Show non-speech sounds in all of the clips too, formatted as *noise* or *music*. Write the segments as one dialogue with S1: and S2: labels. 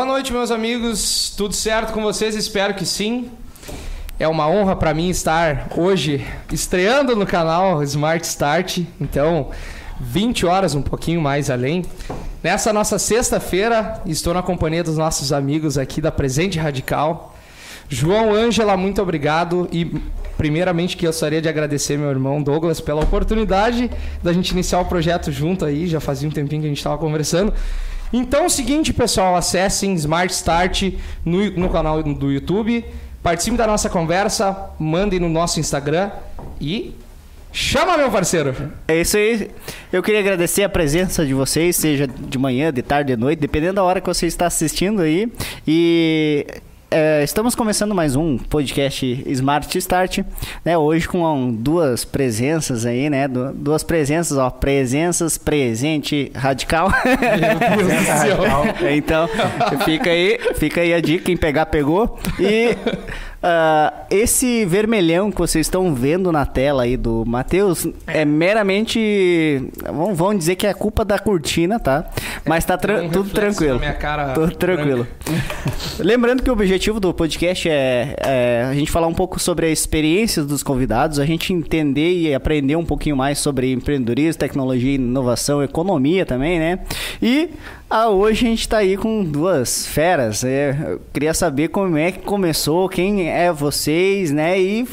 S1: Boa noite, meus amigos. Tudo certo com vocês? Espero que sim. É uma honra para mim estar hoje estreando no canal Smart Start. Então, 20 horas, um pouquinho mais além. Nessa nossa sexta-feira, estou na companhia dos nossos amigos aqui da Presente Radical. João Ângela, muito obrigado. E, primeiramente, que eu gostaria de agradecer meu irmão Douglas pela oportunidade da gente iniciar o projeto junto aí. Já fazia um tempinho que a gente estava conversando. Então é o seguinte, pessoal, acessem Smart Start no, no canal do YouTube Participe da nossa conversa, mandem no nosso Instagram e chama meu parceiro.
S2: É isso aí. Eu queria agradecer a presença de vocês, seja de manhã, de tarde, de noite, dependendo da hora que você está assistindo aí. E é, estamos começando mais um podcast Smart Start, né? Hoje com duas presenças aí, né? Du duas presenças, ó, presenças, presente radical. *laughs* Céu. então, fica aí, fica aí a dica, quem pegar pegou. E Uh, esse vermelhão que vocês estão vendo na tela aí do Matheus é. é meramente. Vamos dizer que é culpa da cortina, tá? Mas tá tra um tudo tranquilo. Minha cara tudo tranquilo. *laughs* Lembrando que o objetivo do podcast é, é, a gente falar um pouco sobre a experiência dos convidados, a gente entender e aprender um pouquinho mais sobre empreendedorismo, tecnologia, inovação, economia também, né? E ah, hoje a gente está aí com duas feras. É, eu queria saber como é que começou, quem é vocês, né? E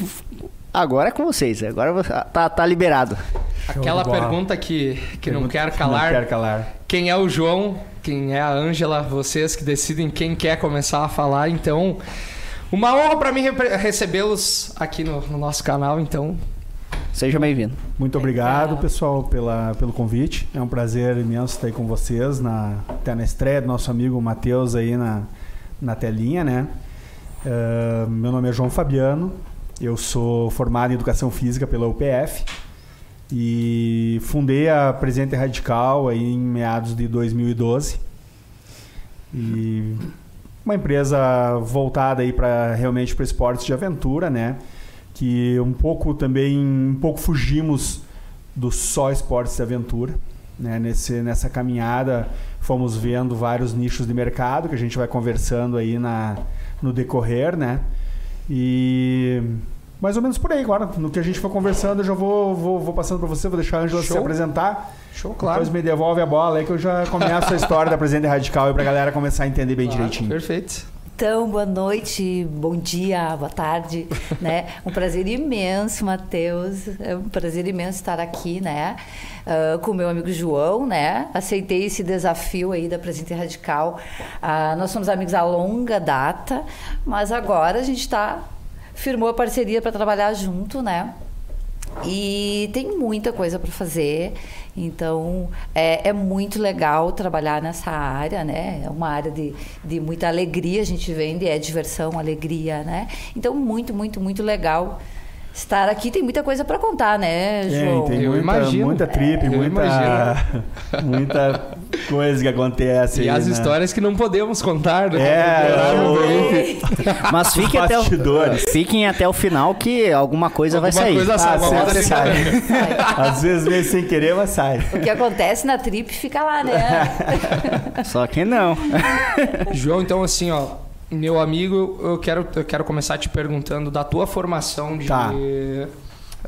S2: agora é com vocês. Agora tá, tá liberado.
S1: Aquela pergunta que, que não quer calar.
S3: Não quer calar.
S1: Quem é o João? Quem é a Ângela? Vocês que decidem quem quer começar a falar. Então, uma honra para mim recebê-los aqui no, no nosso canal. Então,
S2: Seja bem-vindo.
S3: Muito obrigado, pessoal, pela, pelo convite. É um prazer imenso estar aí com vocês, na, até na estreia do nosso amigo Matheus aí na, na telinha, né? Uh, meu nome é João Fabiano, eu sou formado em Educação Física pela UPF e fundei a Presente Radical aí em meados de 2012. E uma empresa voltada aí para realmente para esportes de aventura, né? Que um pouco também um pouco fugimos do só esportes de aventura. Né? Nesse, nessa caminhada fomos vendo vários nichos de mercado que a gente vai conversando aí na, no decorrer, né? E mais ou menos por aí agora. No que a gente for conversando, eu já vou, vou, vou passando para você, vou deixar a Angela se apresentar.
S1: Show, claro.
S3: Depois me devolve a bola aí que eu já começo a história da Presidente Radical aí pra galera começar a entender bem claro, direitinho.
S1: Perfeito.
S4: Então, boa noite, bom dia, boa tarde, *laughs* né? Um prazer imenso, Matheus. É um prazer imenso estar aqui, né? Uh, com o meu amigo João, né? Aceitei esse desafio aí da Presente Radical. Uh, nós somos amigos a longa data, mas agora a gente está firmou a parceria para trabalhar junto, né? E tem muita coisa para fazer. Então, é, é, muito legal trabalhar nessa área, né? É uma área de, de muita alegria, a gente vende, é diversão, alegria, né? Então, muito, muito, muito legal estar aqui. Tem muita coisa para contar, né, João?
S3: Tem, tem eu muita, imagino. muita trip, é, muita, *laughs* muita coisa que acontece.
S1: E
S3: aí,
S1: as
S3: né?
S1: histórias que não podemos contar. Né?
S2: É, *laughs* Mas fiquem até, o, fiquem até o final que alguma coisa alguma vai sair.
S1: Coisa sai, ah,
S3: sai. sai. Às vezes meio sem querer, mas sai.
S4: O que acontece na trip fica lá, né? *laughs*
S2: Só que não.
S1: João, então assim, ó meu amigo, eu quero, eu quero começar te perguntando da tua formação de. Tá.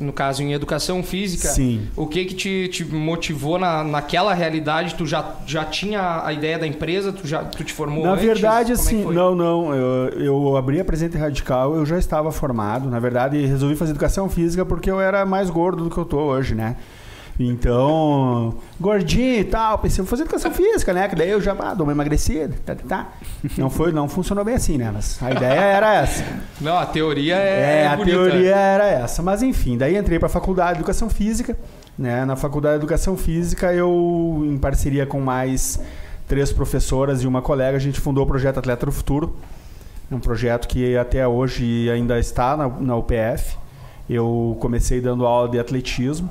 S1: No caso, em educação física,
S3: Sim.
S1: o que que te, te motivou na, naquela realidade? Tu já, já tinha a ideia da empresa? Tu, já, tu te formou
S3: Na
S1: antes?
S3: verdade, Como assim, é não, não. Eu, eu abri a Presente Radical, eu já estava formado. Na verdade, resolvi fazer educação física porque eu era mais gordo do que eu tô hoje, né? Então, gordinho e tal, pensei, vou fazer educação física, né? Que daí eu já ah, dou uma emagrecida, tá, tá, tá. Não foi, não funcionou bem assim, né? Mas a ideia era essa.
S1: Não, a teoria é.
S3: É, a teoria era essa. Mas enfim, daí entrei para a faculdade de educação física. Né? Na faculdade de educação física, eu, em parceria com mais três professoras e uma colega, a gente fundou o projeto Atleta do Futuro. Um projeto que até hoje ainda está na, na UPF. Eu comecei dando aula de atletismo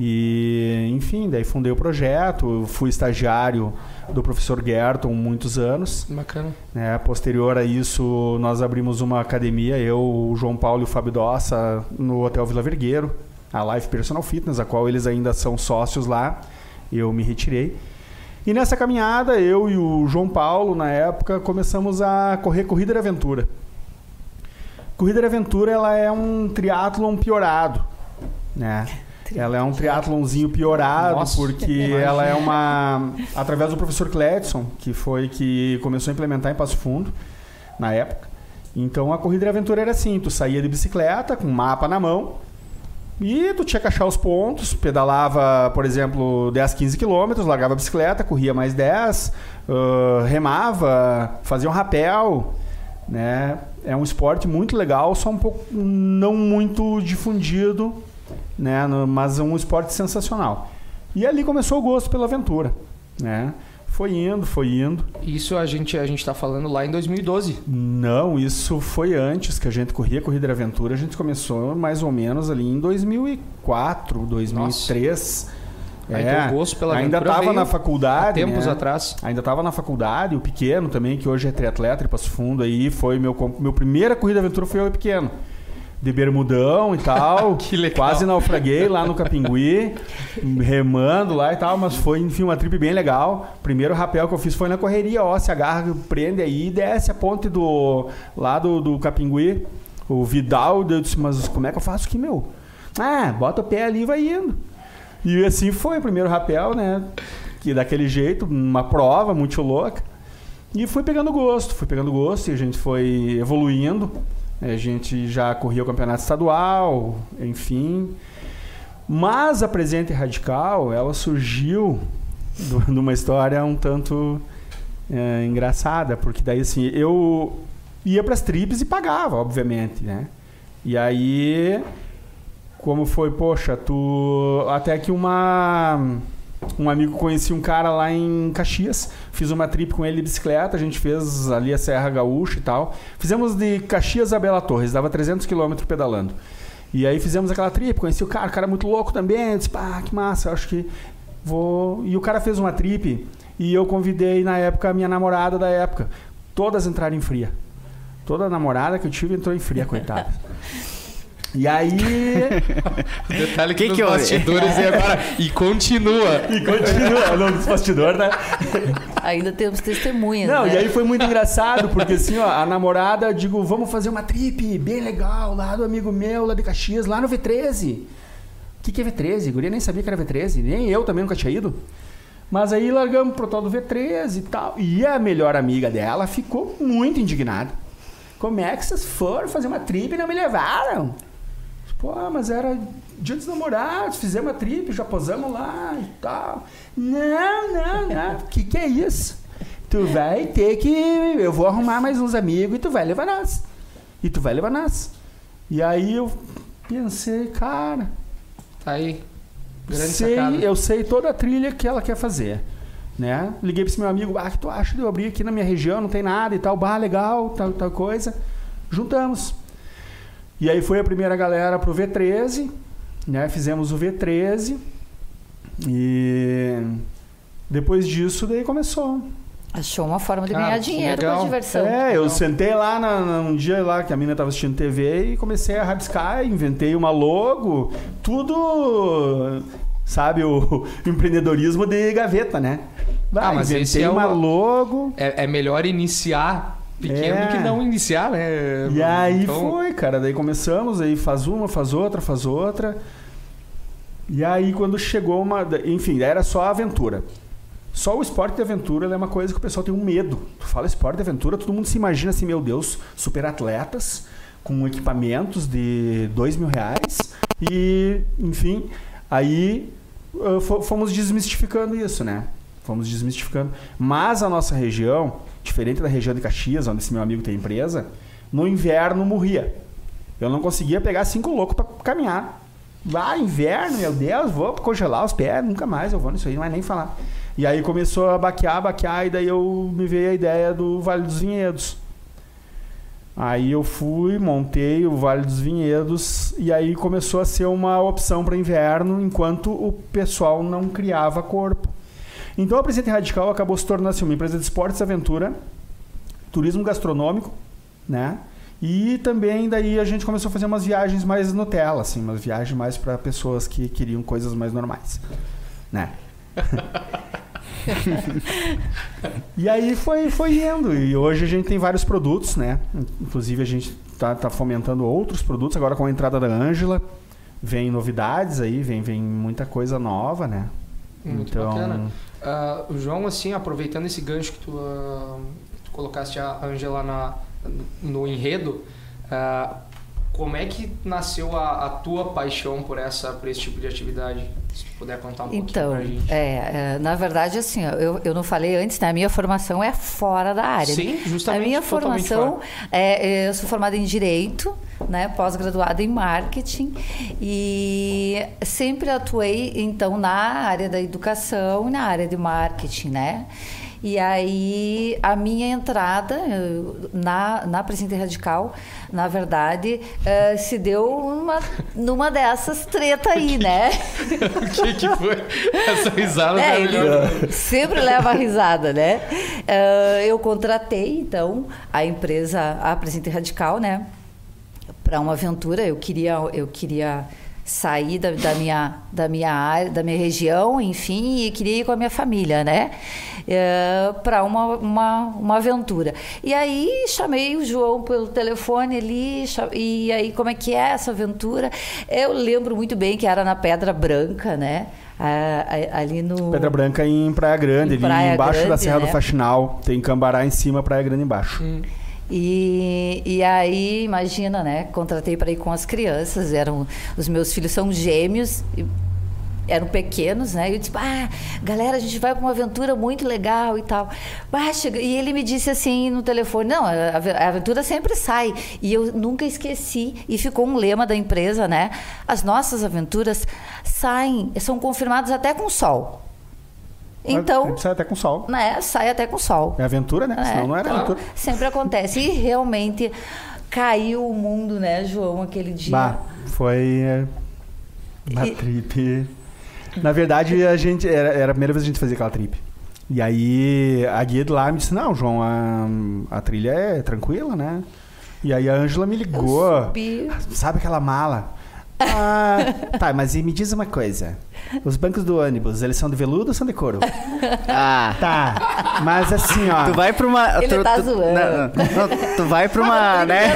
S3: e, enfim, daí fundei o projeto, fui estagiário do professor Gerton muitos anos.
S1: Bacana.
S3: É, posterior a isso, nós abrimos uma academia, eu, o João Paulo e o Fábio Dossa, no Hotel Vila Vergueiro, a Life Personal Fitness, a qual eles ainda são sócios lá. Eu me retirei. E nessa caminhada, eu e o João Paulo, na época, começamos a correr Corrida de Aventura. Corrida de Aventura, ela é um triatlon piorado, né? Ela é um triatlonzinho piorado,
S1: Nossa,
S3: porque *laughs* ela é uma... Através do professor Cledson, que foi que começou a implementar em Passo Fundo, na época. Então, a Corrida de Aventura era assim, tu saía de bicicleta, com um mapa na mão, e tu tinha que achar os pontos, pedalava, por exemplo, 10, 15 quilômetros, largava a bicicleta, corria mais 10, uh, remava, fazia um rapel, né? É um esporte muito legal, só um pouco não muito difundido, né? No- Mas é um esporte sensacional. E ali começou o gosto pela aventura, né? Foi indo, foi indo.
S1: Isso a gente, a gente tá falando lá em 2012.
S3: Não, isso foi antes que a gente corria Corrida de Aventura. A gente começou mais ou menos ali em 2004, 2003.
S1: Aí teu gosto pela
S3: É. ainda estava na faculdade,
S1: tempos
S3: né?
S1: atrás.
S3: Ainda estava na faculdade, o pequeno também, que hoje é triatleta de Passo Fundo aí, foi meu meu primeira corrida de aventura foi eu pequeno. De bermudão e tal. *laughs*
S1: Que legal.
S3: Quase naufraguei lá no Capingui, remando lá e tal, mas foi, enfim, uma trip bem legal. Primeiro rapel que eu fiz foi na correria, ó, se agarra, prende aí e desce a ponte do lá do, do Capingui. O Vidal, eu disse, mas como é que eu faço aqui, meu? Ah, bota o pé ali e vai indo. E assim foi o primeiro rapel, né? Que daquele jeito, uma prova muito louca. E fui pegando gosto, fui pegando gosto e a gente foi evoluindo. A gente já corria o campeonato estadual, enfim. Mas a Presente Radical, ela surgiu *laughs* do- numa história um tanto é, engraçada, porque daí assim, eu ia para as tripes e pagava, obviamente, né? E aí, como foi, poxa, tu até que uma um amigo conhecia um cara lá em Caxias, fiz uma trip com ele de bicicleta, a gente fez ali a Serra Gaúcha e tal. Fizemos de Caxias a Bela Torres, dava 300 quilômetros pedalando. E aí fizemos aquela trip, conheci o cara, o cara é muito louco também, eu disse, pá, que massa, acho que vou... E o cara fez uma trip e eu convidei na época a minha namorada da época. Todas entraram em fria. Toda namorada que eu tive entrou em fria, coitada. *laughs* E aí...
S1: O *laughs* detalhe
S2: Que
S1: que,
S2: houve?
S1: bastidores e agora. E continua. *laughs*
S3: E continua, não, dos bastidores, né?
S4: Ainda temos testemunhas.
S3: Não,
S4: né?
S3: e aí foi muito engraçado, porque assim, ó, a namorada, digo, vamos fazer uma trip bem legal lá do amigo meu, lá de Caxias, lá no V13. O que, que é V13? Guria nem sabia que era V13, nem eu também nunca tinha ido. Mas aí largamos pro tal do V13 e tal. E a melhor amiga dela ficou muito indignada. Como é que vocês foram fazer uma trip e não me levaram? Pô, mas era dia dos namorados, fizemos a trip, já posamos lá e tal. Não, não, não. O *laughs* que, que é isso? Tu vai ter que. Eu vou arrumar mais uns amigos e tu vai levar nós. E tu vai levar nós. E aí eu pensei, cara,
S1: Tá aí. Grande
S3: sei,
S1: sacada.
S3: eu sei toda a trilha que ela quer fazer. Né? Liguei pra esse meu amigo, ah, que tu acha de eu abrir aqui na minha região, não tem nada e tal, bah, legal, tal, tal coisa. Juntamos. E aí foi a primeira galera pro V13, né? Fizemos o V13 e depois disso daí começou.
S4: Achou uma forma de ganhar
S1: que
S4: dinheiro com
S1: legal.
S4: a diversão.
S3: É, eu sentei lá na, na- um dia lá que a mina tava assistindo TV e comecei a rabiscar, inventei uma logo, tudo, sabe, o, *laughs* empreendedorismo de gaveta, né? Vai,
S1: Ah, mas
S3: inventei
S1: esse é
S3: uma logo.
S1: É, é melhor iniciar pequeno
S3: É.
S1: que não iniciar, né?
S3: E aí
S1: Então,
S3: foi, cara. Daí começamos, aí faz uma, faz outra, faz outra. E aí quando chegou uma. Enfim, era só a aventura. Só o esporte de aventura é uma coisa que o pessoal tem um medo. Tu fala esporte de aventura, todo mundo se imagina assim, meu Deus, super atletas, com equipamentos de dois mil reais. E, enfim, aí fo- fomos desmistificando isso, né? Fomos desmistificando. Mas a nossa região, diferente da região de Caxias, onde esse meu amigo tem empresa, no inverno morria. Eu não conseguia pegar cinco loucos para caminhar. Lá, inverno, meu Deus, vou congelar os pés, nunca mais eu vou nisso aí, não vai nem falar. E aí começou a baquear, baquear, e daí eu me veio a ideia do Vale dos Vinhedos. Aí eu fui, montei o Vale dos Vinhedos, e aí começou a ser uma opção para inverno, enquanto o pessoal não criava corpo. Então a Presente Radical acabou se tornando assim, uma empresa de esportes e aventura, turismo gastronômico, né? E também daí a gente começou a fazer umas viagens mais Nutella, assim, umas viagens mais para pessoas que queriam coisas mais normais, né? *laughs* E aí foi, foi indo. E hoje a gente tem vários produtos, né? Inclusive a gente tá, tá fomentando outros produtos. Agora com a entrada da Ângela, vem novidades aí, vem, vem muita coisa nova, né?
S1: Muito
S3: então,
S1: bacana. Ah, o João, assim, aproveitando esse gancho que tu, ah, tu colocaste a Angela na, no enredo, ah, como é que nasceu a, a tua paixão por, essa, por esse tipo de atividade? Se puder contar um pouquinho
S4: Então,
S1: pra gente.
S4: é, é, na verdade, assim, eu, eu não falei antes, né? A minha formação é fora da área.
S1: Sim,
S4: A
S1: justamente,
S4: minha
S1: totalmente
S4: formação, é, eu sou formada em Direito, né? Pós-graduada em Marketing e sempre atuei, então, na área da educação e na área de marketing, né? E aí, a minha entrada eu, na, na Presidente Radical, na verdade, eh, se deu uma, numa dessas treta aí, né? *laughs*
S1: o que, que foi essa risada?
S4: É, ele sempre leva a risada, né? Eh, eu contratei, então, a empresa, a Presidente Radical, né? Para uma aventura, eu queria, eu queria sair da, da minha, da minha área, da minha região, enfim, e queria ir com a minha família, né? para uma, uma, uma aventura. E aí chamei o João pelo telefone ali, e aí como é que é essa aventura? Eu lembro muito bem que era na Pedra Branca, né? Ali no...
S3: Pedra Branca em Praia Grande,
S4: Em
S3: ali
S4: Praia
S3: embaixo da
S4: Grande,
S3: Serra do
S4: né?
S3: Faxinal. Tem Cambará em cima, Praia Grande embaixo.
S4: E, e aí, imagina, né? Contratei para ir com as crianças, eram os meus filhos são gêmeos, e eram pequenos, né? E eu disse, ah, galera, a gente vai para uma aventura muito legal e tal. Ah, E ele me disse assim no telefone, não, a aventura sempre sai. E eu nunca esqueci, e ficou um lema da empresa, né? As nossas aventuras saem, são confirmadas até com sol. Então,
S3: Sai até com sol.
S4: né, sai até com sol.
S3: É aventura, né?
S4: É,
S3: Senão não era
S4: então,
S3: aventura.
S4: Sempre acontece. E realmente caiu o mundo, né, João, aquele dia.
S3: Bah, foi é, uma
S4: E-
S3: trip. Na verdade, a gente era, era a primeira vez que a gente fazia aquela trip. E aí a guia de lá me disse: Não, João, a, a trilha é tranquila, né? E aí a Ângela me ligou.
S4: subi.
S3: Sabe aquela mala? Ah, tá, mas e me diz uma coisa. Os bancos do ônibus, eles são de veludo ou são de couro?
S2: Ah.
S3: Tá, mas assim, ó.
S2: Tu vai pra uma.
S4: Ele
S2: tu,
S4: tá
S2: tu-
S4: zoando.
S2: não, não, tu vai pra uma, né?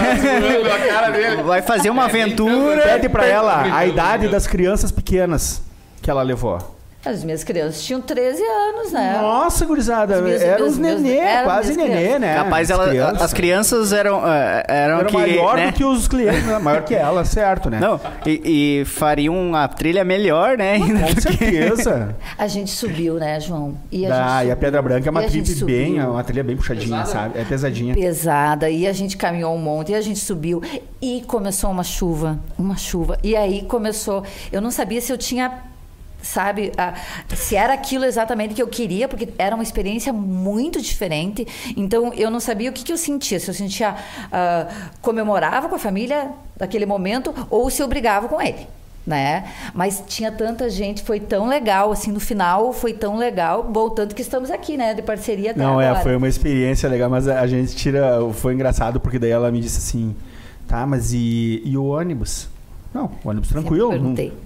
S1: dele.
S2: Vai fazer uma aventura.
S3: Pede pra ela a idade das crianças pequenas que ela levou.
S4: As minhas crianças tinham 13 anos, né?
S3: Nossa, gurizada,
S4: Os
S3: eram os
S4: meus-
S3: nenê,
S4: eram
S3: quase nenê,
S4: crianças.
S3: né?
S2: Capaz, ela,
S3: crianças.
S2: as crianças eram, eh, eram
S3: Era
S2: que,
S3: maior
S2: né?
S3: do que os clientes, né? maior que ela, certo, né?
S2: Não, e, e fariam uma trilha melhor, né?
S3: Com *laughs* certeza.
S4: A gente subiu, né, João? E a,
S3: Da-
S4: gente
S3: e a. Pedra Branca é uma
S4: a gente
S3: trip bem, é uma trilha bem puxadinha,
S1: Pesada?
S3: sabe? É pesadinha.
S4: pesada e a gente caminhou um monte e a gente subiu e começou uma chuva, uma chuva. E aí começou, eu não sabia se eu tinha sabe, se era aquilo exatamente que eu queria, porque era uma experiência muito diferente. Então eu não sabia o que, que eu sentia, se eu sentia ah, comemorava com a família daquele momento ou se eu brigava com ele. Né? Mas tinha tanta gente, foi tão legal, assim, no final foi tão legal, bom, tanto que estamos aqui, né, de parceria até
S3: Não, é,
S4: agora.
S3: foi uma experiência legal, mas a a gente tira. Foi engraçado porque daí ela me disse assim: tá, mas e, e o ônibus? Não, ônibus tranquilo.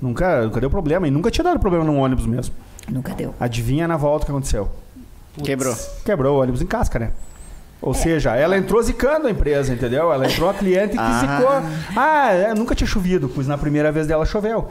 S3: Nunca, nunca deu problema. E nunca tinha dado problema no ônibus mesmo.
S4: Nunca deu.
S3: Adivinha na volta o que aconteceu?
S2: Quebrou.
S3: Quebrou o ônibus em casca, né? Ou seja, ela entrou zicando a empresa, entendeu? Ela entrou a cliente que
S2: Ah.
S3: zicou. Ah, é, nunca tinha chovido, pois na primeira vez dela choveu.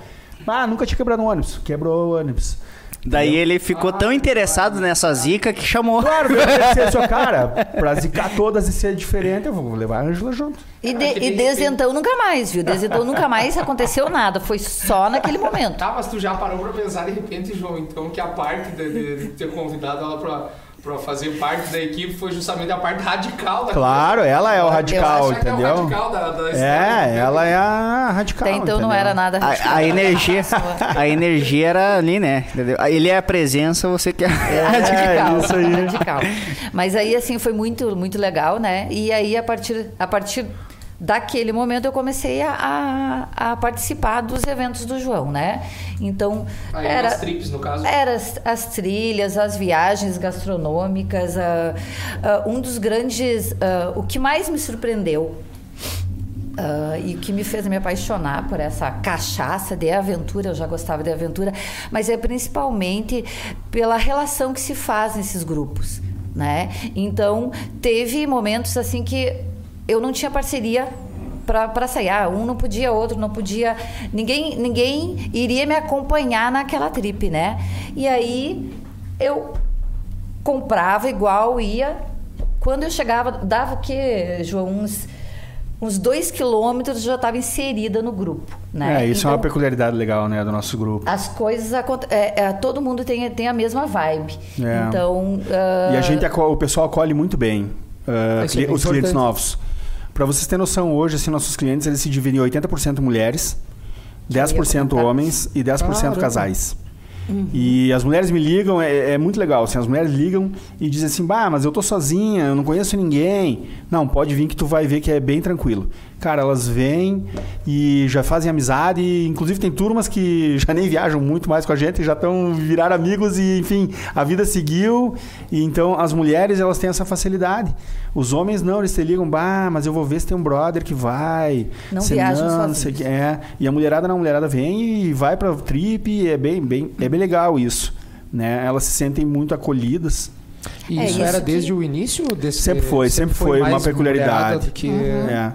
S3: Ah, nunca tinha quebrado um ônibus. Quebrou o ônibus.
S2: Daí ele ficou tão interessado nessa zica que chamou.
S3: Claro, eu ser seu *laughs* cara, pra zicar todas e ser diferente, eu vou levar a Ângela junto.
S4: E, de- e desde então nunca mais, viu? Desde então nunca mais aconteceu nada. Foi só naquele momento.
S1: Tá, mas tu já parou pra pensar de repente, João, então que a parte de, de- de ter convidado ela pra, pra fazer parte da equipe foi justamente a parte radical da
S3: Claro, ela é o radical,
S1: que é o
S3: entendeu?
S1: radical da, da história.
S3: É, ela é a radical.
S4: Até então não
S3: entendeu?
S4: era nada radical.
S2: A, a energia, *laughs* a energia era ali, né? Entendeu? Ele é a presença, você quer.
S4: Era *laughs* radical,
S3: isso aí. *laughs*
S4: radical. Mas aí, assim, foi muito, muito legal, né? E aí, a partir, a partir daquele momento, eu comecei a, a, a participar dos eventos do João, né? Então,
S1: Aí
S4: era...
S1: nas trips, no caso.
S4: Era as, as trilhas, as viagens gastronômicas. ah, ah, um dos grandes. ah, o que mais me surpreendeu Uh, e o que me fez me apaixonar por essa cachaça de aventura, eu já gostava de aventura, mas é principalmente pela relação que se faz nesses grupos, né? Então, teve momentos assim que eu não tinha parceria para sair. Ah, um não podia, outro não podia. Ninguém, ninguém iria me acompanhar naquela trip, né? E aí eu comprava igual, ia. Quando eu chegava, dava o quê, João? Uns, uns dois quilômetros já estava inserida no grupo. Né?
S3: É, isso então, é uma então, peculiaridade legal, né, do nosso grupo.
S4: As coisas é, é, todo mundo tem, tem a mesma vibe. É. Então.
S3: Uh... E a gente o pessoal acolhe muito bem uh, cli os clientes novos. Para vocês terem noção, hoje, assim, nossos clientes eles se dividem em 80% mulheres, 10% homens e 10% ah, casais. Uhum. E as mulheres me ligam, é, é, muito legal. Assim, as mulheres ligam e dizem assim: Bah, mas eu tô sozinha, eu não conheço ninguém. Não, pode vir que tu vai ver que é bem tranquilo. Cara, elas vêm e já fazem amizade. E, inclusive, tem turmas que já nem viajam muito mais com a gente, já estão virar amigos e, enfim, a vida seguiu. E então as mulheres elas têm essa facilidade. Os homens não, eles te ligam, bah, mas eu vou ver se tem um brother que vai.
S4: Não viajam não,
S3: sei que é. E a mulherada não, a mulherada vem e vai para trip, é bem, bem, é bem legal isso, né? Elas se sentem muito acolhidas.
S1: E é, isso, era desde o início desse
S3: Sempre foi, sempre, sempre foi, foi uma peculiaridade.
S1: Que... Uhum.
S4: É.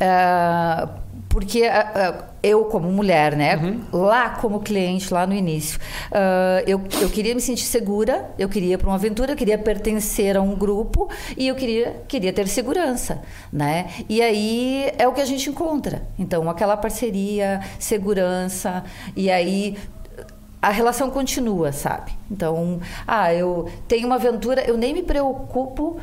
S4: Uh, porque uh, eu como mulher, né, uhum. lá como cliente, lá no início, uh, eu, eu queria me sentir segura, eu queria para uma aventura, eu queria pertencer a um grupo e eu queria, queria ter segurança, né? E aí é o que a gente encontra. Então, aquela parceria, segurança, e aí a relação continua, sabe? Então, ah, eu tenho uma aventura, eu nem me preocupo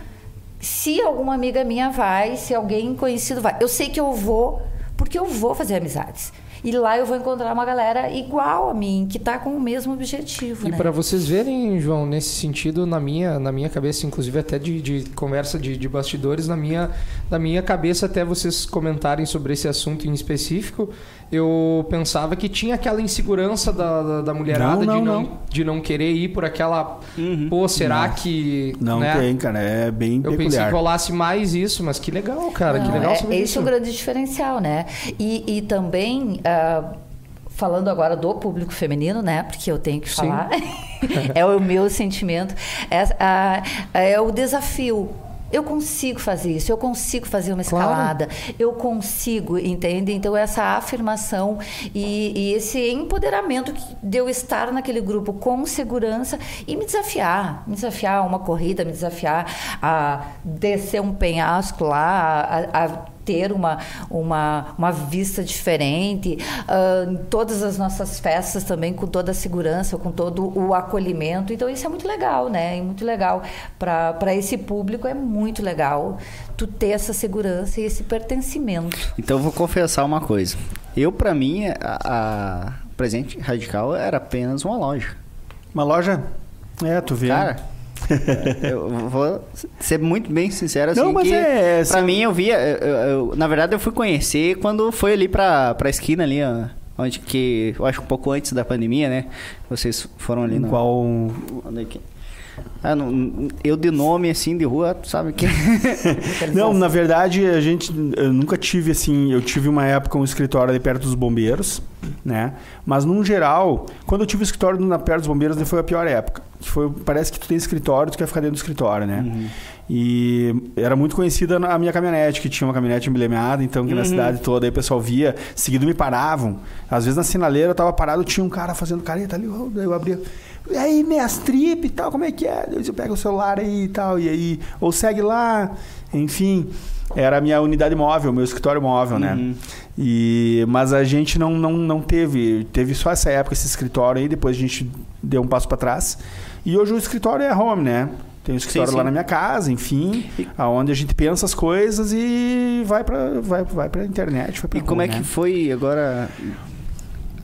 S4: se alguma amiga minha vai, se alguém conhecido vai. Eu sei que eu vou, porque eu vou fazer amizades. E lá eu vou encontrar uma galera igual a mim, que está com o mesmo objetivo.
S1: E
S4: né?
S1: para vocês verem, João, nesse sentido, na minha, na minha cabeça, inclusive até de, de conversa de, de, bastidores, na minha, na minha cabeça, até vocês comentarem sobre esse assunto em específico, eu pensava que tinha aquela insegurança da, da, da mulherada não, não, de, não, não, de não querer ir por aquela. Uhum. Pô, será que.
S3: Não
S1: né?
S3: tem, cara. É bem
S1: Eu
S3: peculiar.
S1: pensei que rolasse mais isso, mas que legal, cara. que legal
S4: é, Esse isso. é o grande diferencial, né? E, e também. Uh, falando agora do público feminino, né? Porque eu tenho que falar. *laughs* é o meu sentimento. É, é o desafio eu consigo fazer isso, eu consigo fazer uma escalada, claro. eu consigo, entende? Então, essa afirmação e, e, esse empoderamento de eu estar naquele grupo com segurança e me desafiar, me desafiar a uma corrida, me desafiar a descer um penhasco lá, a, a ter uma, uma, uma vista diferente, uh, em todas as nossas festas também com toda a segurança, com todo o acolhimento. Então isso é muito legal, né? É muito legal para esse público, é muito legal tu ter essa segurança e esse pertencimento.
S2: Então vou confessar uma coisa. Eu para mim a, a presente radical era apenas uma loja.
S3: Uma loja? É, tu vê.
S2: Cara, *laughs* eu vou ser muito bem sincero assim.
S3: Não, mas é.
S2: Pra mim, eu via. Eu, eu, na verdade, eu fui conhecer quando foi ali pra, pra esquina ali, ó, onde que. Eu acho um pouco antes da pandemia, né? Vocês foram ali no.
S3: Qual.
S2: Onde é que. Ah, não, eu de nome assim de rua, sabe que. *laughs*
S3: não, na verdade, a gente. Eu nunca tive assim. Eu tive uma época um escritório ali perto dos bombeiros, né? Mas, num geral, quando eu tive o escritório na perto dos bombeiros, foi a pior época. Foi, parece que tu tem escritório, tu quer ficar dentro do escritório, né? Uhum. E era muito conhecida a minha caminhonete, que tinha uma caminhonete emblemeada, então que uhum. na cidade toda aí o pessoal via, seguido me paravam. Às vezes na sinaleira eu tava parado, tinha um cara fazendo careta ali, eu abria. E aí, minhas trip e tal, como é que é? Eu pego o celular aí e tal, e aí, ou segue lá, enfim. Era a minha unidade móvel, meu escritório móvel, né? uhum. né? E, mas a gente não, não, não teve, teve só essa época, esse escritório aí, depois a gente deu um passo para trás. E hoje o escritório é home, né? Tem um escritório sim, sim. lá na minha casa, enfim, e... aonde a gente pensa as coisas e vai para vai, vai a internet. Vai
S2: pra e rua, como é né? que foi agora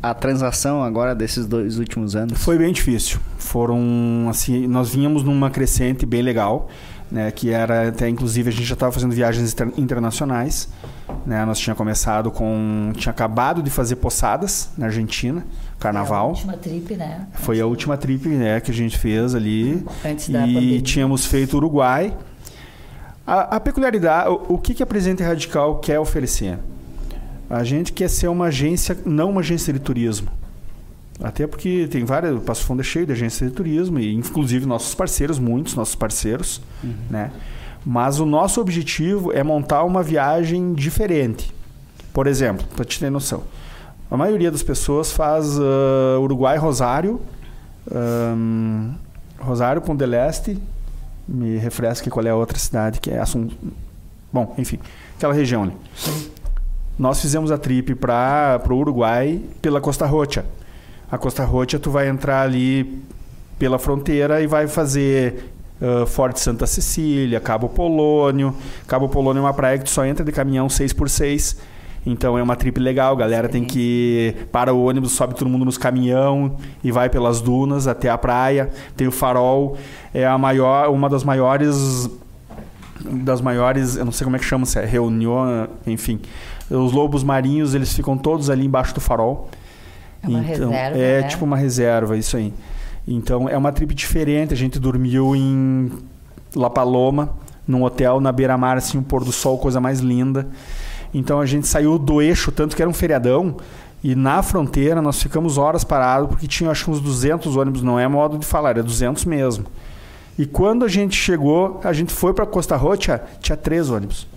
S2: a transação agora desses dois últimos anos?
S3: Foi bem difícil. Foram assim, nós vínhamos numa crescente bem legal, né, que era até inclusive a gente já estava fazendo viagens internacionais, né? Nós tinha começado com tinha acabado de fazer poçadas na Argentina, carnaval.
S4: Foi a última trip, né?
S3: Foi a última trip, né, que a gente fez ali. Antes da e pandemia. tínhamos feito Uruguai. A, a peculiaridade, o, o que, que a Presidente Radical quer oferecer? A gente quer ser uma agência, não uma agência de turismo. Até porque tem várias, o Passo Fundo é cheio de agências de turismo, e inclusive nossos parceiros, muitos nossos parceiros, uhum. né? Mas o nosso objetivo é montar uma viagem diferente. Por exemplo, para te ter noção, a maioria das pessoas faz uh, Uruguai Rosário, um, Rosário com del Este, me refresque qual é a outra cidade que é Assum... Bom, enfim, aquela região ali. Sim. Nós fizemos a trip para o Uruguai pela Costa Rocha. A Costa Rocha tu vai entrar ali pela fronteira e vai fazer uh, Forte Santa Cecília, Cabo Polônio. Cabo Polônio é uma praia que tu só entra de caminhão 6x6 então é uma trip legal, galera tem que para o ônibus, sobe todo mundo nos caminhão e vai pelas dunas até a praia. Tem o farol, é a maior, uma das maiores das maiores, eu não sei como é que chama, se é reunião, enfim. Os lobos marinhos, eles ficam todos ali embaixo do farol.
S4: É uma então, reserva,
S3: é
S4: né?
S3: tipo uma reserva, isso aí. Então é uma trip diferente, a gente dormiu em La Paloma, num hotel na beira-mar assim, um pôr do sol, coisa mais linda. Então a gente saiu do eixo, tanto que era um feriadão, e na fronteira nós ficamos horas parados, porque tinha acho uns 200 ônibus, não é modo de falar, é 200 mesmo. E quando a gente chegou, a gente foi para Costa Rocha, tinha três ônibus.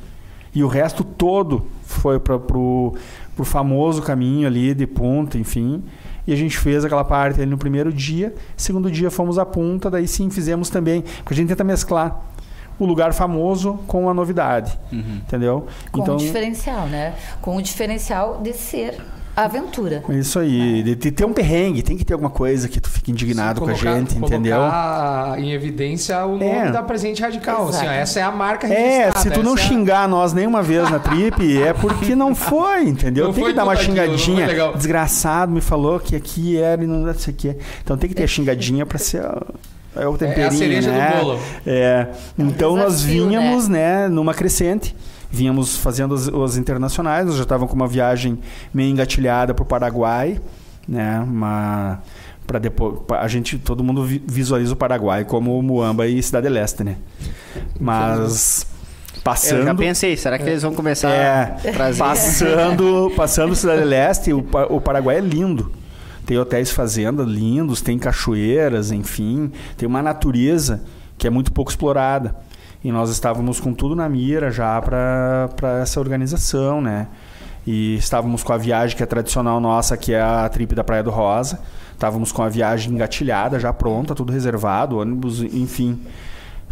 S3: E o resto todo foi para pro famoso caminho ali de Punta, enfim. E a gente fez aquela parte ali no primeiro dia. Segundo dia fomos à Punta, daí sim fizemos também, porque a gente tenta mesclar o lugar famoso com a novidade. Uhum. Entendeu?
S4: Com então, o diferencial, né? Com o diferencial de ser aventura.
S3: Isso aí, de, de, ter um perrengue, tem que ter alguma coisa que tu fique indignado Sim, colocar, com a gente, entendeu?
S1: em evidência o nome é. da presente radical. Assim, ó, essa é a marca
S3: É, se tu não é xingar a... nós nenhuma vez na trip, *laughs* é porque não foi, entendeu? Não tem que dar uma xingadinha. Aquilo, Desgraçado, me falou que aqui era e não sei o que. Então tem que ter a xingadinha para ser é o temperinho, é a cereja né? do bolo. É. Então nós vínhamos, né? né, numa crescente. Vínhamos fazendo as, as internacionais, nós já estávamos com uma viagem meio engatilhada para o Paraguai, né? Uma para depois a gente todo mundo visualiza o Paraguai como Muamba e Cidade Leste, né? Mas passando. Eu
S2: já pensei, será que eles vão começar é, a trazer?
S3: Passando, passando Cidade Leste, o, o Paraguai é lindo. Tem hotéis fazenda lindos, tem cachoeiras, enfim, tem uma natureza que é muito pouco explorada. E nós estávamos com tudo na mira já para essa organização, né? E estávamos com a viagem que é tradicional nossa, que é a trip da Praia do Rosa. Estávamos com a viagem engatilhada, já pronta, tudo reservado, ônibus, enfim.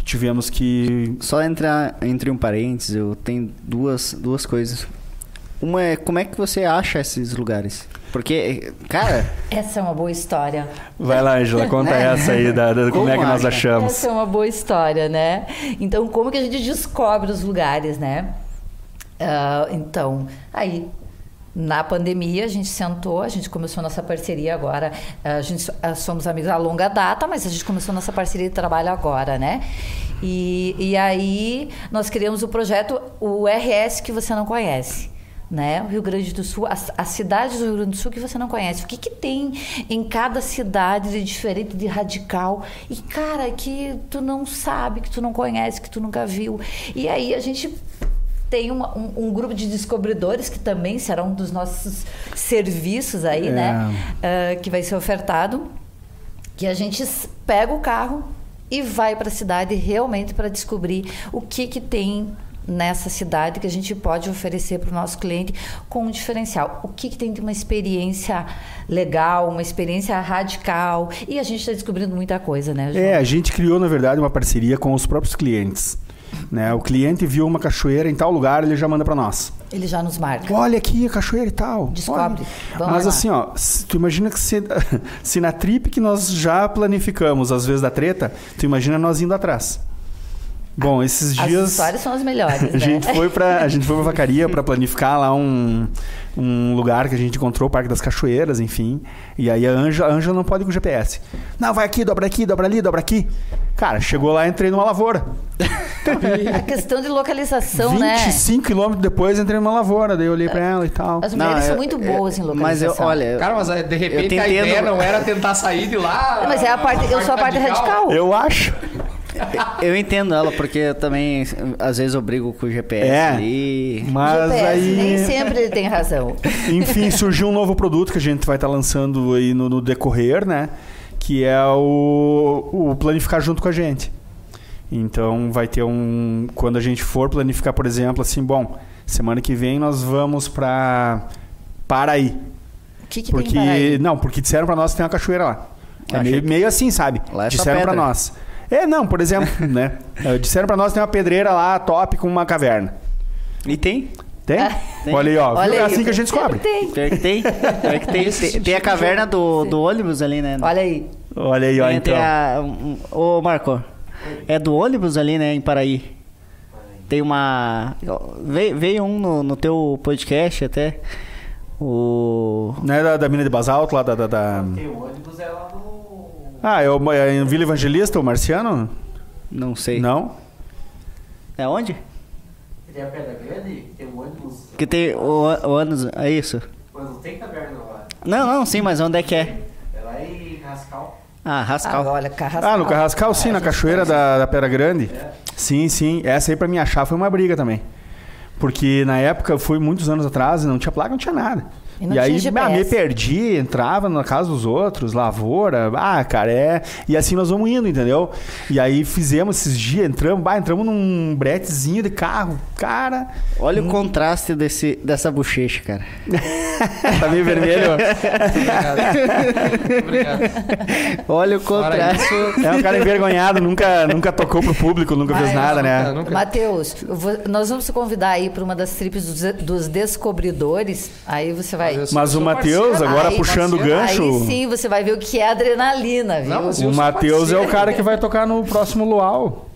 S3: Tivemos que.
S2: Só entrar entre um parênteses, eu tenho duas, duas coisas. Uma é como é que você acha esses lugares? Porque, cara.
S4: Essa é uma boa história.
S3: Vai lá, Angela, conta né? essa aí, da, da como, como, é que nós achamos.
S4: Essa é uma boa história, né? Então, como que a gente descobre os lugares, né? Uh, então, aí na pandemia, a gente sentou, a gente começou nossa parceria agora. A gente ah, somos amigos a longa data, mas a gente começou nossa parceria de trabalho agora, né? E, e aí nós criamos o projeto, o RS que você não conhece né? O Rio Grande do Sul, as, as, cidades do Rio Grande do Sul que você não conhece. O que, que tem em cada cidade de diferente, de radical? E, cara, que tu não sabe, que tu não conhece, que tu nunca viu. E aí a gente tem uma, um, um, grupo de descobridores que também será um dos nossos serviços aí, né? é. né? Uh, que vai ser ofertado. Que a gente pega o carro e vai para a cidade realmente para descobrir o que, que tem nessa cidade que a gente pode oferecer para o nosso cliente com um diferencial. O que, que tem de uma experiência legal, uma experiência radical e a gente está descobrindo muita coisa, né?
S3: João? É, a gente criou na verdade uma parceria com os próprios clientes. Né? O cliente viu uma cachoeira em tal lugar, ele já manda para nós.
S4: Ele já nos marca.
S3: Olha aqui a cachoeira e tal.
S4: Descobre.
S3: Mas lá. assim, ó, tu imagina que se, *laughs* se na trip que nós já planificamos, às vezes da treta, tu imagina nós indo atrás. Bom, esses dias.
S4: As histórias são as melhores. *laughs* Né?
S3: a gente foi para a gente foi para Vacaria para planificar lá um, um lugar que a gente encontrou, o Parque das Cachoeiras, enfim. E aí a Anja, a Anja não pode ir com o GPS. Não, vai aqui, dobra aqui, dobra ali, dobra aqui. Cara, chegou lá, entrei numa lavoura.
S4: a questão de localização, 25 né?
S3: 25 quilômetros depois entrei numa lavoura, daí eu olhei pra ela e tal.
S4: As mulheres não, são eu, muito boas eu, em localização.
S2: Mas eu, olha...
S1: Cara, mas de repente a ideia não era tentar sair de lá...
S4: Mas é a parte, eu sou a parte radical. radical.
S3: Eu acho.
S2: Eu entendo ela, porque eu também, às vezes, eu brigo com o GPS
S3: É.
S2: ali.
S3: Mas
S4: GPS,
S3: aí.
S4: nem sempre ele tem razão.
S3: Enfim, surgiu um novo produto que a gente vai estar lançando aí no, no decorrer, né? Que é o, o planificar junto com a gente. Então vai ter um. Quando a gente for planificar, por exemplo, assim, bom, semana que vem nós vamos para Paraí.
S4: O que, que
S3: Porque.
S4: tem Paraí?
S3: Não, porque disseram para nós que tem uma cachoeira lá. É meio,
S2: que-
S3: meio assim, sabe?
S2: Lá é
S3: disseram para nós. É, não, por exemplo, *laughs* né? Eh, Disseram para nós que tem uma pedreira lá top com uma caverna.
S2: E tem?
S3: Tem?
S2: Tem.
S3: Olha aí, ó.
S4: Olha
S3: é
S4: aí,
S3: assim que a gente descobre.
S4: Tem.
S2: Pior que tem. Pior que tem. Tem, tem a caverna do, do ônibus ali, né?
S4: Olha aí.
S3: Olha aí, ó,
S2: Tem-
S3: então.
S2: tem a- um- Ô, Marco, é do ônibus ali, né, em Paraí. Tem uma... Veio, veio um no, no teu podcast até. O...
S3: Não é da, da mina de basalto lá da. da, da-
S1: o ônibus é lá no.
S3: Ah, é, o, é em Vila Evangelista, o Marciano?
S2: Não sei.
S3: Não?
S2: É onde?
S1: Tem a Pedra Grande, tem o ônibus.
S2: Que tem o, o ônibus... É isso?
S1: Mas não tem caverna lá.
S2: Não, não, sim, mas onde é que é?
S1: É lá em Rascal.
S2: Ah,
S4: Ah,
S2: Rascal.
S4: olha, Carrascal.
S3: Ah, no Carrascal, sim, na cachoeira da, da Pedra Grande. Sim, sim. Essa aí pra me achar foi uma briga também. Porque na época, foi muitos anos atrás, e não tinha placa, não tinha nada.
S4: E
S3: E, aí, ah, me perdi, entrava na casa dos outros, lavoura, ah, cara, é. E assim nós vamos indo, entendeu? E aí fizemos esses dias, entramos, bah, entramos num bretezinho de carro, cara.
S2: Olha o contraste desse, dessa bochecha, cara. *laughs*
S3: tá meio vermelho.
S1: Obrigado. Obrigado.
S2: Olha o contraste.
S1: isso.
S3: É um cara envergonhado, nunca, nunca tocou pro público, nunca fez nada, né?
S1: Nunca, nunca.
S4: Matheus, eu vou- nós vamos te convidar aí para uma das tripes dos, dos descobridores. Aí você vai.
S1: Mas
S3: Mas o Matheus, agora
S4: aí,
S3: puxando o gancho.
S4: Aí sim você vai ver o que é adrenalina, viu?
S1: Não,
S3: O Matheus é o cara que vai tocar no próximo Luau.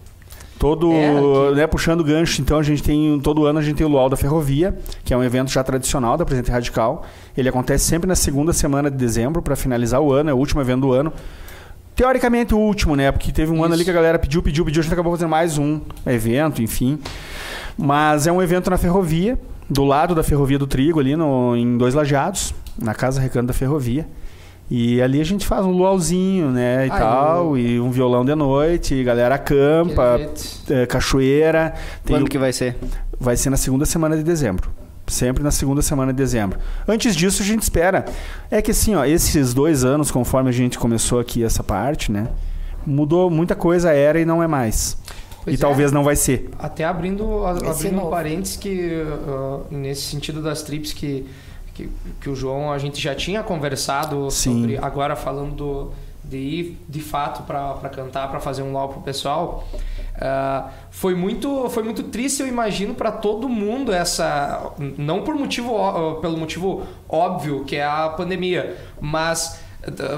S3: Todo,
S1: É,
S3: né, puxando gancho, então a gente tem, todo ano a gente tem o Luau da Ferrovia, que é um evento já tradicional da Presente Radical. Ele acontece sempre na segunda semana de dezembro para finalizar o ano, é o último evento do ano. Teoricamente o último, né? Porque teve um ano ali que a galera pediu, pediu, pediu, a gente acabou fazendo mais um evento, enfim. Mas é um evento na ferrovia, do lado da Ferrovia do Trigo, ali no, em Dois Lajeados, na Casa Recanto da Ferrovia. E ali a gente faz um luauzinho, né, e
S1: Ah,
S3: tal, e um violão de noite, e galera acampa, é, cachoeira. Tem
S2: Quando
S3: o-
S2: que vai ser?
S3: Vai ser na segunda semana de dezembro. Sempre na segunda semana de dezembro. Antes disso, a gente espera. É que assim, ó, esses dois anos, conforme a gente começou aqui essa parte, né? Mudou muita coisa, era e não é mais.
S1: Pois
S3: e
S1: é.
S3: talvez não vai ser.
S1: Até abrindo, a- abrindo um parênteses que uh, nesse sentido das trips que, que, que o João a gente já tinha conversado
S3: Sim.
S1: sobre agora falando do- de ir de fato para cantar, para fazer um LOL pro pessoal. uh, foi muito foi muito triste eu imagino para todo mundo essa não por motivo pelo motivo óbvio que é a pandemia mas uh,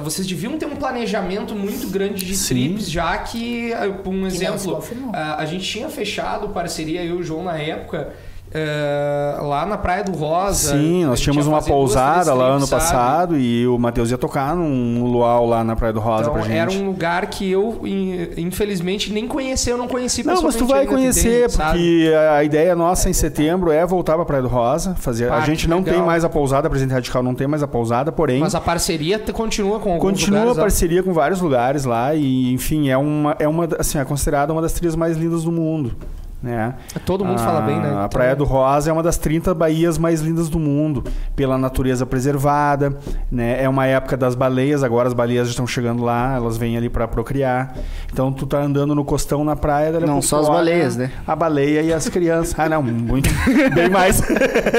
S1: vocês deviam ter um planejamento muito grande de
S3: Sim.
S1: trips já que uh, um
S4: se
S1: exemplo a, a gente tinha fechado parceria, eu e o João, na época, eh, lá na Praia do Rosa.
S3: Sim, nós tínhamos uma pousada lá ano
S1: sabe?
S3: passado e o Matheus ia tocar num luau lá na Praia do Rosa
S1: Então,
S3: pra gente.
S1: era um lugar que eu, in- infelizmente, nem conheci, eu não conheci
S3: Não, mas tu vai conhecer,
S1: sabe?
S3: porque a ideia nossa em setembro é voltar pra Praia do Rosa. Fazer...
S1: Ah,
S3: a gente não
S1: legal.
S3: tem mais a pousada, a Presidente Radical não tem mais a pousada, porém.
S1: Mas a parceria continua com alguns
S3: Continua a parceria com vários lugares lá e, enfim, é uma, é uma assim, é considerada uma das trilhas mais lindas do mundo. Né?
S1: Todo mundo fala bem, né?
S3: A
S1: Então-
S3: Praia do Rosa é uma das 30 baías mais lindas do mundo, pela natureza preservada. Né? É uma época das baleias, agora as baleias já estão chegando lá, elas vêm ali para procriar. Então tu tá andando no costão na praia.
S2: Não só as baleias, né?
S3: A baleia e as crianças. Ah, não, muito, *laughs* bem mais.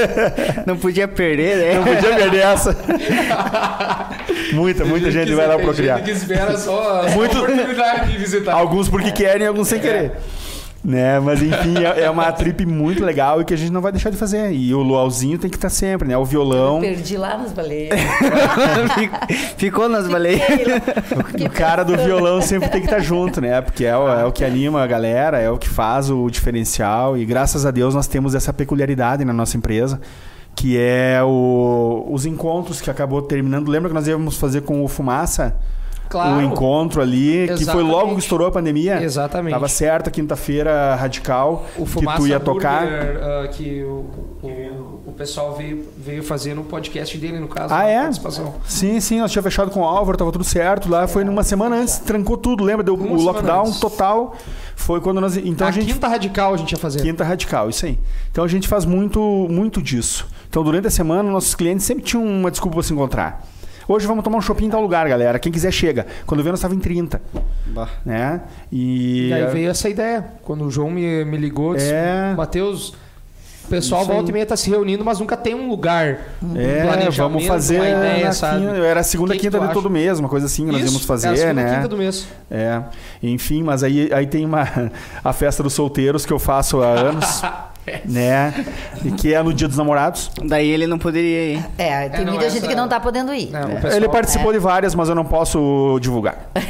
S3: *laughs*
S2: Não podia perder, né?
S3: Não podia perder essa. *laughs* muita, muita gente vai lá procriar.
S1: gente que espera só, só
S3: Muito-
S1: a oportunidade de visitar.
S3: Alguns porque querem, alguns sem
S1: É.
S3: Né? Mas enfim, é é uma trip muito legal e que a gente não vai deixar de fazer. E o luauzinho tem que estar sempre, né? O violão.
S4: Perdi lá nas baleias. *laughs*
S2: Ficou nas baleias.
S3: O cara do violão sempre tem que estar junto, né? Porque é o, é o que anima a galera, é o que faz o diferencial. E graças a Deus nós temos essa peculiaridade na nossa empresa, que é o- os encontros que acabou terminando. Lembra que nós íamos fazer com o Fumaça?
S1: Claro.
S3: O encontro ali, que foi logo
S1: Exatamente.
S3: que estourou a pandemia.
S1: Exatamente.
S3: Tava certo, quinta-feira radical,
S1: O
S3: que tu ia tocar.
S1: Burger, ah, que o, o, o pessoal veio, veio fazer no podcast dele, no caso.
S3: Ah, é?
S1: Participação.
S3: Sim, sim, nós tínhamos fechado com o Álvaro, tava tudo certo. Lá foi numa semana antes, trancou tudo, lembra? Deu
S1: Uma
S3: o lockdown
S1: antes.
S3: total. Foi quando nós. Então
S1: a,
S3: a gente.
S1: quinta radical a gente ia fazer.
S3: Quinta radical, isso aí. Então a gente faz muito, muito disso. Então durante a semana, nossos clientes sempre tinham uma desculpa para se encontrar. Hoje vamos tomar um shopping em tal lugar, galera. Quem quiser chega. Quando vê, nós estava em 30,
S2: Bah.
S3: né? E,
S1: E aí veio essa ideia. Quando o João me, me ligou, disse,
S3: É.
S1: Matheus, o pessoal
S3: Isso
S1: volta e meia tá se reunindo, mas nunca tem um lugar. um
S3: É,
S1: planejamento,
S3: vamos fazer
S1: uma ideia,
S3: na
S1: sabe?
S3: quinta- era a segunda
S1: Que que
S3: quinta
S1: tu
S3: de
S1: acha?
S3: todo mês, uma coisa assim que nós
S1: Isso,
S3: íamos
S1: é a
S3: fazer,
S1: segunda
S3: né?
S1: quinta do mês.
S3: É, enfim, mas aí, aí tem uma *laughs* a festa dos solteiros que eu faço há anos, *laughs* né? E que é no Dia dos Namorados.
S2: Daí ele não poderia ir.
S4: É, tem
S1: não,
S4: muita
S1: essa-
S4: gente que não tá podendo ir.
S1: Não, o
S3: Ele
S1: pessoal-
S3: participou de várias, mas eu não posso divulgar. *laughs*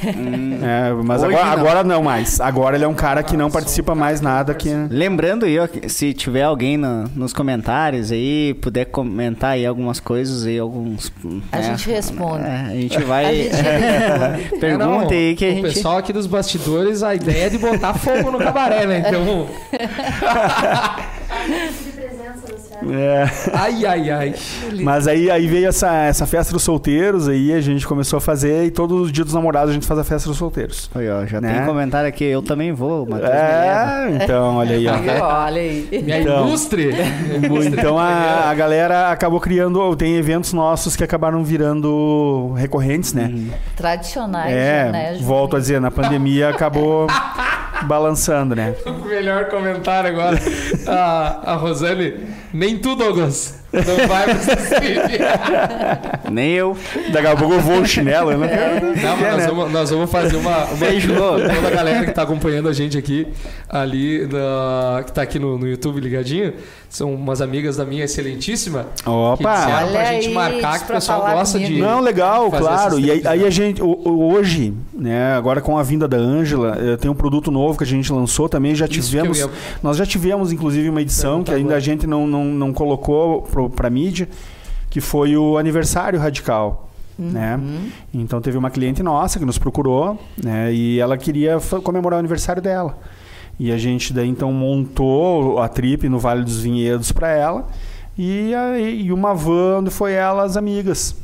S3: É, mas
S2: Hoje
S3: agora,
S2: não.
S3: agora não mais. Agora ele é um cara que não participa mais nada que
S2: Lembrando aí, ó, que se tiver alguém na- nos comentários aí, puder comentar aí algumas coisas aí, alguns.
S4: A
S2: né?
S4: gente responde.
S2: É, a gente vai. *laughs*
S4: A gente. *laughs*
S1: É, não,
S2: Pergunta aí que a
S1: o
S2: gente.
S1: pessoal aqui dos bastidores, a ideia é de botar fogo no cabaré, né? Então,
S5: de presença do Thiago.
S3: É,
S1: ai, ai, ai.
S3: mas aí, aí veio essa, essa festa dos solteiros, aí a gente começou a fazer, e todos os dias dos namorados a gente faz a festa dos solteiros.
S2: Aí, ó, já
S3: Né?
S2: tem comentário aqui, eu também vou, Matheus.
S3: É, então, olha aí, ó.
S4: Olha aí.
S1: Minha
S3: Então.
S1: ilustre.
S3: Então a, a galera acabou criando, tem eventos nossos que acabaram virando recorrentes, né?
S4: Tradicionais,
S3: É,
S4: né?
S3: Volto a dizer, na pandemia acabou *laughs* balançando, né?
S1: O *laughs* melhor comentário agora. A, a Rosane, nem tu, Douglas. Não vai pra stream. *laughs*
S2: Nem eu.
S3: Daqui a pouco eu vou o chinelo, não quero.
S1: Não, mas nós, vamos, nós vamos fazer uma. uma
S2: Beijo.
S1: toda a galera que tá acompanhando a gente aqui, ali, na- que tá aqui no, no YouTube ligadinho, são umas amigas da minha excelentíssima. Que
S3: Opa!
S1: disseram pra gente
S4: aí,
S1: marcar que o pessoal gosta
S4: comigo.
S1: de.
S3: Não, legal,
S1: fazer
S3: claro. E aí, aí
S1: né?
S3: a gente, hoje, né, agora com a vinda da Ângela, eh, tem um produto novo que a gente lançou também, já
S1: Isso que
S3: tivemos.
S1: ia-
S3: Nós já tivemos, inclusive, uma edição que
S1: Perguntar
S3: ainda
S1: agora.
S3: a gente não, não, não colocou pro, pra mídia, que foi o aniversário radical. Né? Então teve uma cliente nossa que nos procurou, né? E ela queria comemorar o aniversário dela. E a gente daí então montou a trip no Vale dos Vinhedos para ela e, a- e uma van onde foi ela as amigas.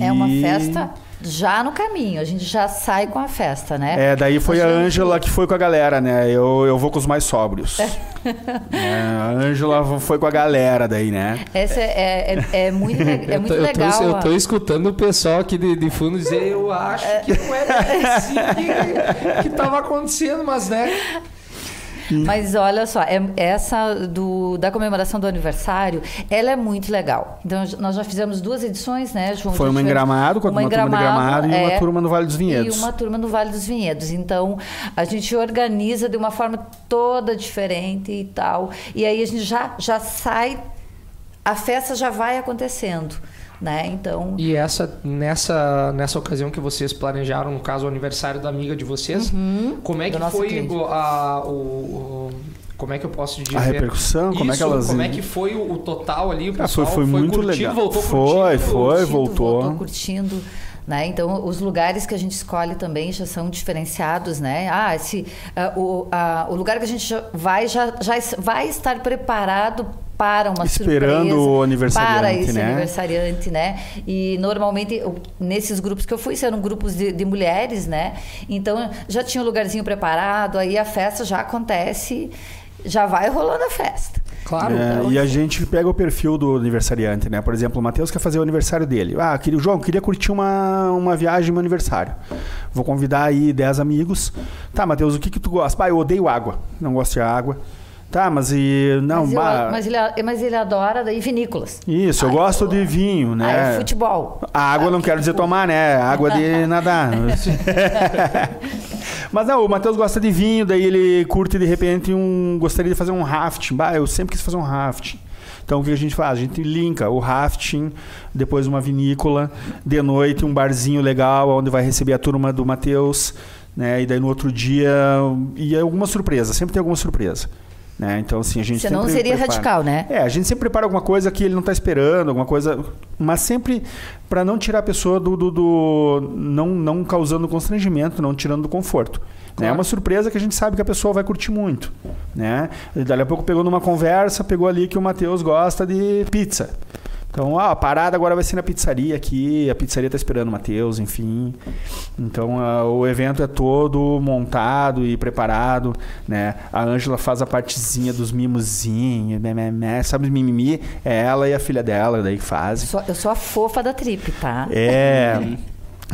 S4: É uma
S3: E-
S4: festa já no caminho. A gente já sai com a festa, né?
S3: É, daí foi a
S4: gente-
S3: Ângela que foi com a galera, né? Eu, eu vou com os mais sóbrios. É, a Ângela foi com a galera daí, né?
S4: Essa é, é, é muito, é
S1: Eu
S4: muito
S1: tô, eu tô-
S4: legal.
S1: Eu tô,
S4: ó.
S1: escutando o pessoal aqui de, de fundo dizer, eu acho que não era assim que, que tava acontecendo, mas né?
S4: Mas olha só, é- essa do, da comemoração do aniversário, ela é muito legal. Então, nós já fizemos duas edições, né, João?
S3: Foi uma em Gramado, com uma, turma de Gramado e uma
S4: é,
S3: turma no Vale dos Vinhedos.
S4: E uma turma no Vale dos Vinhedos. Então, a gente organiza de uma forma toda diferente e tal. E aí a gente já, já sai, a festa já vai acontecendo, né? Então,
S1: E essa, nessa, nessa ocasião que vocês planejaram, no caso, o aniversário da amiga de vocês, como é que foi a, o, o- Como é que eu posso dizer?
S3: A repercussão, como é que
S1: Isso,
S3: elas-
S1: Como é que foi o, o total ali? O
S3: Ah, foi-
S1: pessoal
S3: foi muito
S1: curtindo,
S3: legal.
S1: voltou
S3: Foi,
S1: curtindo?
S3: foi.
S4: curtindo,
S3: voltou.
S4: curtindo. Né? Então, os lugares que a gente escolhe também já são diferenciados, né? Ah, esse, ah, o, ah, o lugar que a gente já vai já, já vai estar preparado para uma
S3: Esperando
S4: surpresa,
S3: o aniversariante,
S4: para esse
S3: né?
S4: aniversariante, né? E normalmente eu- nesses grupos que eu fui eram grupos de, de mulheres, né? Então já tinha um lugarzinho preparado, aí a festa já acontece, já vai rolando a festa.
S1: Claro.
S3: É,
S4: então,
S3: e a
S4: assim.
S3: gente pega o perfil do aniversariante, né? Por exemplo, o Matheus quer fazer o aniversário dele. Ah, queria, João, queria curtir uma, uma viagem no meu aniversário. Vou convidar aí 10 amigos. Tá, Matheus, o que que tu gosta? Ah, eu odeio água. Não gosto de água. Tá, mas e... Não,
S4: mas, eu- mas ele, mas ele adora daí vinícolas.
S3: Isso, eu
S4: Ai,
S3: gosto
S4: eu-
S3: de vinho, né?
S4: Ah, é futebol.
S3: A água não quero dizer tomar, né? Água de *laughs* nadar. *laughs* Mas não, o Matheus gosta de vinho, daí ele curte de repente um. Gostaria de fazer um rafting. Bah, eu sempre quis fazer um rafting. Então o que a gente faz? A gente linka o rafting, depois uma vinícola, de noite um barzinho legal, onde vai receber a turma do Matheus, né? E daí no outro dia. E alguma surpresa, sempre tem alguma surpresa. Né? Então, assim, a gente
S4: Senão
S3: sempre
S4: seria
S3: prepara.
S4: radical, né?
S3: É, a gente sempre prepara alguma coisa que ele não está esperando, alguma coisa, mas sempre para não tirar a pessoa do, do, do- não, não causando constrangimento, não tirando do conforto. né? É uma surpresa que a gente sabe que a pessoa vai curtir muito, né? E Dali a pouco pegou numa conversa, pegou ali que o Matheus gosta de pizza. Então, ah, a parada agora vai ser na pizzaria aqui, a pizzaria tá esperando o Matheus, enfim. Então, ah, o evento é todo montado e preparado, né? A Ângela faz a partezinha dos mimozinhos, né, né, né, sabe, mimimi? É ela e a filha dela daí que fazem.
S4: Só- eu sou a fofa da trip, tá?
S3: É.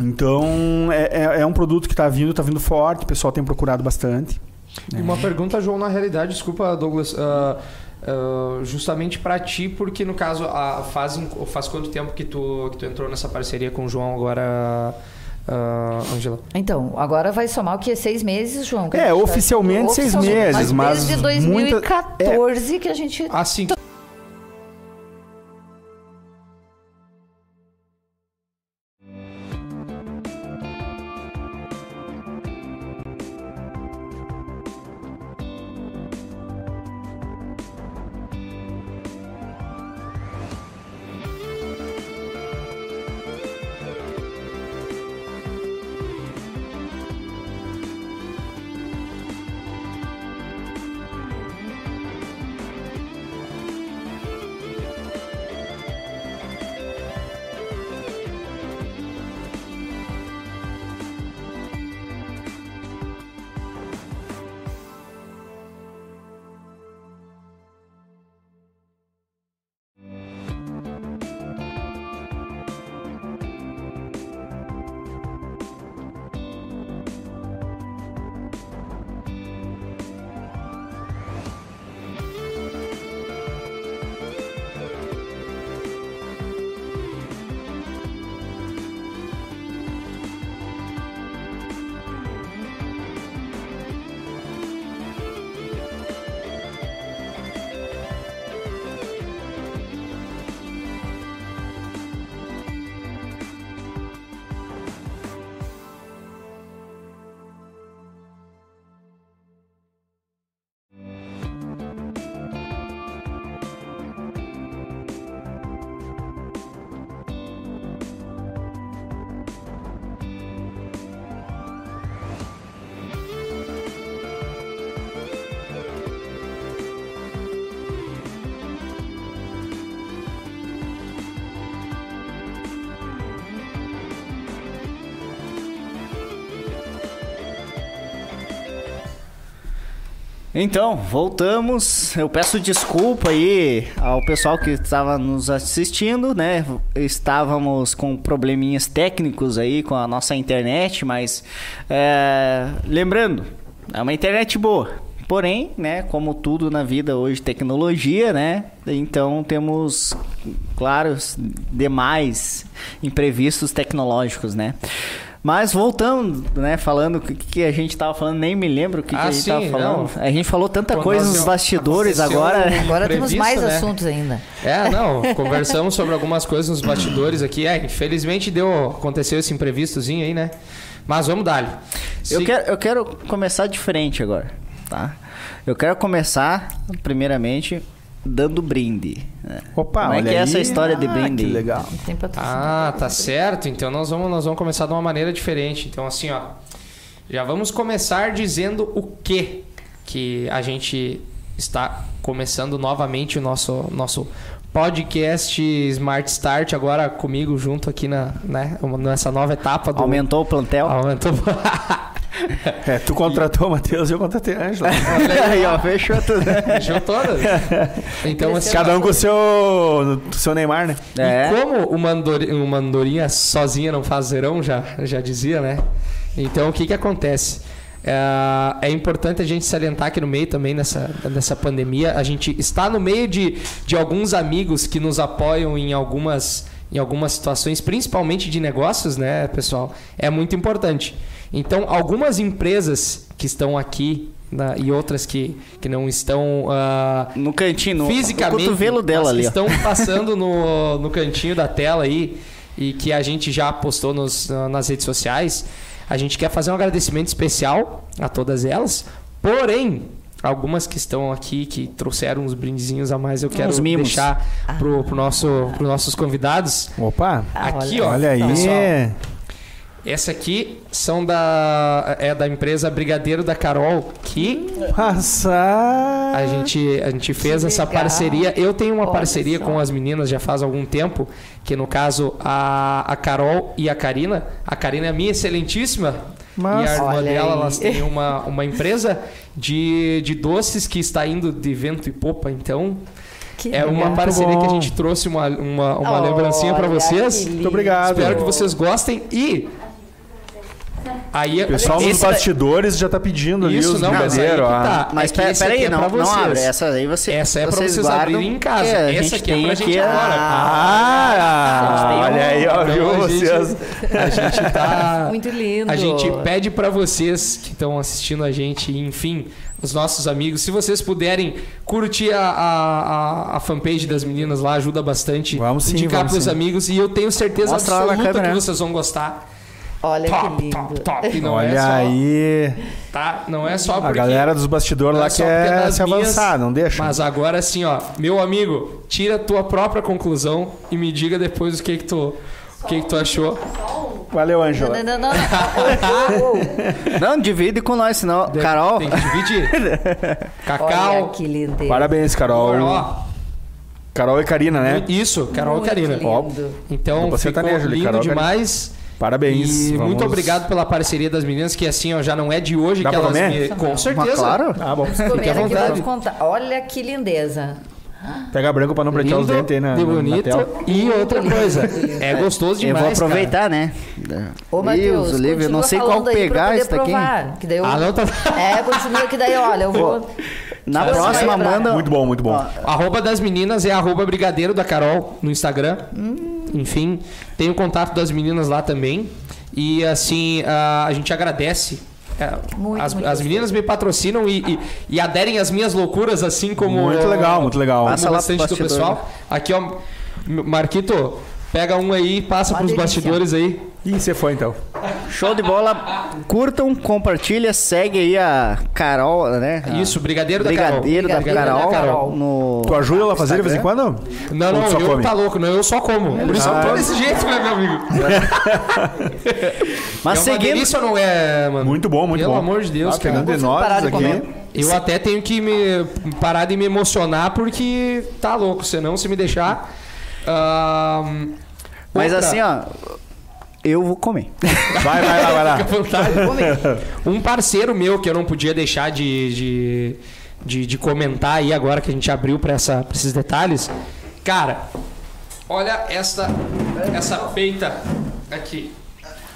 S3: Então, é, é- é um produto que tá vindo, tá vindo forte, o pessoal tem procurado bastante.
S1: E uma pergunta, João, na realidade, desculpa, Douglas, ah, ah, justamente pra ti, porque no caso, a, faz, faz quanto tempo que tu, que tu entrou nessa parceria com o João agora, ah, Angela?
S4: Então, agora vai somar o que? Seis meses, João?
S3: É,
S4: tá-
S3: oficialmente seis meses, mas
S4: Desde
S3: muita-
S4: 2014 que a gente.
S1: Assim,
S2: Então, voltamos. Eu peço desculpa aí ao pessoal que estava nos assistindo, né? Estávamos com probleminhas técnicos aí com a nossa internet, mas é, lembrando, é uma internet boa. Porém, né, como tudo na vida hoje, tecnologia, né? Então temos, claro, demais imprevistos tecnológicos, né? Mas voltando, né, falando o que, que a gente tava falando, nem me lembro o que, que
S1: Ah,
S2: a gente
S1: sim,
S2: tava falando.
S1: não.
S2: A gente falou tanta
S1: Quando
S2: coisa nos bastidores agora.
S1: um
S4: Agora temos mais
S1: né?
S4: assuntos ainda.
S1: É, não, conversamos sobre algumas coisas nos bastidores aqui. É, infelizmente deu, aconteceu esse imprevistozinho aí, né? Mas vamos dar.
S2: Eu quero, eu quero começar diferente agora, tá? Eu quero começar, primeiramente, dando brinde. né?
S3: Opa,
S2: Como é
S3: olha
S2: que é essa
S3: aí.
S2: história de
S3: Ah,
S2: brinde?
S3: Que legal.
S4: Patrocínio.
S1: Ah, tá certo. Então nós vamos, nós vamos começar de uma maneira diferente. Então, assim, ó. Já vamos começar dizendo o que que a gente está começando novamente o nosso, nosso podcast Smart Start, agora comigo junto aqui na, né, nessa nova etapa do.
S2: Aumentou o plantel?
S1: Aumentou. *laughs* *laughs*
S3: É, tu contratou o Matheus e eu contratei a Ângela. *laughs*
S2: aí, ó, fechou tudo. *laughs*
S1: Fechou todas. Então, assim,
S3: Cada um com o seu, seu Neymar, né?
S2: É.
S1: E como o, mandori, o Mandorinha sozinha não faz verão, já, já dizia, né? Então o que que acontece? É, é importante a gente salientar que no meio também nessa, nessa pandemia, a gente está no meio de, de alguns amigos que nos apoiam em algumas, em algumas situações, principalmente de negócios, né, pessoal? É muito importante. Então, algumas empresas que estão aqui na- e outras que, que não estão. ah,
S2: No cantinho,
S1: fisicamente
S2: no cotovelo dela ali,
S1: estão *laughs* passando no, no cantinho da tela aí e que a gente já postou nos, nas redes sociais. A gente quer fazer um agradecimento especial a todas elas. Porém, algumas que estão aqui, que trouxeram uns brindezinhos a mais, eu quero deixar pro, pro nosso, pros nossos convidados.
S3: Opa,
S1: aqui,
S4: olha
S1: ó.
S3: olha aí.
S1: pessoal, essa aqui são da é da empresa Brigadeiro da Carol, que
S3: Passar.
S1: a gente a gente fez
S4: Que
S1: essa
S4: legal.
S1: parceria. Eu tenho uma
S4: Olha
S1: parceria
S4: só.
S1: com as meninas já faz algum tempo, que no caso a, a Carol e a Karina. A Karina é minha excelentíssima.
S3: Mas-
S1: e a irmã
S4: Olha
S1: dela,
S4: aí.
S1: elas têm *laughs* uma, uma empresa de, de doces que está indo de vento e popa. Então,
S4: Que
S1: é uma
S4: legal.
S1: parceria que a gente trouxe uma, uma, uma
S4: Olha,
S1: lembrancinha para vocês.
S3: Muito obrigado.
S1: Espero que vocês gostem e. Aí,
S3: O pessoal nos bastidores já tá pedindo ali
S1: Isso,
S3: os
S1: não, mas aí que
S3: brigadeiros. ó.
S1: tá.
S2: Mas
S1: É que
S2: pera,
S1: é
S2: não, não
S1: vocês.
S2: abre. Essa aí você,
S1: Essa é pra vocês
S2: guardam,
S1: abrirem em casa. Essa aqui é pra gente agora.
S3: Ah,
S2: tem
S3: olha
S2: um-
S3: aí, ó, viu
S1: Então, a
S3: vocês.
S1: gente, a gente tá. *laughs*
S4: Muito lindo.
S1: A gente pede pra vocês que estão assistindo a gente, enfim, os nossos amigos, se vocês puderem curtir a, a, a- a fanpage das meninas lá, ajuda bastante.
S3: Vamos sim,
S1: Indicar
S3: vamos
S1: pros
S3: sim.
S1: amigos e eu tenho certeza
S2: Mostra
S1: absoluta
S2: câmera.
S1: que vocês vão gostar.
S4: Olha
S1: top,
S4: que lindo.
S1: top, top. Não
S3: Olha
S1: é só,
S3: aí.
S1: tá? Não é só
S3: A
S1: porque
S3: galera dos bastidores lá
S1: é é
S3: quer
S1: das
S3: se
S1: minhas,
S3: avançar, não deixa.
S1: Mas agora sim, ó, meu amigo, tira a tua própria conclusão e me diga depois o que que tu, o que que tu achou.
S3: Valeu, Ângela.
S4: Não, não, não.
S2: Não, *laughs* divide com nós, senão...
S1: De-
S2: Carol,
S1: Tem que dividir. *laughs*
S4: Olha
S1: Cacau.
S4: que lindo.
S3: Parabéns, Carol.
S1: Ó,
S3: Carol e Karina, né?
S1: Isso, Carol
S4: Muito
S1: e Karina.
S4: lindo.
S3: Ó,
S1: Então, ficou
S3: sertaneja ali,
S1: lindo
S3: Carol
S1: demais.
S3: Parabéns.
S1: E
S3: Vamos-
S1: muito obrigado pela parceria das meninas, que assim, ó, já não é de hoje
S3: Dá
S1: que
S3: pra
S1: elas
S3: comer?
S1: me... Com
S2: mas
S1: certeza.
S2: claro.
S3: Ah, bom.
S1: Fique à
S4: eu
S1: vontade.
S4: Olha que lindeza.
S3: Pega branco pra não pretear os dentes aí na,
S1: de
S3: na- na
S1: bonito.
S3: tela.
S1: E outra coisa, é gostoso
S2: eu
S1: demais,
S2: vou aproveitar, né?
S4: Ô,
S2: Deus,
S4: Matheus,
S2: o livro, eu não sei qual pegar esse daqui.
S4: Que daí eu...
S1: cara. Ah, não tá...
S4: É, continua que daí, olha, eu vou...
S2: Na
S4: Você
S2: próxima, manda...
S3: Muito bom, muito bom.
S2: Ó,
S1: Arroba das meninas é arroba brigadeiro da Carol no Instagram. Enfim, tem o contato das meninas lá também. E assim, a, a gente agradece. É,
S4: Muito,
S1: as,
S4: muito
S1: as meninas me patrocinam e, e, e aderem às minhas loucuras, assim como.
S3: Muito legal, muito legal.
S2: Passa lá pro
S1: bastante do pessoal. Aqui, ó. Marquito, pega um aí, passa
S4: Uma
S1: pros
S4: delícia.
S1: bastidores aí.
S3: Ih, você foi então.
S2: Show de bola. Curtam, compartilha, segue aí a Carol, né? A
S1: Isso, Brigadeiro da Carol.
S2: Brigadeiro da
S4: Brigadeiro
S2: Carol.
S4: Carol.
S2: No
S3: Tu ajuda ela a fazer de vez em quando?
S1: Não, não, eu
S3: come?
S1: tá louco, não, eu só como. Por isso eu tô
S3: Ah.
S1: desse jeito, né, meu amigo? *laughs*
S2: Mas
S1: é
S2: seguindo...
S1: ou não é, mano?
S3: Muito bom, muito
S1: Pelo
S3: bom.
S1: amor de Deus,
S3: Ah,
S1: cara.
S3: pegando de nós
S4: de
S3: aqui.
S4: comer.
S1: Eu até tenho que me parar de me emocionar porque tá louco, senão se me deixar. ahn,
S2: Mas
S1: outra-
S2: assim, ó... Eu vou comer.
S3: Vai, vai lá, vai lá.
S1: Fica à vontade. um parceiro meu que eu não podia deixar de, de, de, de comentar aí agora que a gente abriu pra, essa, pra esses detalhes. Cara, olha essa, essa peita aqui.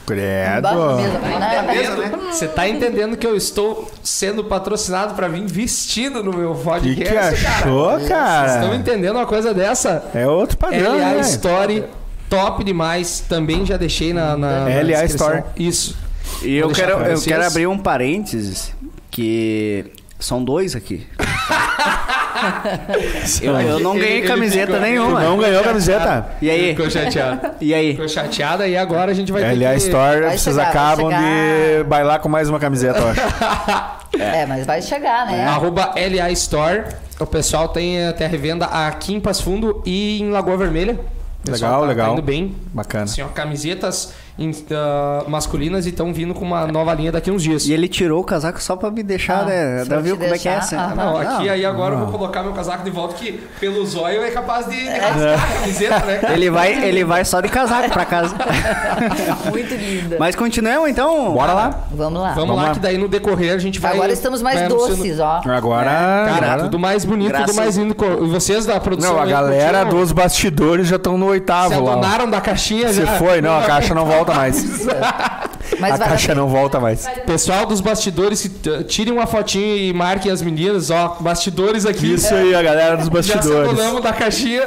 S3: Credo.
S4: Da mesa, vai, né?
S1: Você tá entendendo que eu estou sendo patrocinado pra vir vestido no meu
S3: O que,
S1: podcast,
S3: que
S1: cara?
S3: achou,
S1: Vocês estão
S3: cara?
S1: entendendo uma coisa dessa?
S3: É outro padrão,
S1: LA
S3: né?
S1: Story, top demais. Também já deixei na, na, na
S3: LA
S1: descrição.
S3: Store.
S1: Isso.
S2: E eu quero, eu quero abrir um parênteses que são dois aqui. *laughs* eu, eu não ganhei
S1: ele
S2: camiseta
S1: ficou-
S2: nenhuma.
S3: Não ganhou camiseta?
S2: E aí?
S1: Ficou chateado.
S2: E aí?
S1: Ficou chateada e agora a gente vai ter
S3: LA
S1: que...
S3: Store,
S4: Vai
S3: vocês
S4: chegar,
S3: acabam de bailar com mais uma camiseta, eu acho. *laughs*
S4: É, mas vai chegar, né?
S1: Arroba LA Store. O pessoal tem até revenda aqui em Passo Fundo e em Lagoa Vermelha. O pessoal
S3: Legal,
S1: tá,
S3: legal.
S1: Tá indo bem.
S3: Bacana.
S1: Assim, ó, camisetas em, ah, masculinas e estão vindo com uma nova linha daqui uns dias.
S2: E ele tirou o casaco só pra me deixar,
S4: Ah,
S2: né? Não viu como é que é
S4: deixar,
S2: essa?
S4: aham.
S1: Não, aqui
S2: Não.
S1: aí agora eu vou colocar meu casaco de volta que pelo zóio é capaz de, de rasgar a camiseta, né? cara? *laughs*
S2: Ele vai, ele vai só de casaco pra casa. *laughs*
S4: Muito linda.
S2: Mas continuamos então?
S3: Bora lá.
S4: Vamos lá.
S1: Vamos,
S3: Vamos
S1: lá,
S3: lá.
S1: que daí no decorrer a gente vai.
S4: Agora estamos mais
S1: vai anunciando-
S4: doces, ó.
S3: Agora.
S1: Cara,
S3: agora-
S1: tudo mais bonito,
S2: Graças-
S1: tudo mais lindo. Vocês da produção.
S3: Não, a galera
S1: curtiram?
S3: dos bastidores já estão no
S1: Se
S3: oitavo lá.
S1: abandonaram da caixinha
S3: Se
S1: já.
S3: foi, não, a caixa não *laughs* volta mais. *laughs*
S4: Mas
S3: a caixa não volta mais.
S1: Pessoal dos bastidores, tirem uma fotinho e marquem as meninas, ó. Bastidores aqui.
S3: Isso aí, a galera dos *laughs*
S1: Já se
S3: bastidores.
S1: da caixinha.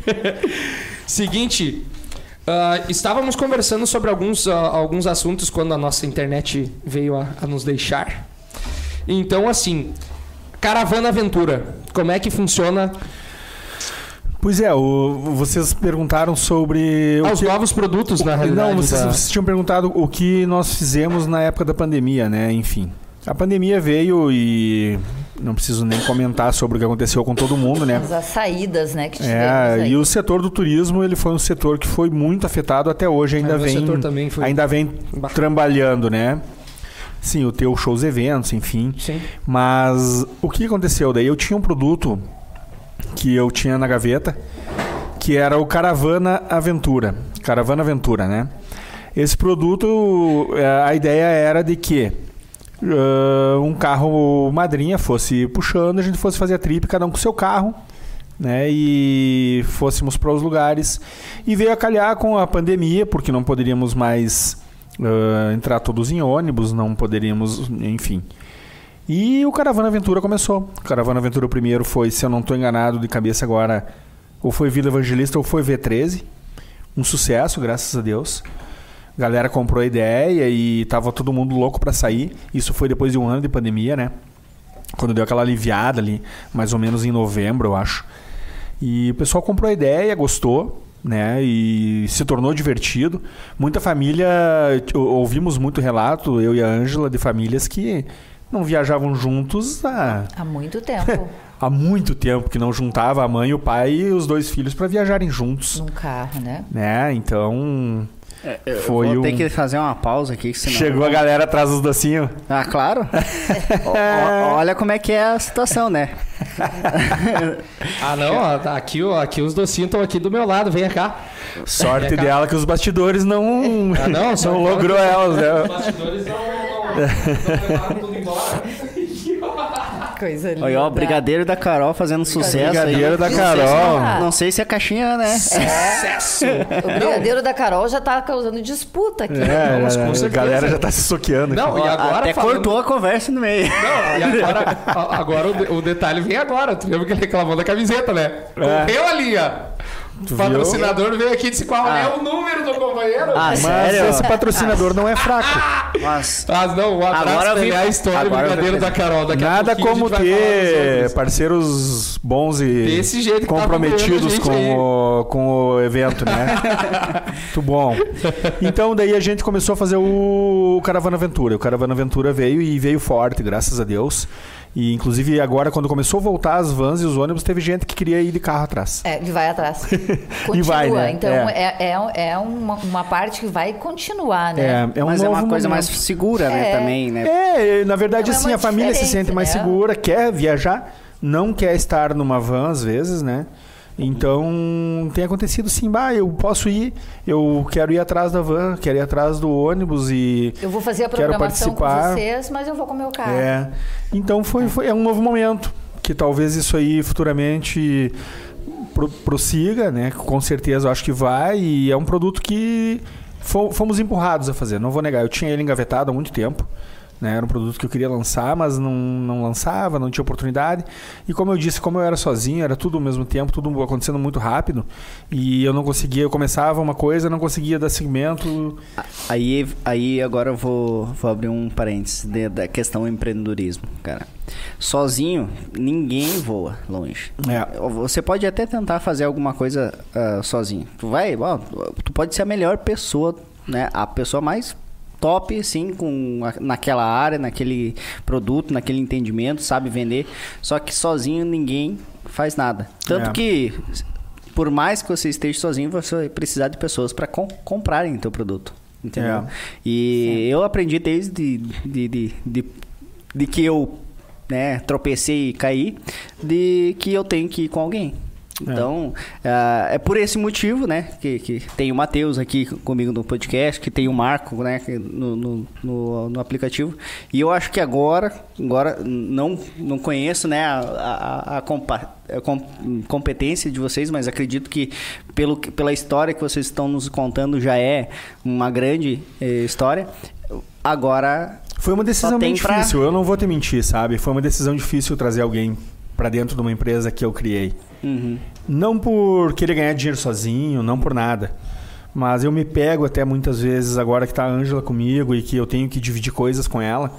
S1: *laughs* Seguinte, ah, estávamos conversando sobre alguns, ah, alguns assuntos quando a nossa internet veio a, a nos deixar. Então, assim, Caravana Aventura, como é que funciona
S3: Pois é, o- vocês perguntaram sobre. o
S1: Ah, os
S3: que-
S1: novos produtos, na realidade?
S3: Não, vocês,
S1: da-
S3: vocês tinham perguntado o que nós fizemos na época da pandemia, né? Enfim. A pandemia veio e não preciso nem comentar sobre o que aconteceu com todo mundo, né?
S4: Mas as saídas, né, que tivemos
S3: É,
S4: aí.
S3: e o setor do turismo, ele foi um setor que foi muito afetado até hoje, ainda
S1: É,
S3: vem
S1: setor também foi-
S3: ainda vem trabalhando, né? Sim, o teu shows eventos, enfim.
S1: Sim.
S3: Mas o que aconteceu daí? Eu tinha um produto que eu tinha na gaveta, que era o Caravana Aventura. Caravana Aventura, né? Esse produto, eh, a ideia era de que ah, um carro madrinha fosse puxando, a gente fosse fazer a trip, cada um com seu carro, né? E fôssemos para os lugares. E veio a calhar com a pandemia, porque não poderíamos mais ah, entrar todos em ônibus, não poderíamos, enfim. E o Caravana Aventura começou. O Caravana Aventura primeiro foi, se eu não estou enganado de cabeça agora, ou foi Vida Evangelista ou foi V13. Um sucesso, graças a Deus. A galera comprou a ideia e tava todo mundo louco para sair. Isso foi depois de um ano de pandemia, né? Quando deu aquela aliviada ali, mais ou menos em novembro, eu acho. E o pessoal comprou a ideia, gostou, né? E se tornou divertido. Muita família, ou- ouvimos muito relato, eu e a Ângela, de famílias que não viajavam juntos há,
S4: Há muito tempo *laughs*
S3: há muito tempo, que não juntava a mãe, o pai e os dois filhos para viajarem juntos,
S4: num carro, né?
S3: né? Então,
S2: Eu
S3: Foi
S2: vou ter
S3: um-
S2: que fazer uma pausa aqui, senão...
S3: chegou a galera atrás dos docinhos.
S2: Ah, claro. *laughs* O- o- olha como é que é a situação, né? *laughs*
S1: Ah, não, ó, tá aqui, ó, aqui os docinhos estão aqui do meu lado, venha cá.
S3: Sorte
S1: Vem cá.
S3: dela que os bastidores não,
S1: Ah, não, só
S3: não logrou elas,
S1: Os
S3: né?
S1: bastidores não, não, não tudo embora.
S4: Coisa linda.
S2: Olha, ó, o brigadeiro da Carol fazendo sucesso
S3: Brigadeiro
S2: aí.
S3: da Carol.
S4: não-
S2: Não sei se a caixinha, né?
S1: Sucesso!
S4: O brigadeiro da Carol já tá causando disputa aqui.
S3: É,
S1: com
S3: a
S1: certeza.
S3: galera já tá se soqueando.
S1: Não,
S3: aqui.
S1: e agora
S2: Até
S1: falando-
S2: cortou a conversa no meio.
S1: Não, e agora, a- agora o, o detalhe vem agora. Tu lembra que ele reclamou da camiseta, né? Correu a linha. O
S3: viu?
S1: patrocinador veio aqui e disse qual
S2: Ah.
S1: é o número do companheiro.
S2: Ah,
S3: Mas
S2: sério?
S3: esse patrocinador não é fraco. *laughs*
S2: Mas...
S1: Mas não, abraço
S2: Agora
S1: ele, a história do
S2: agora vim-
S1: da Carol. Daqui
S3: Nada como ter parceiros bons e
S1: Desse jeito tá
S3: comprometidos
S1: gente
S3: com o, com o evento, né? *laughs* Muito bom. Então, daí a gente começou a fazer o Caravana Aventura. O Caravana Aventura veio e veio forte, graças a Deus. E, inclusive, agora, quando começou a voltar as vans e os ônibus, teve gente que queria ir de carro atrás.
S4: É, ele vai atrás. Continua. *laughs*
S3: E vai, né?
S4: Então
S3: É.
S4: é, é, é uma, uma parte que vai continuar, né?
S3: É, é um
S2: Mas é uma coisa mais segura, né?
S4: É.
S2: Também, né?
S3: É, na verdade,
S4: Não, é
S3: assim,
S4: uma
S3: a família se sente mais
S4: né?
S3: segura, quer viajar, não quer estar numa van às vezes, né? Então, tem acontecido sim, bah, eu posso ir, eu quero ir atrás da van, quero ir atrás do ônibus e
S4: Eu vou fazer a programação com vocês, mas eu vou com o meu carro.
S3: é. Então foi, foi é um novo momento que talvez isso aí futuramente pro- prossiga, né? Com certeza eu acho que vai e é um produto que fo- fomos empurrados a fazer. Não vou negar, eu tinha ele engavetado há muito tempo. Né? Era um produto que eu queria lançar, mas não, não lançava, não tinha oportunidade. E como eu disse, como eu era sozinho, era tudo ao mesmo tempo, tudo acontecendo muito rápido. E eu não conseguia, eu começava uma coisa, não conseguia dar segmento.
S2: Aí, aí agora eu vou, vou abrir um parênteses de- da questão empreendedorismo, cara. Sozinho, ninguém voa longe.
S3: É.
S2: Você pode até tentar fazer alguma coisa ah, sozinho. Tu vai, ó, tu pode ser a melhor pessoa, né? A pessoa mais top, sim, com a- naquela área, naquele produto, naquele entendimento, sabe vender. Só que sozinho ninguém faz nada. Tanto
S3: É.
S2: que por mais que você esteja sozinho, você vai precisar de pessoas para comprarem teu produto. Entendeu?
S3: É.
S2: E eu aprendi desde de, de, de, de que eu né, tropecei e caí, de que eu tenho que ir com alguém. Então, ah, é por esse motivo, né, que, que tem o Matheus aqui comigo no podcast, que tem o Marco, né, no, no, no, no aplicativo. E eu acho que agora, agora não, não conheço, né, a, a, a compa- a com- competência de vocês, mas acredito que pelo, pela história que vocês estão nos contando já é uma grande eh, história. Agora,
S3: Foi uma decisão bem
S2: pra-
S3: difícil, eu não vou te mentir, sabe? Foi uma decisão difícil trazer alguém pra dentro de uma empresa que eu criei.
S2: Uhum,
S3: Não por querer ganhar dinheiro sozinho, não por nada. Mas eu me pego até muitas vezes, agora que tá a Ângela comigo e que eu tenho que dividir coisas com ela.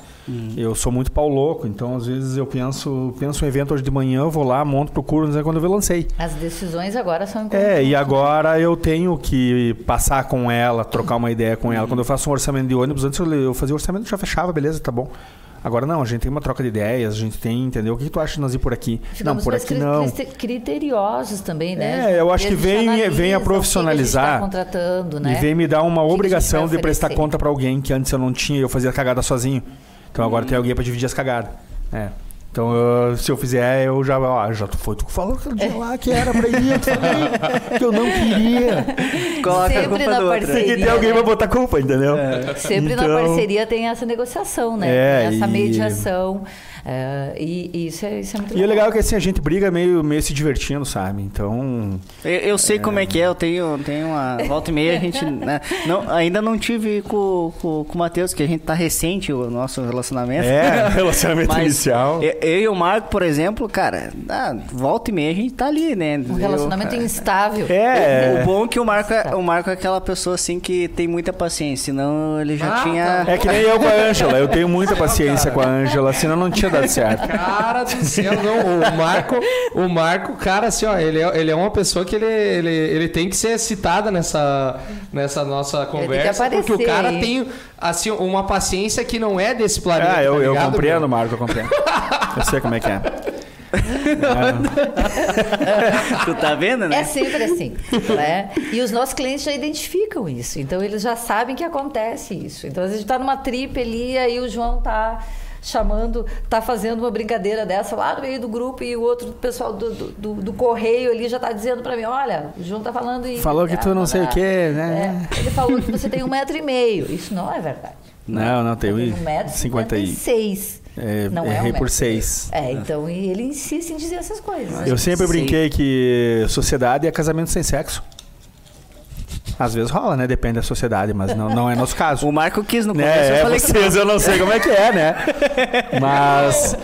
S3: Eu sou muito pau louco, então às vezes eu penso, penso um evento hoje de manhã, eu vou lá, monto, procuro, não sei quando eu lancei.
S4: As decisões agora são
S3: É, e
S4: conjunto.
S3: agora eu tenho que passar com ela, trocar uma ideia com ela. Quando eu faço um orçamento de ônibus, antes eu, eu fazia o orçamento, já fechava, beleza, tá bom. Agora não, a gente tem uma troca de ideias, a gente tem, entendeu? O que, que tu acha de nós ir por aqui?
S4: Ficamos
S3: não, por aqui não.
S4: cri- criteriosos também, né?
S3: É, eu acho que vem- vem a
S4: quem
S3: profissionalizar
S4: a tá contratando, né?
S3: E vem me dar uma
S4: que
S3: obrigação
S4: vai
S3: de prestar conta pra alguém que antes eu não tinha, eu fazia cagada sozinho. Então agora tem alguém pra dividir as cagadas. É. Então, eu- se eu fizer, eu já. Ó, já tu foi tu que falou aquele dia lá que era pra ir, falei que eu não queria.
S2: Coloca a
S4: Sempre
S2: culpa
S4: na
S2: do outro.
S4: parceria.
S3: Tem que ter alguém pra botar culpa, entendeu?
S4: Sempre na
S3: Então-
S4: parceria tem essa negociação, né?
S3: É,
S4: Tem essa
S3: e-
S4: é, e, e isso, é, isso é muito
S3: E o legal é que assim, a gente briga meio, meio se divertindo, sabe? Então.
S2: Eu, eu sei como é que é, eu tenho, tenho uma. Volta e meia, a gente. *laughs* né, não, ainda não tive com, com, com o Matheus, que a gente tá recente o nosso relacionamento.
S3: É, *laughs* relacionamento
S2: Mas
S3: inicial.
S2: Eu, eu e o Marco, por exemplo, cara, ah, volta e meia a gente tá ali, né?
S4: Um relacionamento
S2: Eu-
S4: instável.
S3: É.
S2: O bom é que o Marco, é, o Marco é aquela pessoa assim que tem muita paciência, senão ele já
S1: Ah,
S2: tinha.
S1: tá
S3: É que nem eu com a Ângela. Eu tenho muita paciência com a Ângela, senão não tinha dado certo.
S1: Cara do céu, não. O Marco, o Marco, cara, assim, ó, ele é, ele é uma pessoa que ele, ele, ele tem que ser citada nessa, nessa nossa
S4: tem que
S1: conversa, porque o cara
S4: hein?
S1: tem, assim, uma paciência que não é desse planeta.
S3: Ah, eu,
S1: tá
S3: eu
S1: ligado,
S3: compreendo,
S1: meu?
S3: Marco, eu compreendo. Eu sei como é que é. *laughs*
S2: Tu tá vendo, né?
S4: É sempre assim, né? E os nossos clientes já identificam isso, então eles já sabem que acontece isso. Então a gente está numa trip ali, aí o João tá chamando, tá fazendo uma brincadeira dessa lá no meio do grupo e o outro pessoal do, do, do- do correio ali já tá dizendo para mim, olha, o João tá falando e
S3: Falou que tu não sei o quê, né?
S4: É, ele falou que você tem um metro e meio. Isso não é verdade.
S3: Não, não, tem
S4: um metro e
S3: 50 e...
S4: seis.
S3: É,
S4: Não é um
S3: errei por seis.
S4: É, então e ele insiste em dizer essas coisas.
S3: Eu sempre
S2: Sim.
S3: brinquei que sociedade é casamento sem sexo. Às vezes rola, né? Depende da sociedade, mas não, não é nosso caso.
S2: O Marco quis no começo,
S3: Né?
S2: eu
S3: É,
S2: falei que
S3: vocês eu não sei como é que é, né? *laughs* Mas.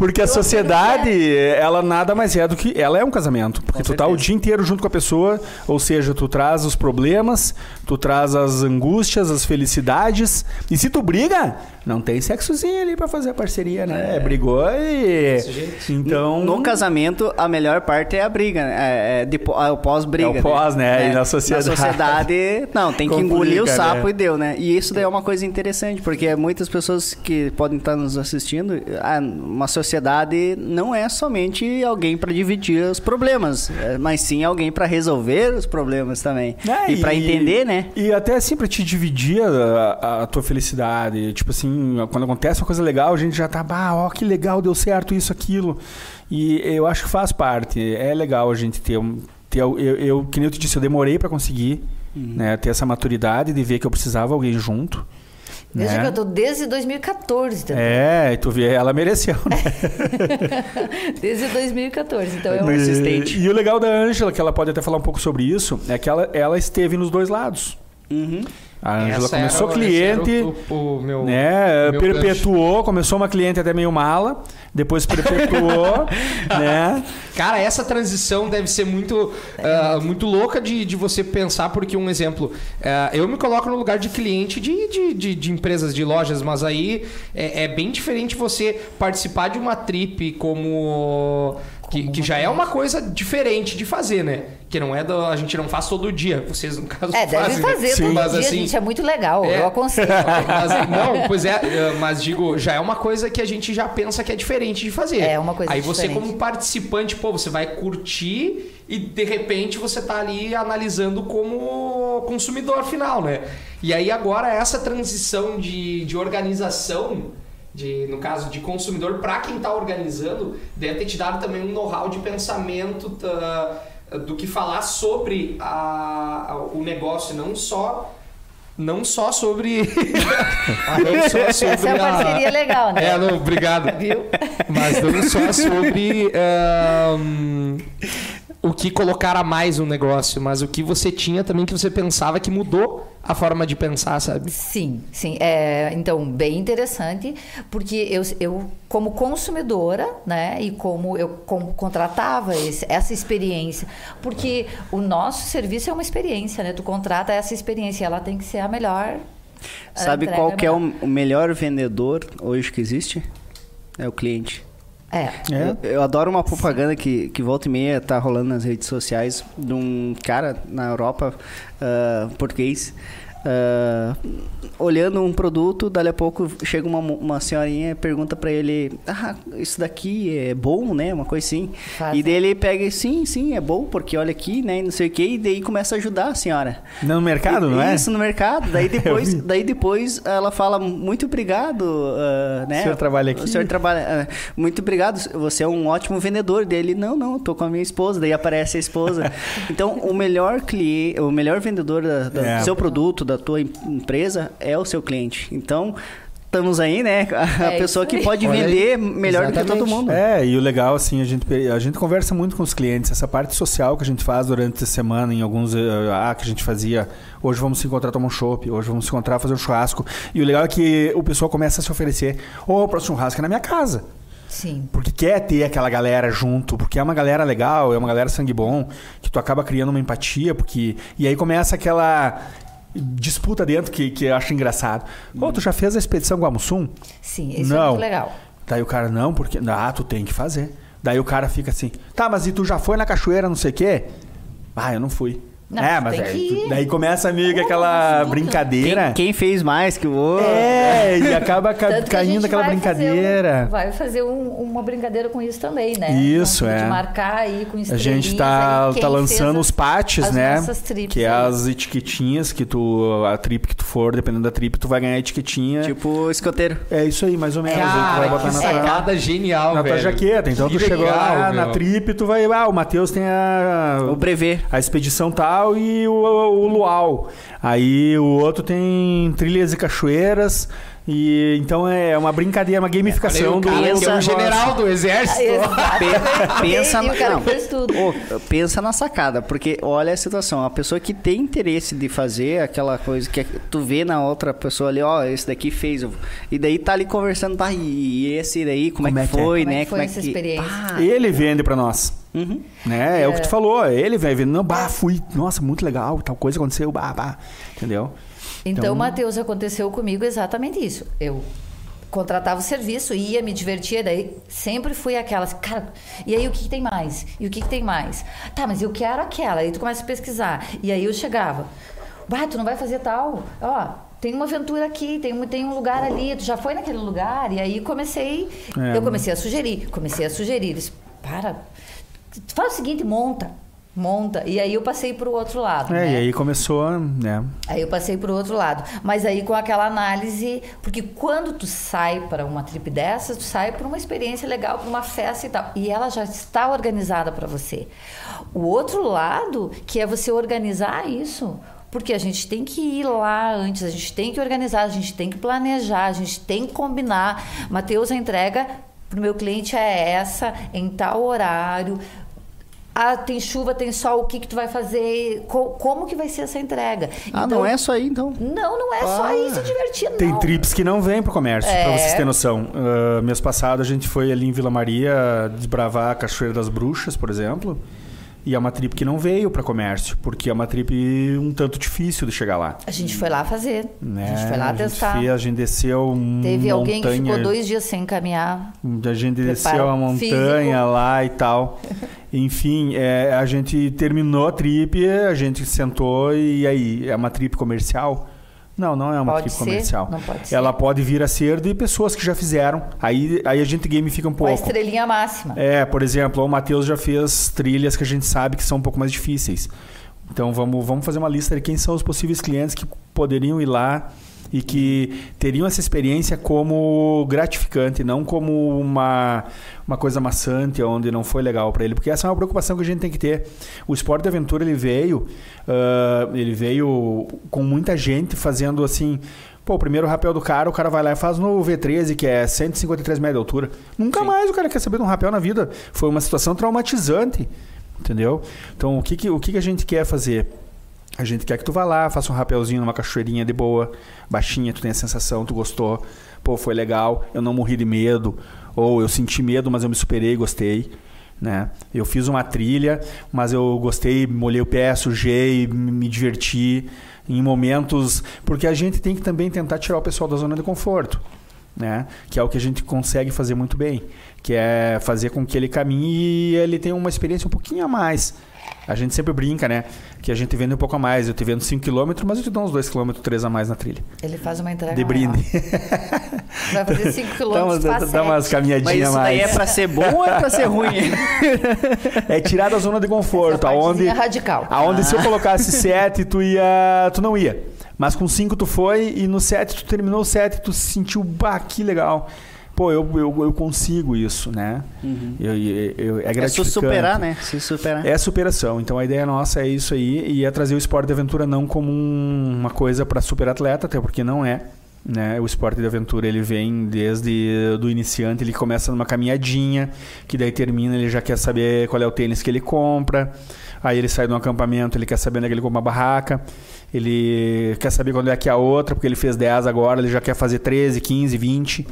S3: Porque a sociedade, ela nada mais é do que. Ela é um casamento. Porque
S2: Com
S3: tu tá o
S2: certeza.
S3: dia inteiro junto com a pessoa, ou seja, tu traz os problemas, tu traz as angústias, as felicidades. E se tu briga, não tem sexozinho ali pra fazer a parceria, né? Brigou e. Então.
S2: No casamento, a melhor parte é a briga, né? É, é, depo- é o pós-briga.
S3: É o pós, né? E na sociedade.
S2: Na sociedade, não, tem que *laughs*
S3: Complica,
S2: engolir o sapo
S3: né?
S2: e deu, né? E isso daí é uma coisa interessante, porque muitas pessoas que podem estar nos assistindo, ah, uma sociedade não é somente alguém para dividir os problemas, é, mas sim alguém para resolver os problemas também.
S3: É,
S2: e para entender, né?
S3: E até assim, pra te dividir a, a tua felicidade. Tipo assim, quando acontece uma coisa legal, a gente já tá, bah, ó, que legal, deu certo isso, aquilo. E eu acho que faz parte. É legal a gente ter um. Ter, eu, eu, que nem eu te disse, eu demorei pra conseguir né, ter essa maturidade de ver que eu precisava alguém junto.
S4: Veja
S3: né?
S4: que eu tô desde 2014 também.
S3: É, e tu vê, ela mereceu, né? *laughs*
S4: Desde 2014. Então eu
S2: Persistente.
S3: E, e o legal da Ângela, que ela pode até falar um pouco sobre isso, é que ela, ela esteve nos dois lados.
S2: Uhum.
S3: A Ângela começou
S1: era
S3: cliente.
S1: o, o- o meu,
S3: né?
S1: meu
S3: perpetuou, começou uma cliente até meio mala, depois perpetuou, *laughs* né?
S1: Cara, essa transição deve ser muito, ah, muito louca de, de você pensar, porque um exemplo, ah, eu me coloco no lugar de cliente de, de, de, de empresas, de lojas, mas aí é, é bem diferente você participar de uma trip como. Que, que já é uma coisa diferente de fazer, né? Que não é da. A gente não faz todo dia. Vocês, no caso,
S4: É, deve
S1: fazem.
S4: fazer
S3: Sim.
S4: todo
S1: Mas,
S4: dia,
S1: assim,
S4: gente. É muito legal.
S1: é.
S4: Eu aconselho. *laughs*
S1: Mas, não, pois é, eh, mas digo, já é uma coisa que a gente já pensa que é diferente de fazer.
S4: É uma coisa
S1: Aí você,
S4: diferente.
S1: como participante, pô, você vai curtir e de repente você tá ali analisando como consumidor final, né? E aí agora essa transição de, de organização. De, no caso de consumidor, para quem está organizando, deve ter te dado também um know-how de pensamento tá, do que falar sobre a- a- o negócio, não só não só sobre. *laughs* não só *laughs* sobre
S4: Essa é uma
S1: a-
S4: parceria legal, né?
S1: É, não, obrigado. *laughs*
S4: Viu?
S1: Mas não só sobre ahn, o que colocar a mais no negócio, mas o que você tinha também que você pensava que mudou a forma de pensar, sabe?
S4: Sim, sim. É, então, bem interessante, porque eu, eu como consumidora, né, e como eu com- contratava esse- essa experiência, porque o nosso serviço é uma experiência, né? Tu contrata essa experiência, ela tem que ser a melhor. a
S2: Sabe
S4: entrega
S2: qual que é o, o melhor vendedor hoje que existe? É o cliente.
S4: É.
S3: É.
S2: Eu, eu adoro uma propaganda que, que volta e meia tá rolando nas redes sociais de um cara na Europa, ah, português, ah, olhando um produto, dali a pouco chega uma, uma senhorinha e pergunta pra ele: Ah, isso daqui é bom, né? Uma coisa assim.
S4: Faz,
S2: e daí ele pega e sim, sim, é bom, porque olha aqui, né? E não sei o que, e daí começa a ajudar a senhora.
S3: No mercado, não é?
S2: Isso, no mercado. Daí *laughs* depois, daí depois ela fala, muito obrigado, ah, né?
S3: O senhor trabalha aqui?
S2: O senhor trabalha... ah, muito obrigado, você é um ótimo vendedor. Dele, não, não, tô com a minha esposa. Daí aparece a esposa. *laughs* Então, o melhor cliente, o melhor vendedor da- da-
S3: É.
S2: do seu produto, da tua em- empresa, é o seu cliente. Então... Estamos aí, né? *laughs* A
S4: É
S2: pessoa que pode vender melhor do que todo
S1: Exatamente.
S2: mundo.
S3: É, e o legal, assim, a gente, a gente conversa muito com os clientes. Essa parte social que a gente faz durante a semana, em alguns. eh, Ah, que a gente fazia. Hoje vamos se encontrar tomar um chopp, hoje vamos se encontrar fazer um churrasco. E o legal é que o pessoal começa a se oferecer. Ô, o próximo churrasco é na minha casa.
S4: Sim.
S3: Porque quer ter aquela galera junto, porque é uma galera legal, é uma galera sangue bom, que tu acaba criando uma empatia, porque. E aí começa aquela disputa dentro que, que eu acho engraçado. Ô, tu já fez a expedição Guamussum?
S4: Sim, isso é
S3: Não.
S4: muito legal.
S3: Daí o cara, não, porque. Ah, tu tem que fazer. Daí o cara fica assim, tá, mas e tu já foi na cachoeira, não sei o quê? Ah, eu não fui.
S4: Não,
S3: é, mas
S4: tem
S3: aí,
S4: que
S3: daí começa amigo aquela brincadeira.
S2: Quem, quem fez mais que o outro?
S3: É, e acaba ca-
S4: Tanto que a
S3: caindo
S4: gente
S3: aquela
S4: vai
S3: brincadeira.
S4: Fazer um- vai fazer um- uma brincadeira com isso também, né?
S3: Isso,
S4: de
S3: é.
S4: marcar aí com
S3: A gente tá, tá lançando
S4: as-
S3: os patches,
S4: as
S3: né?
S4: nossas trips
S3: que é as etiquetinhas que tu. A trip que tu for, dependendo da trip, tu vai ganhar a etiquetinha.
S2: Tipo escoteiro.
S3: é isso aí, mais ou menos.
S1: Cara,
S3: vai botar
S1: que
S3: na tua,
S1: sacada genial,
S3: na tua
S1: velho.
S3: jaqueta. Então
S1: Que
S3: tu chegou lá
S1: legal,
S3: na
S1: meu.
S3: trip, tu vai. Ah, o Matheus tem a.
S2: O brevê.
S3: a expedição tal e o, o luau. Aí o outro tem trilhas e cachoeiras. E então é uma brincadeira, uma gamificação
S1: o cara
S3: do
S1: que é um
S2: pensa-
S1: general do exército.
S4: Exatamente.
S2: pensa
S4: o cara
S2: não.
S4: fez tudo.
S2: Ô, pensa na sacada, porque olha a situação. A pessoa que tem interesse de fazer aquela coisa que tu vê na outra pessoa ali, ó, esse daqui fez. E daí tá ali conversando, tá, e esse daí, como,
S3: Como
S2: é
S3: é
S2: que
S3: que é?
S2: foi,
S4: Como é
S2: né?
S4: que foi essa experiência?
S2: Ah,
S3: Ele vende pra nós.
S2: Uhum.
S3: Né? É. o que tu falou. Ele vai vendo, não, bah, fui, nossa, muito legal, tal coisa aconteceu, bah, bah. Entendeu?
S4: Então,
S3: Então-
S4: Matheus, aconteceu comigo exatamente isso. Eu contratava o serviço, ia, me divertia, daí sempre fui aquelas, cara, e aí o que, que tem mais? E o que, que tem mais? Tá, mas eu quero aquela. Aí tu começa a pesquisar. E aí eu chegava, bah, tu não vai fazer tal? Ó, tem uma aventura aqui, tem um, tem um lugar ali, tu já foi naquele lugar? E aí comecei,
S3: É.
S4: eu comecei a sugerir, comecei a sugerir. Eles, para, faz o seguinte, monta. Monta. E aí eu passei pro outro lado.
S3: É,
S4: né?
S3: e aí começou, né?
S4: Aí eu passei pro outro lado. Mas aí com aquela análise, porque quando tu sai para uma trip dessas, tu sai para uma experiência legal, para uma festa e tal, e ela já está organizada para você. O outro lado, que é você organizar isso, porque a gente tem que ir lá antes, a gente tem que organizar, a gente tem que planejar, a gente tem que combinar. Mateus, a entrega pro meu cliente é essa, em tal horário. Ah, tem chuva, tem sol, o que que tu vai fazer? Co- como que vai ser essa entrega?
S2: Ah,
S4: Então-
S2: não é só aí, então.
S4: Não, não é só
S2: Ah.
S4: ir se divertir, não.
S3: Tem trips que não vêm pro comércio,
S4: É.
S3: pra vocês terem noção. Ah, mês passado a gente foi ali em Vila Maria desbravar a Cachoeira das Bruxas, por exemplo. E é uma trip que não veio para comércio, porque é uma trip um tanto difícil de chegar lá.
S4: A gente foi lá fazer.
S3: Né?
S4: A gente foi lá
S3: a gente
S4: testar.
S3: fez, a gente desceu
S4: Teve alguém que
S3: montanha,
S4: ficou dois dias sem caminhar.
S3: A gente desceu a montanha
S4: físico.
S3: lá e tal. *laughs* Enfim, é, a gente terminou a trip, a gente sentou e aí, é uma trip comercial? Não, não é uma
S4: Pode
S3: comercial.
S4: não pode ser.
S3: Ela pode vir a ser de pessoas que já fizeram. Aí, aí a gente gamifica um pouco.
S4: estrelinha máxima.
S3: É, por exemplo, o Matheus já fez trilhas que a gente sabe que são um pouco mais difíceis. Então vamos, vamos fazer uma lista de quem são os possíveis clientes que poderiam ir lá e que teriam essa experiência como gratificante, não como uma, uma coisa maçante, onde não foi legal para ele, porque essa é uma preocupação que a gente tem que ter. O esporte de aventura ele veio, ah, ele veio com muita gente fazendo assim. Pô, o primeiro rapel do cara, o cara vai lá e faz no V13, que é 153 metros de altura. Nunca mais o cara quer saber de um rapel na vida. Foi uma situação traumatizante, entendeu? Então, o que, que, o que, que a gente quer fazer? A gente quer que tu vá lá, faça um rapelzinho numa cachoeirinha de boa, baixinha, tu tem a sensação, tu gostou, pô, foi legal, eu não morri de medo, ou eu senti medo, mas eu me superei gostei. Né? Eu fiz uma trilha, mas eu gostei, molhei o pé, sujei, me me diverti em momentos. Porque a gente tem que também tentar tirar o pessoal da zona de conforto. Né? Que é o que a gente consegue fazer muito bem. Que é fazer com que ele caminhe e ele tenha uma experiência um pouquinho a mais. A gente sempre brinca, né? Que a gente vende um pouco a mais. Eu te vendo 5km, mas eu te dou uns 2km, 3 a mais na trilha.
S4: Ele faz uma entrega
S3: De brinde.
S4: maior. Vai fazer 5 *laughs*
S3: Dá, dá umas caminhadinhas
S2: isso
S3: a
S2: daí
S3: mais.
S2: é pra ser bom ou é pra ser ruim? *laughs*
S3: É tirar da zona de conforto,
S4: Essa
S3: aonde
S4: radical.
S3: aonde
S2: Ah.
S3: se eu colocasse *laughs* 7, tu ia, tu não ia. Mas com 5 tu foi e no 7 tu terminou o 7 tu se sentiu, bah, que legal. Pô, eu, eu, eu consigo isso, né? Eu, eu, eu- é
S2: É
S3: gratificante.
S2: se superar, né? Se superar.
S3: É superação. Então a ideia nossa é isso aí e é trazer o esporte de aventura não como um- uma coisa para super atleta, até porque não é. Né? O esporte de aventura ele vem desde do iniciante, ele começa numa caminhadinha, que daí termina, ele já quer saber qual é o tênis que ele compra. Aí ele sai de um acampamento, ele quer saber onde é que ele compra uma barraca. Ele quer saber quando é que é a outra, porque ele fez 10 agora, ele já quer fazer 13, 15, 20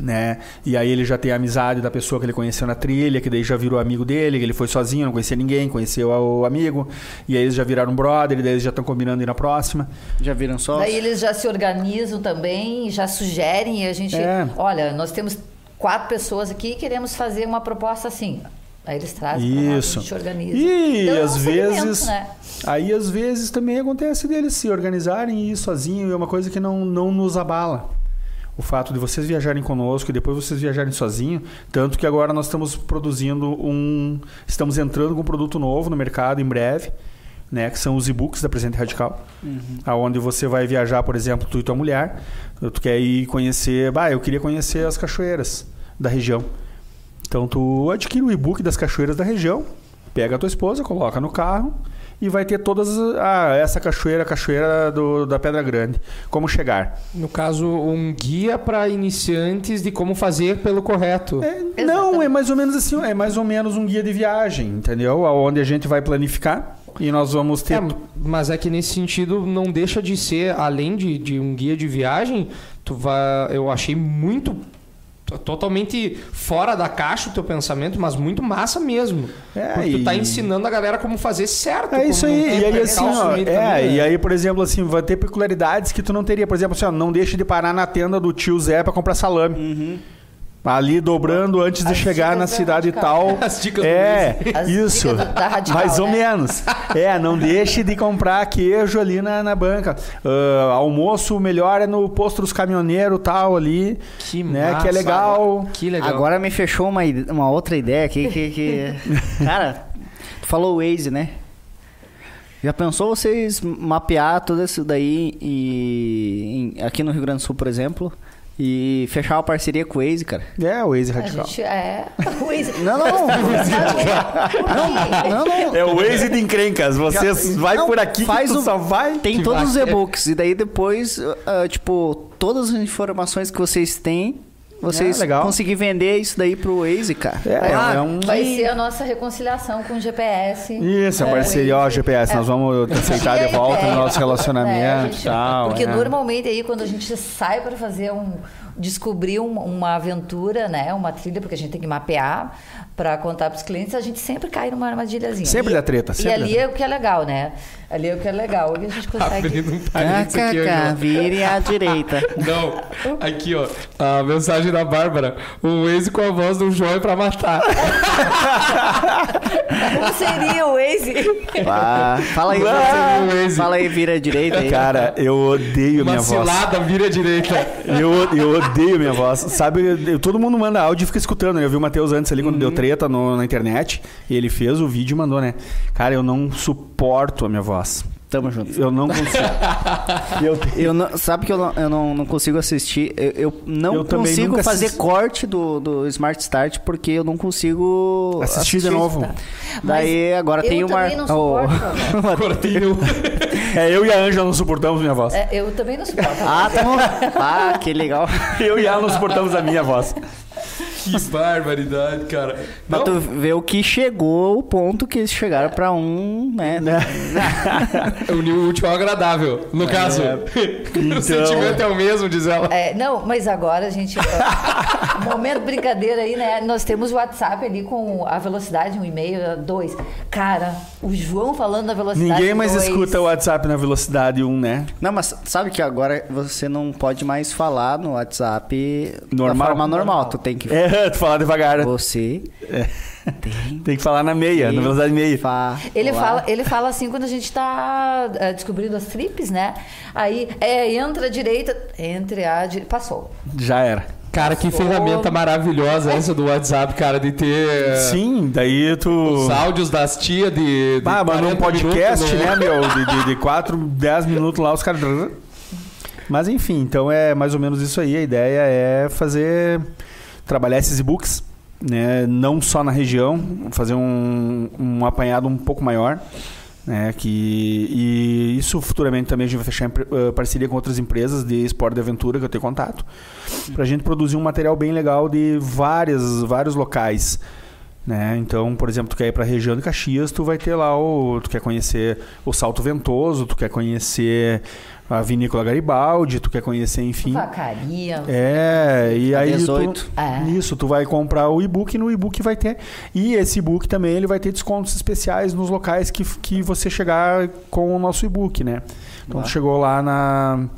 S3: né? E aí ele já tem a amizade da pessoa que ele conheceu na trilha, que daí já virou amigo dele, que ele foi sozinho, não conhecia ninguém, conheceu o amigo, e aí eles já viraram brother, e daí eles já estão combinando ir na próxima.
S2: Já viram só?
S4: Daí eles já se organizam também, já sugerem e a gente.
S3: É.
S4: Olha, nós temos quatro pessoas aqui e queremos fazer uma proposta assim. Aí eles trazem pra nós,
S3: Isso.
S4: a gente organiza.
S3: E
S4: Então, é um
S3: às vezes.
S4: né?
S3: Aí às vezes também acontece deles se organizarem e ir sozinho, é uma coisa que não, não nos abala. O fato de vocês viajarem conosco e depois vocês viajarem sozinho, tanto que agora nós estamos produzindo um, estamos entrando com um produto novo no mercado em breve, né, que são os e-books da Presente Radical, aonde você vai viajar, por exemplo, tu e tua mulher, tu quer ir conhecer, bah, eu queria conhecer as cachoeiras da região. Então tu adquire o e-book das cachoeiras da região, pega a tua esposa, coloca no carro e vai ter todas as- ah, essa cachoeira, a cachoeira do, da Pedra Grande, como chegar.
S1: No caso, um guia para iniciantes de como fazer pelo correto.
S3: É, não, é mais ou menos assim, é mais ou menos um guia de viagem, entendeu? Onde a gente vai planificar e nós vamos ter
S1: É, mas é que nesse sentido não deixa de ser, além de, de um guia de viagem, tu vai, eu achei muito totalmente fora da caixa o teu pensamento, mas muito massa mesmo.
S3: É,
S1: porque tu tá
S3: e-
S1: ensinando a galera como fazer certo.
S3: É isso aí. E aí, assim, ó, é,
S1: caminho,
S3: e
S1: né?
S3: aí, por exemplo, assim, vai ter peculiaridades que tu não teria. Por exemplo, assim, ó, não deixe de parar na tenda do tio Zé pra comprar salame. Ali dobrando antes de
S4: As
S3: chegar na
S4: da
S3: cidade
S4: Radical.
S3: tal.
S1: As dicas do
S3: É,
S4: As
S3: isso.
S4: dicas da Radical, *laughs*
S3: Mais ou
S4: né?
S3: menos. É, não deixe de comprar queijo ali na, na banca. Ah, almoço o melhor é no posto dos caminhoneiros tal ali.
S1: Que
S3: né,
S1: massa,
S3: que é legal.
S1: Que legal.
S2: Agora me fechou uma, uma outra ideia aqui que. que- *laughs* Cara, tu falou o Waze, né? Já pensou vocês mapear tudo isso daí e, em- aqui no Rio Grande do Sul, por exemplo, e fechar uma parceria com o Waze, cara?
S3: É, o Waze
S4: A
S3: radical.
S4: gente é. o Waze-
S2: Não, não, não. *laughs*
S4: Não,
S2: Não, não.
S3: É o Waze de encrencas. Você vai
S2: Não,
S3: por aqui
S2: faz
S3: que tu
S2: o-
S3: só vai.
S2: Tem
S1: Que
S2: todos os
S1: bacana.
S2: e-books. E daí depois, ah, tipo, todas as informações que vocês têm, vocês
S3: É,
S2: conseguir vender isso daí pro Waze, cara.
S3: É,
S2: Ah,
S3: é um.
S4: Vai ser a nossa reconciliação com o GPS.
S3: Isso, a
S4: É,
S3: parceria, ó. GPS, nós vamos *laughs* aceitar de volta
S4: é,
S3: no nosso
S4: é,
S3: relacionamento
S4: a
S3: e
S4: gente-
S3: tal.
S4: Porque
S3: é.
S4: normalmente aí quando a gente sai para fazer um descobrir um- uma aventura, né, uma trilha, porque a gente tem que mapear para contar para os clientes, a gente sempre cai numa armadilhazinha.
S3: Sempre
S4: E-
S3: dá treta,
S4: E
S3: sempre
S4: ali
S3: dá
S4: é o que é legal, né? Ali é o que é legal, e a gente consegue
S1: Abrindo um parênteses aqui, ó.
S2: vire à direita. *laughs*
S1: Não, aqui ó, a mensagem da Bárbara. O Waze com a voz do João é pra matar. *laughs*
S4: Como seria o Waze?
S2: Ah, fala aí,
S3: Ah.
S2: Fala aí, vira à direita aí.
S3: Cara, eu odeio
S1: Uma
S3: minha voz.
S1: cilada, vira à direita.
S3: Eu, eu odeio minha voz. Sabe, eu- todo mundo manda áudio e fica escutando. né? Eu vi o Matheus antes ali quando
S2: Uhum.
S3: deu treta no- na internet. E ele fez o vídeo e mandou, né? Cara, eu não suporto a minha voz.
S2: Tamo junto.
S3: Eu não consigo. *laughs* eu,
S2: Eu não, sabe que eu não, eu não, não consigo assistir. Eu, eu não
S3: Eu
S2: consigo fazer
S3: assisti.
S2: corte do, do Smart Start porque eu não consigo
S3: Assistir de novo.
S2: Daí agora
S4: eu
S2: tem uma.
S4: não
S2: Oh.
S4: suporto. *laughs*
S1: Cortinho.
S3: É, eu e a Ângela não suportamos minha voz.
S4: É, eu também não suporto.
S2: Ah, tá bom. Ah, que legal.
S3: Eu e ela não suportamos a minha voz.
S1: Que barbaridade, cara.
S2: Pra
S1: Não,
S2: tu ver o que chegou, o ponto que eles chegaram pra um, né?
S1: unir *laughs* o útil ao agradável. No caso, *laughs*
S3: Então-
S1: o sentimento é o mesmo, diz ela.
S4: É, não, mas agora a gente. *laughs* momento brincadeira aí, né? Nós temos o WhatsApp ali com a velocidade, um e-mail, dois. Cara, o João falando da velocidade.
S3: Ninguém mais
S4: dois.
S3: escuta o WhatsApp na velocidade 1, né?
S2: Não, mas sabe que agora você não pode mais falar no WhatsApp
S3: Normal?
S2: da forma normal. Tu tem que
S3: É, tu falar devagar.
S2: Você tem
S3: Tem que falar na meia, na velocidade meia.
S2: fa-
S4: Ele fala, ele fala assim quando a gente tá é, descobrindo as trips, né? Aí, é, entra à direita, entre a direita. Passou.
S3: Já era.
S1: Cara, que ferramenta maravilhosa essa do WhatsApp, cara, de ter
S3: Sim, daí tu.
S1: os áudios das tias de, de
S3: Ah, manda um
S1: 40
S3: podcast,
S1: minutos,
S3: né, meu? De, de, de *laughs* 4, 10 minutos lá, os caras. Mas enfim, então é mais ou menos isso aí. A ideia é fazer. Trabalhar esses e-books, né? Não só na região, fazer um, um apanhado um pouco maior. Né, que, e isso futuramente também a gente vai fechar em eh, parceria com outras empresas de esporte de aventura que eu tenho contato, para a gente produzir um material bem legal de várias, vários locais. Né? Então, por exemplo, tu quer ir para a região de Caxias, tu vai ter lá o, tu quer conhecer o Salto Ventoso, tu quer conhecer a Vinícola Garibaldi, tu quer conhecer, enfim.
S4: Vacaria.
S3: É, e
S2: A
S3: aí
S2: 18.
S3: tu,
S4: É.
S3: isso, tu vai comprar o e-book e no e-book vai ter. E esse e-book também ele vai ter descontos especiais nos locais que, que você chegar com o nosso e-book, né? Então tu chegou lá na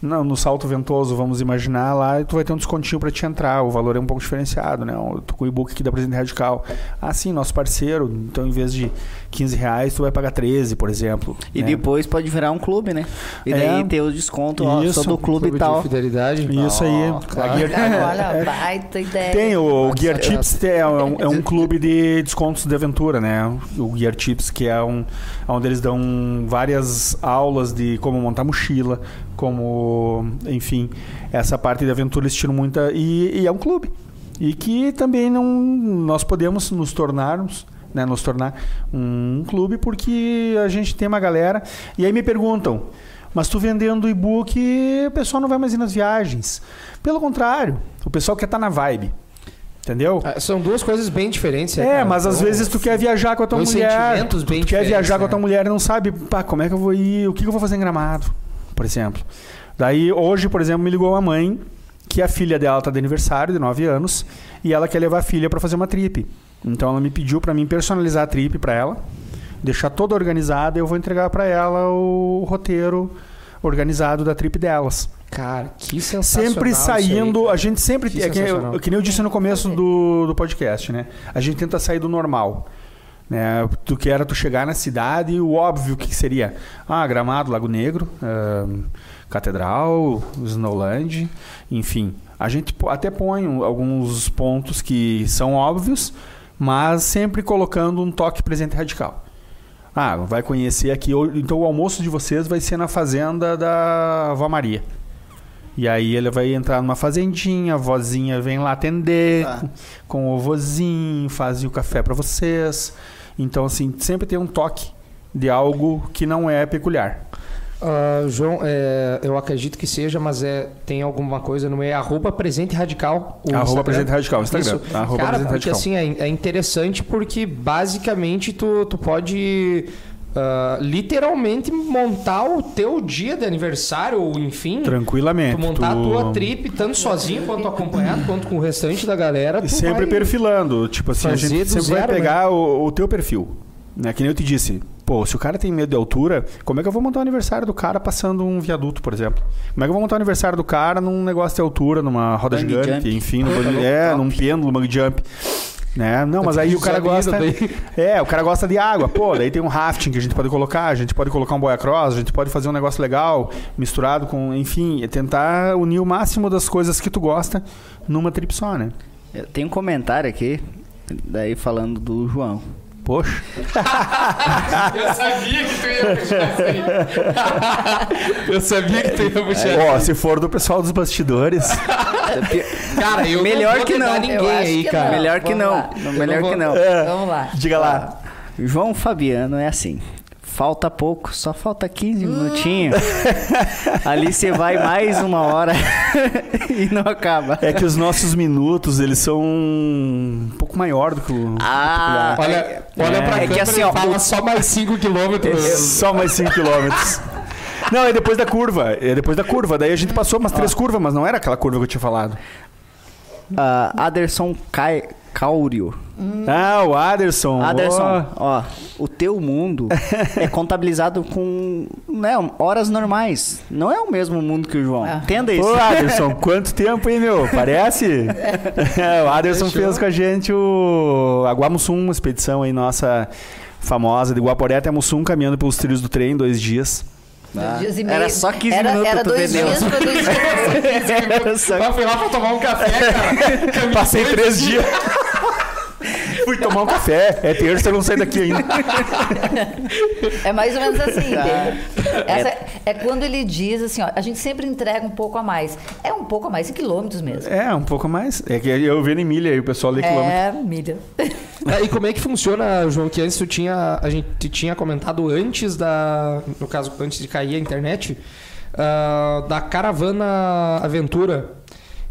S3: não, no Salto Ventoso, vamos imaginar lá, e tu vai ter um descontinho para te entrar. O valor é um pouco diferenciado, né? Eu tô com o e-book aqui da Presidente Radical. Ah, sim, nosso parceiro. Então, em vez de 15 reais, tu vai pagar 13, por exemplo.
S2: E
S3: né?
S2: depois pode virar um clube, né? E daí
S3: É.
S2: tem o desconto, ó,
S3: Isso,
S2: do clube,
S1: Clube
S2: e tal.
S1: de fidelidade.
S3: Isso aí.
S1: Claro.
S3: Gear- *laughs*
S4: Olha, baita ideia.
S3: Tem, o Gear
S1: certo.
S3: Tips é um, é um clube de descontos de aventura, né? O Gear Tips, que é um onde eles dão várias aulas de como montar mochila, como, enfim, essa parte de aventura eles tiram muita e, e é um clube. E que também não nós podemos nos tornarmos né, nos tornar um clube porque a gente tem uma galera e aí me perguntam mas tu vendendo e-book o pessoal não vai mais ir nas viagens pelo contrário o pessoal quer estar na vibe entendeu
S1: Ah, São duas coisas bem diferentes. né,
S3: é,
S1: cara?
S3: mas às
S1: Então,
S3: vezes tu quer viajar com a tua mulher. Tu quer viajar com a
S1: né?
S3: tua mulher e não sabe, pá, como é que eu vou ir, o que eu vou fazer em Gramado, por exemplo. Daí hoje, por exemplo, me ligou uma mãe que a filha dela tá de aniversário, de 9 anos, e ela quer levar a filha para fazer uma trip. Então ela me pediu para mim personalizar a trip para ela, deixar toda organizada e eu vou entregar para ela o roteiro organizado da trip delas.
S1: Cara, que sensacional.
S3: Sempre
S1: isso
S3: saindo,
S1: aí,
S3: a gente sempre.
S1: Que
S3: é que, eu- que nem eu disse no começo do, do podcast, né? A gente tenta sair do normal. Né? Tu que era tu chegar na cidade e o óbvio que seria ah, Gramado, Lago Negro, ahn, Catedral, Snowland, enfim. A gente até põe alguns pontos que são óbvios, mas sempre colocando um toque presente radical. Ah, vai conhecer aqui. Então o almoço de vocês vai ser na fazenda da Avó Maria. E aí ele vai entrar numa fazendinha, a vozinha vem lá atender
S2: Ah.
S3: com, com o vozinho, faz o café para vocês. Então, assim, sempre tem um toque de algo que não é peculiar.
S1: Ah, João, é, eu acredito que seja, mas é, tem alguma coisa no meio. Arroba Presente Radical.
S3: Arroba
S1: Instagram.
S3: Presente Radical, Instagram.
S1: Isso.
S3: Arroba
S1: Cara,
S3: Presente
S1: porque
S3: Radical.
S1: assim, é, é interessante porque basicamente tu, tu pode ah, literalmente montar o teu dia de aniversário, ou enfim,
S3: Tranquilamente.
S1: tu montar
S3: tu-
S1: a tua trip, tanto sozinho quanto acompanhado, quanto com o restante da galera.
S3: E sempre
S1: vai-
S3: perfilando. Tipo assim, a gente sempre vai
S1: zero, né?
S3: pegar o, o teu perfil. Né? Que nem eu te disse. Pô, se o cara tem medo de altura, como é que eu vou montar o aniversário do cara passando um viaduto, por exemplo? Como é que eu vou montar o aniversário do cara num negócio de altura, numa roda
S2: Bungee
S3: gigante,
S2: jump.
S3: enfim, num, *laughs* bungee- é, num pêndulo, bungee jump. Né? Não, mas aí o cara gosta.
S1: Daí- *laughs*
S3: É, o cara gosta de água. Pô, daí tem um rafting que a gente pode colocar, a gente pode colocar um boia cross, a gente pode fazer um negócio legal, misturado com, enfim, é tentar unir o máximo das coisas que tu gosta numa trip só, né?
S2: Tem um comentário aqui, daí falando do João.
S3: Poxa. *laughs*
S1: Eu sabia que tu ia puxar isso aí. *laughs* Eu sabia que tu ia puxar.
S3: Ó, se for do pessoal dos bastidores. *laughs*
S1: Cara, eu
S2: Melhor
S1: não vou
S2: que não.
S1: ninguém aí,
S4: que
S1: cara.
S4: não.
S2: Melhor que
S4: vamos
S2: não.
S4: lá.
S2: Não, Melhor
S1: vou-
S2: que não.
S3: É,
S4: Vamos lá.
S3: diga lá.
S2: João Fabiano é assim. Falta pouco, só falta 15 minutinhos. Ali você vai mais uma hora *laughs* e não acaba.
S3: É que os nossos minutos, eles são um pouco maior do que o
S2: Ah,
S3: do
S1: Olha, olha
S3: É.
S1: pra
S2: É que assim, ó,
S1: fala só mais 5 quilômetros.
S3: É Só mais 5 quilômetros. Não, é depois da curva. É depois da curva. Daí a gente passou umas três curvas, mas não era aquela curva que eu tinha falado.
S2: Ah, Aderson Cai- Cáurio.
S3: Ah, o Aderson.
S2: Aderson,
S3: ó.
S2: ó, o teu mundo *laughs* é contabilizado com né, horas normais. Não é o mesmo mundo que o João.
S4: Ah.
S2: Entenda isso.
S3: Ô, Aderson, *laughs* quanto tempo, hein, meu? Parece? É, *laughs* o Aderson
S1: Fechou.
S3: fez com a gente o a Guamussum, uma expedição aí nossa famosa de Guaporé até Mussum, caminhando pelos trilhos do trem, dois dias.
S2: Ah,
S4: Dois dias e meio.
S2: Era só 15
S4: era,
S2: minutos
S4: Era
S2: tu
S4: dois
S2: vendeu.
S4: dias pra dois dias.
S2: Só-
S1: Ah, fui lá pra tomar um café, cara.
S3: Passei três dias. Fui tomar um café. É terça, eu não saio daqui ainda.
S4: É mais ou menos assim,
S2: Tá.
S4: Essa é... quando ele diz assim, ó, a gente sempre entrega um pouco a mais. É um pouco a mais em quilômetros mesmo.
S3: É, um pouco mais. É que eu vi em milha aí, o pessoal lê quilômetro.
S4: É, milha.
S1: É, e como é que funciona, João? Que antes tu tinha. A gente tinha comentado antes da. No caso, antes de cair a internet, ah, da caravana aventura.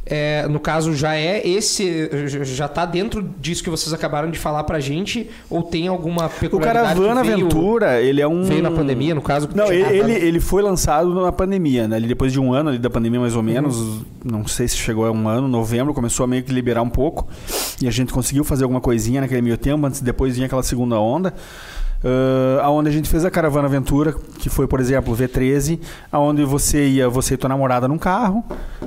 S1: É, no caso, já é esse. Já tá dentro disso que vocês acabaram de falar pra gente? Ou tem alguma
S3: O
S1: peculiaridade?
S3: Caravana
S1: que veio,
S3: Aventura, ele é um.
S1: Veio na pandemia, no caso?
S3: Não, ele,
S1: Ah,
S3: ele, ele foi lançado na pandemia, né? Ele, depois de um ano ali da pandemia, mais ou menos, não sei se chegou a um ano, novembro, começou a meio que liberar um pouco. E a gente conseguiu fazer alguma coisinha naquele meio tempo, antes depois vinha aquela segunda onda. Uh, aonde a gente fez a caravana aventura, que foi, por exemplo, o V13, aonde você ia, você e tua namorada num carro,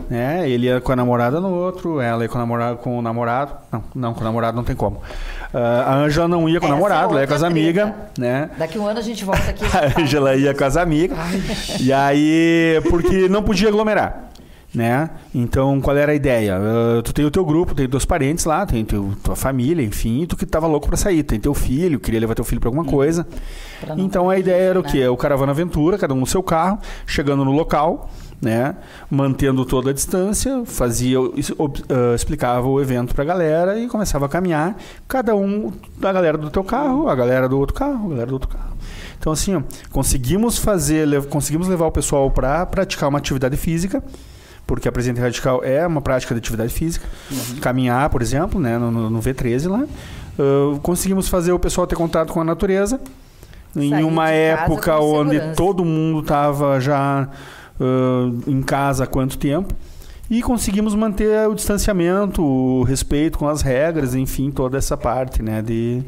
S3: né? Ele ia com a namorada no outro, ela ia com o namorado, com o namorado. Não, não, com o namorado não tem como. Uh, a Ângela não ia com o
S4: Essa é
S3: namorado, ela ia com as amigas, né?
S4: Daqui um ano a gente volta aqui. *laughs*
S3: A Angela ia com as amigas. E aí, porque não podia aglomerar. Né? Então, qual era a ideia? Ah, tu tem o teu grupo, tem teus parentes lá, tem teu, tua família, enfim, tu que tava louco pra sair. Tem teu filho, queria levar teu filho pra alguma coisa.
S4: Pra não
S3: Então a ideia era o
S4: né?
S3: quê? O Caravana Aventura, cada um no seu carro, chegando no local, né? Mantendo toda a distância, fazia, ah, explicava o evento pra galera e começava a caminhar. Cada um, a galera do teu carro, a galera do outro carro, a galera do outro carro. Então assim, ó, conseguimos fazer, conseguimos levar o pessoal para praticar uma atividade física, porque a Presidente Radical é uma prática de atividade física. Caminhar, por exemplo, né, no, no- no V13 lá. Ah, conseguimos fazer o pessoal ter contato com a natureza. Em
S4: Sair
S3: uma
S4: de casa
S3: época onde
S4: segurança.
S3: todo mundo estava já ah, em casa há quanto tempo. E conseguimos manter o distanciamento, o respeito com as regras, enfim, toda essa parte, né? De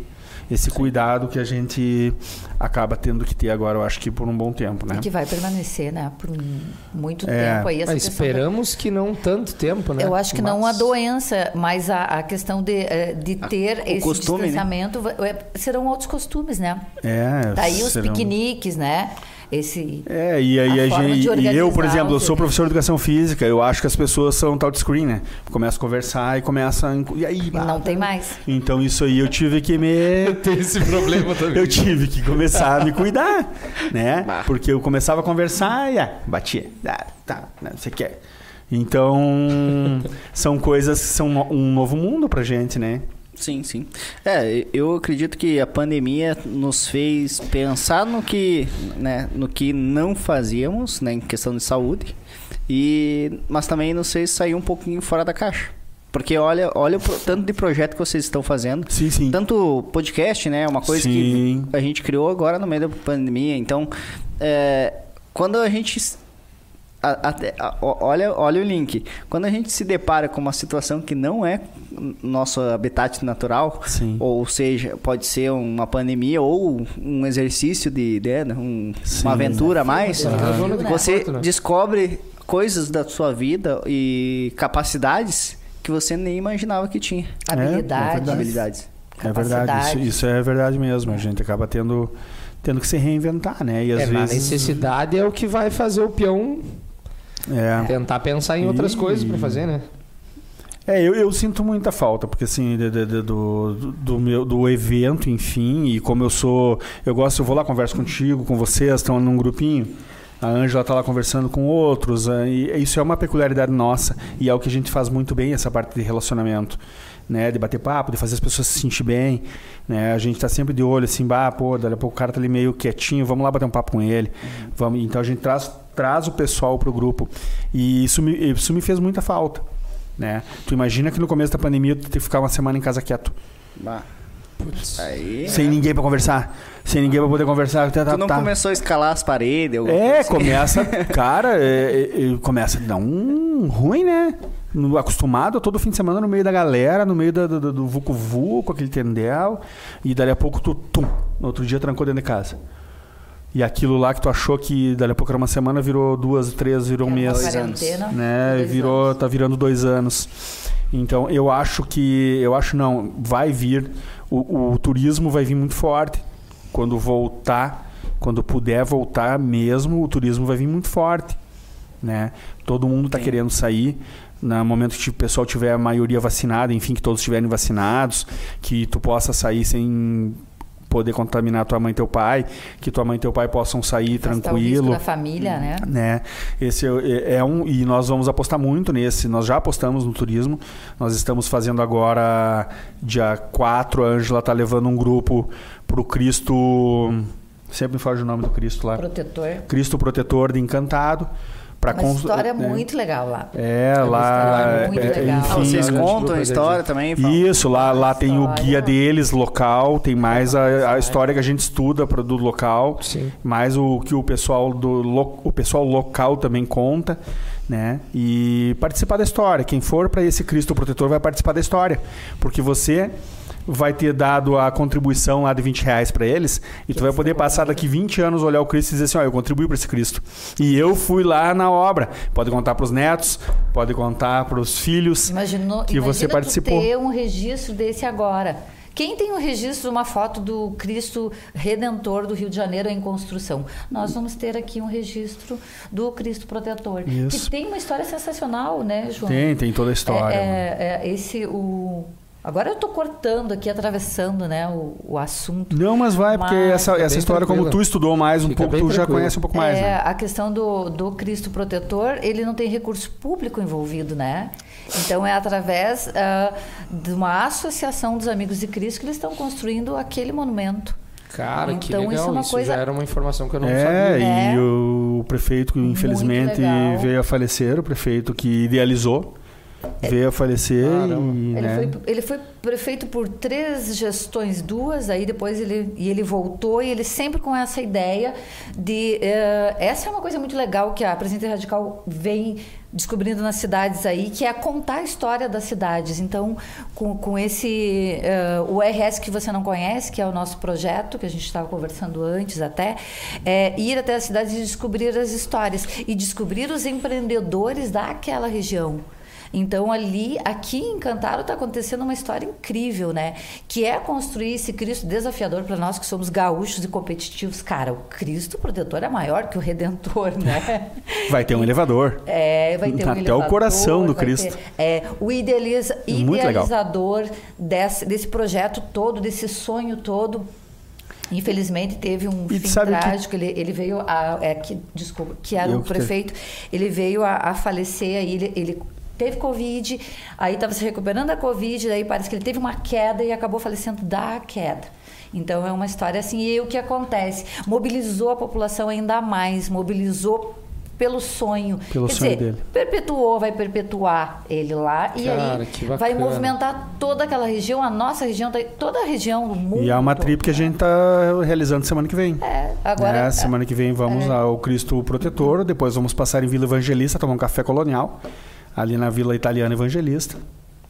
S3: esse cuidado que a gente acaba tendo que ter agora, eu acho que por um bom tempo, né?
S4: Que vai permanecer, né? Por um- muito
S3: É.
S4: tempo aí. Essa
S1: Mas
S4: questão da-
S1: esperamos que não tanto tempo, né?
S4: Eu acho que não a
S1: Mas-
S4: doença, mas a, a questão de, eh, de ter
S2: o
S4: esse
S2: costume, né?
S4: distanciamento vai- é- serão outros costumes, né?
S3: É,
S4: Daí os
S3: serão-
S4: piqueniques, né? Esse
S3: É, e aí
S4: a
S3: a
S4: forma de
S3: gente, e eu, por exemplo, eu sou professor de educação física, eu acho que as pessoas são touchscreen, né? Começa a conversar e começa a... E aí, bah,
S4: não tem mais.
S3: Então isso aí eu tive que me... *laughs*
S1: Tem esse problema também.
S3: Eu tive que começar a me cuidar, né? Porque eu começava a conversar e ah, batia. Ah, tá, não, você quer. Então, são coisas que são um novo mundo pra gente, né?
S2: Sim, sim. É, eu acredito que a pandemia nos fez pensar no que, né, no que não fazíamos, né, em questão de saúde, e mas também nos fez sair um pouquinho fora da caixa. Porque olha, olha o tanto de projeto que vocês estão fazendo.
S3: Sim, sim.
S2: Tanto podcast, né? Uma coisa
S3: Sim.
S2: que a gente criou agora no meio da pandemia. Então, é, quando a gente. S- a- até- a- o- olha, olha o link. Quando a gente se depara com uma situação que não é nosso habitat natural,
S3: Sim.
S2: ou seja, pode ser uma pandemia ou um exercício de, né, um- uma aventura a mais,
S1: Aham. Zona de
S2: você
S1: né?
S2: descobre coisas da sua vida e capacidades que você nem imaginava que tinha.
S4: Habilidades.
S3: verdade.
S2: Habilidades.
S3: É verdade, isso, isso é verdade mesmo. A gente acaba tendo, tendo que se reinventar, né? E às
S1: É, na
S3: vezes.
S1: necessidade é o que vai fazer o peão
S3: É.
S1: tentar pensar em outras
S3: E-
S1: coisas pra fazer, né?
S3: É, eu, eu sinto muita falta, porque assim, de- de- de- do, do, meu, do evento, enfim, e como eu sou. Eu gosto, eu vou lá, converso contigo, com vocês, estão num grupinho. A Ângela tá lá conversando com outros, é, e isso é uma peculiaridade nossa, e é o que a gente faz muito bem, essa parte de relacionamento. Né, de bater papo, de fazer as pessoas se sentir bem, né? A gente tá sempre de olho assim, bah, pô, daqui a pouco o cara tá ali meio quietinho, vamos lá bater um papo com ele. Vamos, então a gente traz, traz o pessoal pro grupo. E isso me, isso me fez muita falta né? Tu imagina que no começo da pandemia tu ter que ficar uma semana em casa quieto,
S2: Bah. Aí.
S3: sem ninguém pra conversar, sem ninguém pra poder conversar. Tá, tá,
S2: Tu não
S3: tá.
S2: começou a escalar as paredes?
S3: É,
S2: assim?
S3: começa, *laughs* cara, é, é, é, começa a dar um ruim, né? no- acostumado todo fim de semana no meio da galera, no meio da- do, do vucu vucu, aquele tendel, e dali a pouco tu, tum, no outro dia trancou dentro de casa. E aquilo lá que tu achou que dali a pouco era uma semana, virou duas, três, virou um
S4: uma
S3: mês
S4: quarentena,
S3: né?
S4: dois
S3: Virou,
S4: anos.
S3: tá virando dois anos. Então eu acho que, eu acho não, vai vir o, o turismo vai vir muito forte quando voltar, quando puder voltar mesmo, o turismo vai vir muito forte, né? Todo mundo está querendo sair. No momento que o pessoal tiver a maioria vacinada, enfim, que todos estiverem vacinados, que tu possa sair sem poder contaminar tua mãe e teu pai, que tua mãe e teu pai possam sair
S4: Afastar o
S3: tranquilo
S4: da família, né?
S3: né? Esse é, é um e nós vamos apostar muito nesse. Nós já apostamos no turismo. Nós estamos fazendo agora dia 4, a Ângela tá levando um grupo pro Cristo, sempre me foge o nome do Cristo lá.
S4: Protetor.
S3: Cristo Protetor de Encantado para
S4: Uma história muito legal lá.
S3: É,
S1: uma
S3: lá
S1: história
S4: muito
S3: é,
S4: legal.
S2: Ah,
S3: enfim,
S2: vocês
S1: grande
S2: contam a história também? falam?
S3: isso, lá, lá tem o guia deles local, tem mais a, a história que a gente estuda pro- do local,
S1: Sim.
S3: mais o que o pessoal do lo- o pessoal local também conta, né? E participar da história. Quem for para esse Cristo protetor vai participar da história, porque você vai ter dado a contribuição lá de 20 reais para eles e tu vai poder passar daqui 20 anos olhar o Cristo e dizer assim, ó, eu contribuí para esse Cristo. E eu fui lá na obra. Pode contar para os netos, pode contar para os filhos.
S4: Imaginou,
S3: que você participou.
S4: ter um registro desse agora. Quem tem um registro de uma foto do Cristo Redentor do Rio de Janeiro em construção? Nós vamos ter aqui um registro do Cristo Protetor.
S3: Isso.
S4: Que tem uma história sensacional, né, João?
S3: Tem, tem toda a história.
S4: É, é, é, esse, o... Agora eu tô cortando aqui, atravessando, né, o, o assunto.
S3: Não, mas vai, porque
S4: Mas-
S3: essa, essa
S1: bem
S3: história, como tu estudou mais um
S1: Fica
S3: pouco, tu já conhece um pouco mais,
S4: é,
S3: né?
S4: a questão do, do Cristo protetor, ele não tem recurso público envolvido, né? Então é através ah, de uma associação dos amigos de Cristo que eles estão construindo aquele monumento.
S1: Cara, que
S4: Então,
S1: legal.
S4: isso é uma coisa-
S1: já era uma informação que eu não
S3: É,
S1: sabia.
S4: É.
S3: e o prefeito, que infelizmente, veio a falecer, o prefeito que idealizou, veio a falecer e,
S4: Ele,
S3: né?
S4: foi, ele foi prefeito por três gestões, duas, aí depois ele, e ele voltou, e ele sempre com essa ideia de. eh, essa é uma coisa muito legal que a Presidente Radical vem descobrindo nas cidades aí, que é contar a história das cidades. Então, com, com esse. eh, o RS que você não conhece, que é o nosso projeto, que a gente estava conversando antes até, é ir até as cidades e descobrir as histórias e descobrir os empreendedores daquela região. Então ali, aqui em Cantaro está acontecendo uma história incrível, né? Que é construir esse Cristo desafiador para nós que somos gaúchos e competitivos. Cara, o Cristo protetor é maior que o Redentor, né? *laughs*
S3: vai ter um elevador.
S4: É, vai ter um
S3: Até o
S4: elevador,
S3: coração do Cristo.
S4: ter, é, o idealiza,
S3: legal.
S4: idealizador desse, desse projeto todo, desse sonho todo. Infelizmente teve um
S3: E
S4: fim
S3: sabe que-
S4: trágico. Ele, ele veio a, é, que, desculpa, que era o
S3: que-
S4: prefeito. Ele veio a, a falecer. Aí ele, ele teve covid. Aí estava se recuperando da covid. Daí parece que ele teve uma queda e acabou falecendo da queda. Então é uma história assim. E aí o que acontece? Mobilizou a população ainda mais. Mobilizou pelo sonho.
S3: Pelo
S4: Quer
S3: sonho
S4: dizer,
S3: dele.
S4: perpetuou, vai perpetuar ele lá e
S1: Cara,
S4: aí
S1: que
S4: vai movimentar toda aquela região, a nossa região, toda a região do mundo.
S3: E é uma trip que a
S4: né?
S3: gente tá realizando semana que vem.
S4: É, agora
S3: É, semana que vem vamos ao Cristo Protetor, depois vamos passar em Vila Evangelista, tomar um café colonial, ali na Vila Italiana Evangelista.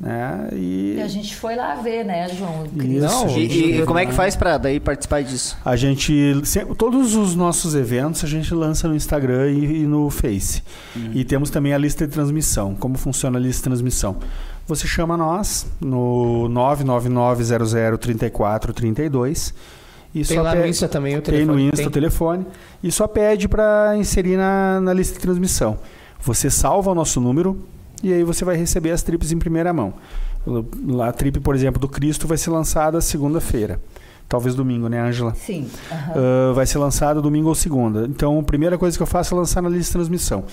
S3: Né? E
S4: E a gente foi lá ver, né, João?
S1: Não,
S2: E, e- e como é que faz pra daí participar disso?
S3: a gente. se- Todos os nossos eventos a gente lança no Instagram e, e no Face. E temos também a lista de transmissão. Como funciona a lista de transmissão? Você chama nós no 999003432 e
S1: Tem
S3: só
S1: lá no Insta também o
S3: Tem
S1: telefone.
S3: no Insta
S1: tem.
S3: o telefone e só pede para inserir na, na lista de transmissão. Você salva o nosso número e aí você vai receber as trips em primeira mão. A trip, por exemplo, do Cristo vai ser lançada segunda-feira. Talvez domingo, né, Ângela?
S4: Sim. aham.
S3: Ah, vai ser lançada domingo ou segunda. Então, a primeira coisa que eu faço é lançar na lista de transmissão.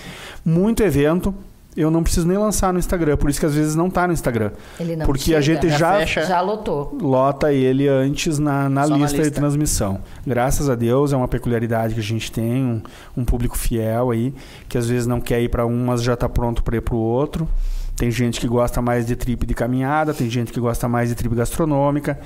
S3: Muito evento, eu não preciso nem lançar no Instagram, por isso que às vezes não está no Instagram.
S4: Ele não
S3: porque a
S4: chega.
S3: gente já,
S2: fecha.
S4: já lotou.
S3: lota ele antes na, na,
S2: Só na
S3: lista, de
S2: lista.
S3: transmissão. Graças a Deus, é uma peculiaridade que a gente tem, um, um público fiel aí, que às vezes não quer ir para um, mas já está pronto para ir para o outro. Tem gente que gosta mais de trip de caminhada, tem gente que gosta mais de trip gastronômica.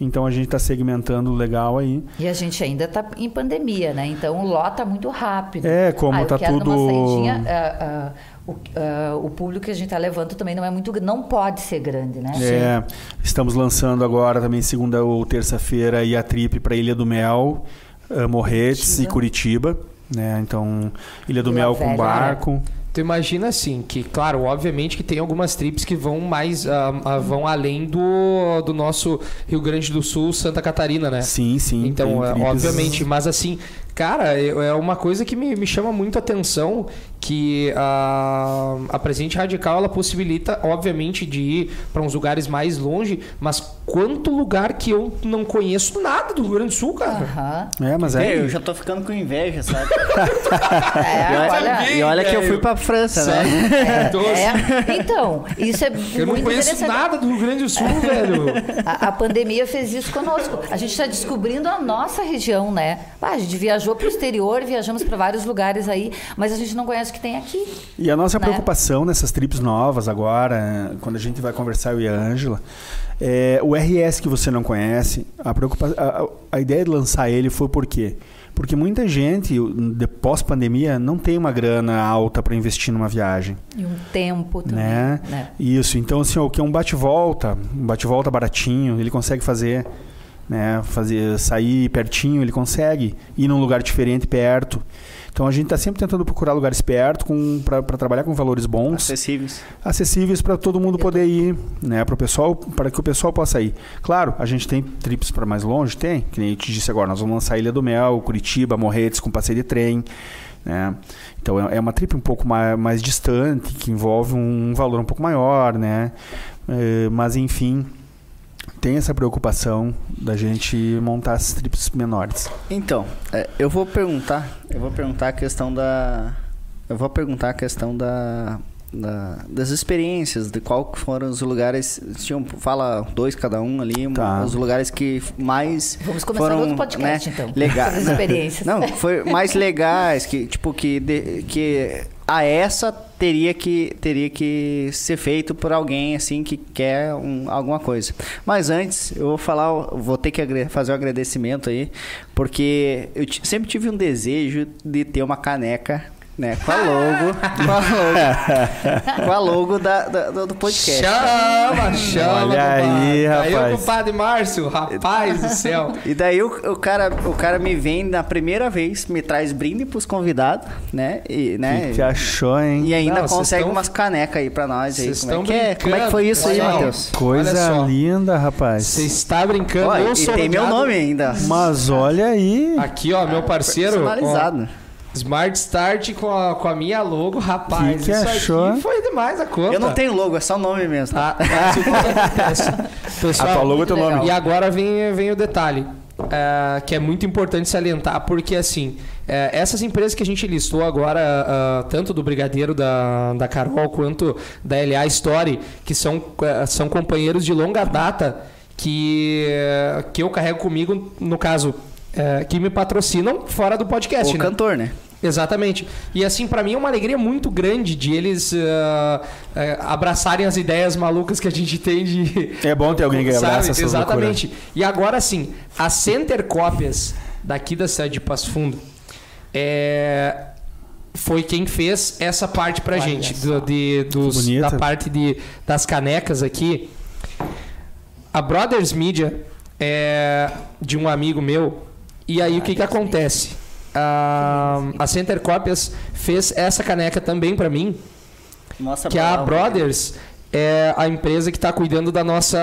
S3: Então a gente está segmentando legal aí.
S4: E a gente ainda está em pandemia, né? Então lota muito rápido.
S3: É, como
S4: ah,
S3: tá
S4: quero
S3: tudo-
S4: Uma saidinha, ah, ah, o, ah, o público que a gente está levando também não é muito grande, não pode ser grande, né?
S3: É, estamos lançando agora também segunda ou terça-feira e a trip para Ilha do Mel, eh, Morretes
S4: Curitiba.
S3: e Curitiba, né? Então, Ilha do
S4: Vila
S3: Mel com
S4: Velha,
S3: barco.
S1: Tu imagina assim, que, claro, obviamente que tem algumas trips que vão mais. ah, ah, vão além do, do nosso Rio Grande do Sul, Santa Catarina, né?
S3: Sim, sim.
S1: Então,
S3: tem tripes-
S1: obviamente, mas assim, cara, é é uma coisa que me, me chama muito a atenção que a, a Presente Radical ela possibilita, obviamente, de ir para uns lugares mais longe, mas quanto lugar que eu não conheço nada do Rio Grande do Sul, cara.
S4: Aham.
S3: É, mas é.
S2: É, eu já tô ficando com inveja, sabe? *laughs*
S4: É,
S2: e olha, e olha que eu fui pra França, né? *laughs*
S1: Então,
S4: É, então, isso é
S1: Eu não
S4: muito
S1: conheço
S4: interessante.
S1: nada do Rio Grande do Sul, *laughs* velho.
S4: A, a pandemia fez isso conosco. A gente está descobrindo a nossa região, né? Ah, a gente viajou para o exterior, viajamos para vários lugares aí, mas a gente não conhece que tem aqui.
S3: E a nossa
S4: né?
S3: preocupação nessas trips novas agora, quando a gente vai conversar eu e a Ângela, é o RS que você não conhece, a, preocupa a, a- ideia de lançar ele foi por quê? Porque muita gente, de pós-pandemia, não tem uma grana alta para investir numa viagem.
S4: E um tempo também.
S3: né?
S4: né?
S3: Isso, então assim, o que é um bate-volta, um bate-volta baratinho, ele consegue fazer, né? Fazer sair pertinho, ele consegue ir num lugar diferente perto. Então a gente está sempre tentando procurar lugares perto para trabalhar com valores bons,
S2: Acessíveis.
S3: acessíveis para todo mundo poder ir, né? Para o pessoal, para que o pessoal possa ir. Claro, a gente tem trips para mais longe, tem. Que nem eu te disse agora, nós vamos lançar Ilha do Mel, Curitiba, Morretes com passeio de trem, né? Então é é uma trip um pouco mais, mais distante, que envolve um valor um pouco maior, né? Eh, mas enfim, tem essa preocupação da gente montar as trips menores.
S2: Então, é, eu vou perguntar, eu vou perguntar a questão da, eu vou perguntar a questão da, da- das experiências, de qual foram os lugares, tinham, fala dois cada um ali,
S3: Tá.
S2: os lugares que mais
S4: Vamos começar
S2: foram,
S4: outro podcast,
S2: né,
S4: então.
S2: legais.
S4: Experiências.
S2: Não, foi mais legais que tipo que de- que a essa teria que teria que ser feito por alguém assim que quer um- alguma coisa. Mas antes eu vou falar, vou ter que fazer um agradecimento aí, porque eu sempre tive um desejo de ter uma caneca né, com a logo, com a logo, com a logo da, da- do podcast.
S1: Chama, chama,
S3: Olha aí,
S1: compadre. Aí
S3: rapaz.
S1: o compadre Márcio, rapaz do céu.
S2: E daí o, o cara, o cara me vem na primeira vez, me traz brinde pros convidados, né? E, né?
S3: que, que achou, hein?
S2: E ainda
S1: Não,
S2: consegue
S1: tão-
S2: umas canecas aí pra nós aí.
S1: Vocês
S2: Como é,
S1: estão
S2: que é? Como é que foi isso aí. Matheus?
S1: Olha
S3: Coisa
S1: só.
S3: linda, rapaz.
S1: Você está brincando,
S2: Ó,
S1: eu
S2: e
S1: sou
S2: tem meu nome ainda.
S3: Mas olha aí.
S1: Aqui, ó, meu parceiro. ó,
S2: Personalizado.
S1: Smart Start com a, com a minha logo, rapaz.
S3: Que que
S1: isso
S3: achou?
S1: aqui foi demais a conta.
S2: Eu não tenho logo, é só o nome mesmo.
S1: Ah, mas o que acontece? Pessoal,
S3: A tua logo é teu nome.
S1: E agora vem, vem o detalhe, é, que é muito importante salientar, porque assim, é, essas empresas que a gente listou agora, ah, tanto do Brigadeiro da, da Carol quanto da LA Story, que são, eh, são companheiros de longa data que, que eu carrego comigo, no caso, eh, que me patrocinam fora do podcast,
S2: o
S1: né?
S2: cantor, né?
S1: Exatamente. E assim, pra mim é uma alegria muito grande de eles ah, eh, abraçarem as ideias malucas que a gente tem de. *laughs*
S3: É bom ter alguém que abraça essas
S1: Exatamente. E agora sim, a Center Cópias daqui da cidade de Passo Fundo é, foi quem fez essa parte pra
S4: Olha
S1: gente. do- de, dos, da parte de, das canecas aqui. A Brothers Media é de um amigo meu. E aí o que, que acontece? A, a Center Cópias fez essa caneca também pra mim
S2: Mostra
S1: que
S2: pra
S1: a
S2: lá,
S1: Brothers é a empresa que está cuidando da nossa,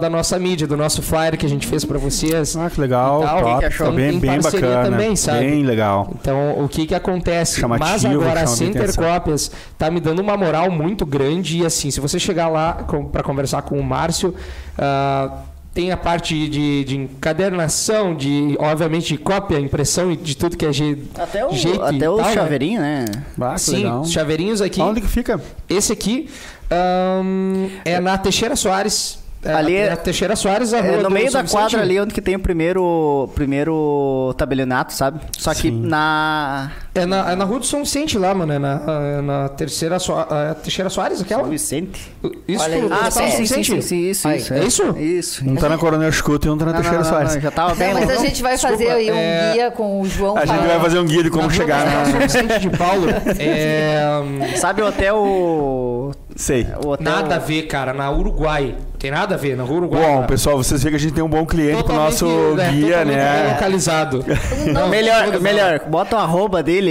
S1: da nossa mídia, do nosso flyer que a gente fez para vocês.
S3: Ah, que legal.
S1: Tal.
S3: top.
S1: Que achou?
S3: Tá bem, bem bacana.
S1: também, sabe?
S3: Bem legal.
S1: Então, o que que acontece?
S3: Chamativo,
S1: Mas agora a Center. Cópias tá me dando uma moral muito grande e assim, se você chegar lá para conversar com o Márcio, ah, tem a parte de, de encadernação, de obviamente de cópia, impressão e de tudo que é je-
S2: Até o,
S1: jeito
S2: até o
S1: tal, né?
S2: chaveirinho, né?
S3: Ah, que
S1: Sim,
S3: legal.
S1: os chaveirinhos aqui.
S3: Onde que fica?
S1: Esse aqui ahn, é na Teixeira Soares, É,
S2: Ali é-
S1: Teixeira Soares, a rua
S2: É no
S1: do
S2: meio da quadra ali onde que tem o primeiro, primeiro tabelionato, sabe? Só que
S3: Sim.
S2: na
S1: É na, é na rua do São Vicente lá, mano. É na, é na terceira Soa- é Teixeira Soares, aquela?
S2: São Vicente.
S1: Isso,
S4: Olha aí.
S2: Ah, sim,
S1: São
S2: sim, sim,
S1: Vicente?
S2: sim, sim, isso, isso.
S1: é isso?
S2: Isso.
S3: Um tá na Coronel Chicoto e um tá na
S2: Não,
S3: Teixeira
S2: não,
S3: Soares.
S2: não, já tava bem
S4: Não, mas a gente vai
S1: Desculpa,
S4: fazer aí um
S1: é-
S4: guia com o João
S3: A gente vai fazer um guia de como
S1: Na rua
S3: chegar
S1: do
S3: na...
S1: São Vicente de Paulo. É, *laughs*
S2: Sabe o hotel...
S3: Sei.
S2: O hotel...
S1: nada a ver, cara. Na Uruguai. Tem nada a ver, na rua Uruguai.
S3: Bom,
S1: cara.
S3: pessoal, vocês veem que a gente tem um bom cliente pro
S1: Totalmente,
S3: nosso
S1: é,
S3: guia, né?
S1: localizado. Não,
S2: Melhor, melhor, bota o arroba dele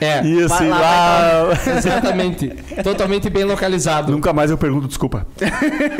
S1: É,
S3: Isso,
S2: Vai
S3: e
S2: lá,
S3: lá...
S1: exatamente. Totalmente bem localizado.
S3: Nunca mais eu pergunto desculpa.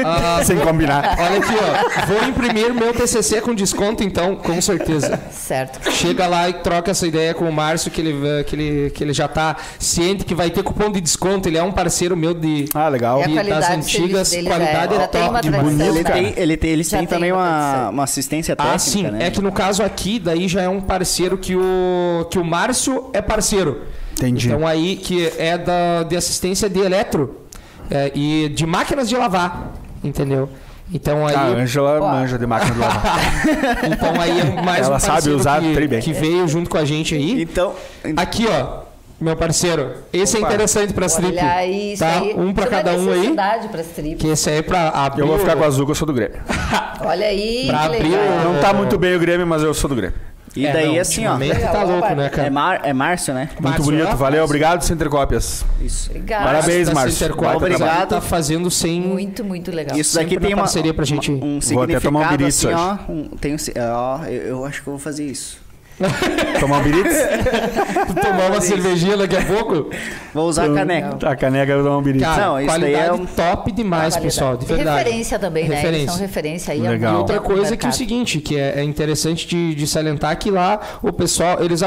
S1: Ah,
S3: Sem combinar.
S1: olha aqui, ó. Vou imprimir meu TCC com desconto, então, com certeza.
S4: Certo.
S1: Chega lá e troca essa ideia com o Márcio, que ele, eh, que ele, que ele já tá ciente que vai ter cupom de desconto. Ele é um parceiro meu de.
S3: Ah, legal.
S4: É
S1: E das antigas,
S4: dele
S1: qualidade é top,
S4: uma
S1: de
S4: tradição,
S3: bonito,
S2: Ele
S4: né?
S2: tem, ele tem, eles têm
S4: tem
S2: também
S4: uma
S2: uma, uma assistência técnica,
S1: Ah, sim.
S2: né?
S1: É que no caso aqui, daí já é um parceiro que o, que o Márcio é parceiro.
S3: Entendi.
S1: Então aí que é da, de assistência de eletro é, e de máquinas de lavar, entendeu? Então aí,
S3: Ah, a Ângela
S4: Ó.
S3: manja de máquina do lavar. *laughs*
S1: então aí é mais
S3: Ela
S1: um
S3: sabe
S1: parceiro
S3: usar
S1: que,
S3: bem.
S1: que veio junto com a gente aí.
S2: Então,
S1: Aqui, ó, meu parceiro. Esse
S3: Opa.
S1: é interessante pra strip.
S4: Olha isso
S1: tá?
S4: aí.
S1: Um
S4: é
S1: cada um aí.
S4: pra strip.
S1: Que esse aí é pra abrir.
S3: Eu vou ficar
S1: o-
S3: com a azul, que eu sou do Grêmio.
S4: Olha aí,
S1: Pra
S4: que
S1: abrir
S4: legal.
S1: o-
S3: Não tá muito bem o Grêmio, mas eu sou do Grêmio.
S2: E
S1: É,
S2: daí
S1: não,
S2: assim, ó.
S1: tá louco,
S4: Roberto.
S1: né,
S2: É,
S1: cara?
S2: Mar, é Márcio, né?
S3: Muito
S1: Márcio,
S3: bonito, valeu. Obrigado, Center Cópias.
S4: Isso. Obrigado.
S3: Parabéns, Márcio.
S1: Center Cópias aí Tá fazendo sem.
S4: Muito, muito legal.
S2: Isso daqui
S1: Sempre
S2: tem uma
S1: parceria pra gente-
S2: uma- um
S3: Vou até tomar um
S2: significado assim, ó. um- tem um, ó, eu, eu acho que eu vou fazer isso. *laughs*
S3: Tomar um birite? *laughs*
S1: Tomar uma cervejinha daqui a pouco.
S2: Vou usar a caneca.
S3: A caneca vou tomar um birite.
S1: Cara,
S2: Não, isso daí
S1: qualidade
S2: é um-
S1: top demais,
S4: Qualidade.
S1: pessoal, de verdade.
S4: Referência também, né? Eles são referência aí. há
S3: Legal.
S1: E outra coisa que é o seguinte, que é, é interessante de, de salientar que lá o pessoal, eles,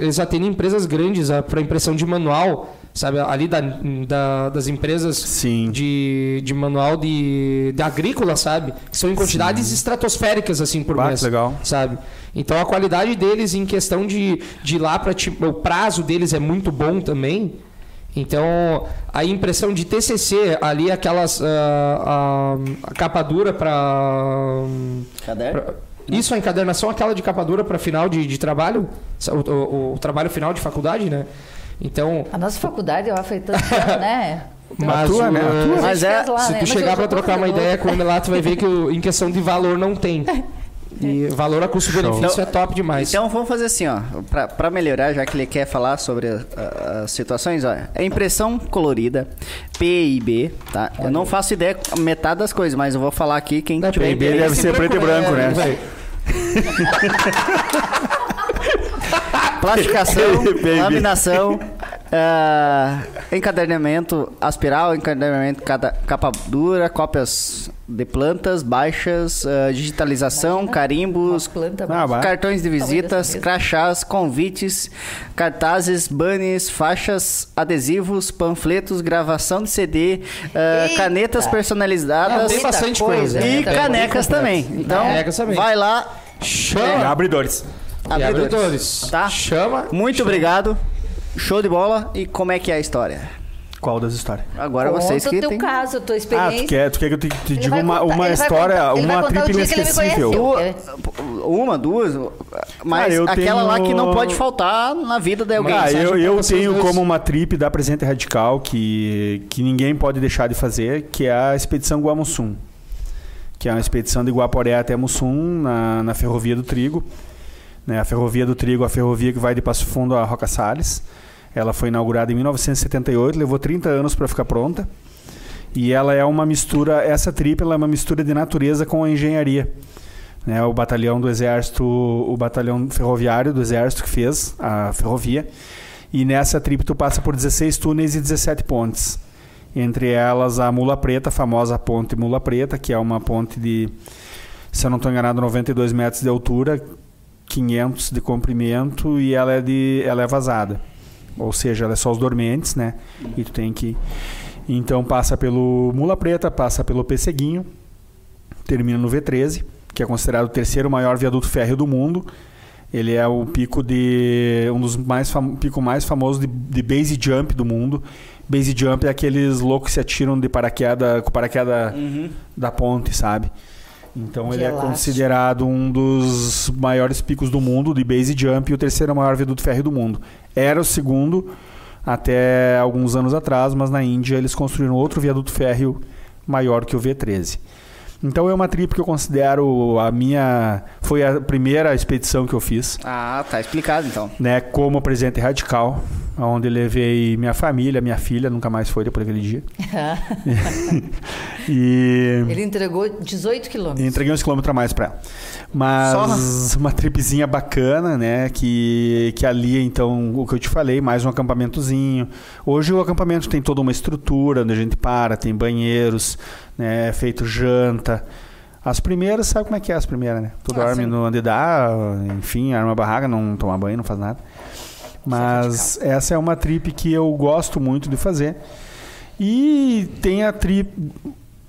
S1: eles atendem empresas grandes para impressão de manual, sabe? Ali da, da- das empresas
S3: Sim.
S1: de, de manual de, de agrícola, sabe? Que são em quantidades estratosféricas, assim, por mês.
S3: que legal.
S1: Sabe? Então a qualidade deles em questão de, de ir lá para o prazo deles é muito bom também. Então, a impressão de TCC, ali aquelas. ah, ah, a capa dura para.
S2: Caderno?
S1: Isso, a encadernação, aquela de capa dura para final de, de trabalho, o, o- o trabalho final de faculdade, né? Então,
S4: A nossa faculdade, ó, foi tanto tempo, né? *laughs*
S1: mas,
S3: tua,
S1: o-
S3: né? A tua.
S2: Mas é-
S4: lá,
S1: se
S4: né?
S1: tu
S4: Mas
S1: chegar para trocar uma ideia com ele lá, tu vai ver que o- em questão de valor não tem. *laughs* E valor a custo-benefício
S2: Show.
S1: é top demais.
S2: Então vamos fazer assim, ó, pra, pra melhorar, já que ele quer falar sobre a- a- as situações, ó, é impressão colorida, PIB, tá? Eu não faço ideia metade das coisas, mas eu vou falar aqui quem tiver
S1: PIB
S3: deve ser preto e branco, né?
S1: velho? *laughs* *laughs*
S2: Plastificação,
S3: Baby.
S2: laminação, ah, encadernamento aspiral, encadernamento cada, capa dura, cópias de plantas, baixas, ah, digitalização,
S4: Imagina,
S2: carimbos,
S3: Ah,
S2: cartões de visitas, crachás, convites, cartazes, banners, faixas, adesivos, panfletos, gravação de CD, ah,
S4: Eita!
S2: canetas personalizadas
S1: tem bastante coisa.
S2: e?
S1: Tem
S2: canecas também. Então,
S1: Canecas também.
S2: vai lá,
S1: Chama.
S3: abridores.
S1: E
S2: abridores.
S1: abridores.
S2: Tá?
S1: Chama.
S2: Muito obrigado. Show de bola. E como é que é a história?
S3: Qual das histórias?
S2: Agora
S4: Conta
S2: vocês
S4: o
S2: que
S4: teu
S2: tem...
S4: caso, a tua
S3: Ah,
S4: experiência.
S3: tu quer, tu quer que eu te, te diga uma,
S4: contar-
S3: uma história,
S4: contar-
S3: uma
S4: o
S3: trip inesquecível?
S2: Uma, duas, mas
S3: Ah, eu
S2: aquela lá
S3: tenho-
S2: que não pode faltar na vida de alguém.
S3: Ah, eu, eu
S1: vocês
S3: tenho
S1: dois.
S3: como uma trip da Presente Radical que, que ninguém pode deixar de fazer, que é a expedição Guamussum. Que é uma expedição de Guaporé até Mussum, na, na Ferrovia do Trigo. Né, a Ferrovia do Trigo, a ferrovia que vai de Passo Fundo a Roca Salles. Ela foi inaugurada em 1978, levou 30 anos para ficar pronta. E ela é uma mistura, essa trip ela é uma mistura de natureza com a engenharia. Né, o batalhão do exército, o batalhão ferroviário do exército que fez a ferrovia. E nessa trip tu passa por 16 túneis e 17 pontes. Entre elas a Mula Preta, a famosa ponte Mula Preta, que é uma ponte de, se eu não estou enganado, 92 metros de altura, 500 de comprimento e ela é de, ela é vazada. Ou seja, ela é só os dormentes, né? E tu tem que então passa pelo Mula Preta, passa pelo Pesseguinho, termina no V13, que é considerado o terceiro maior viaduto férreo do mundo. Ele é o pico de um dos mais fam- pico mais famosos de, de base jump do mundo. Base jump é aqueles loucos que se atiram de paraquedas com paraquedas da ponte, sabe? Então
S4: De
S3: ele é
S4: elástico.
S3: considerado um dos maiores picos do mundo de base jump e o terceiro maior viaduto férreo do mundo. Era o segundo até alguns anos atrás, mas na Índia eles construíram outro viaduto férreo maior que o V13. Então é uma trip que eu considero a minha foi a primeira expedição que eu fiz
S2: Ah, tá explicado então.
S3: né, como presidente radical, onde levei minha família, minha filha, nunca mais foi depois daquele dia. *laughs* e
S4: Ele entregou 18 quilômetros.
S3: entreguei uns quilômetros a mais pra ela. Mas uma tripezinha bacana, né, que, que ali, então, o que eu te falei, mais um acampamentozinho. Hoje o acampamento tem toda uma estrutura, onde a gente para, tem banheiros, né, feito janta. As primeiras, sabe como é que é as primeiras, né? Tu
S4: Ah,
S3: dorme
S4: sim.
S3: no onde dá, enfim, arma a barraca, não toma banho, não faz nada. Mas essa é uma trip que eu gosto muito de fazer. E tem a trip.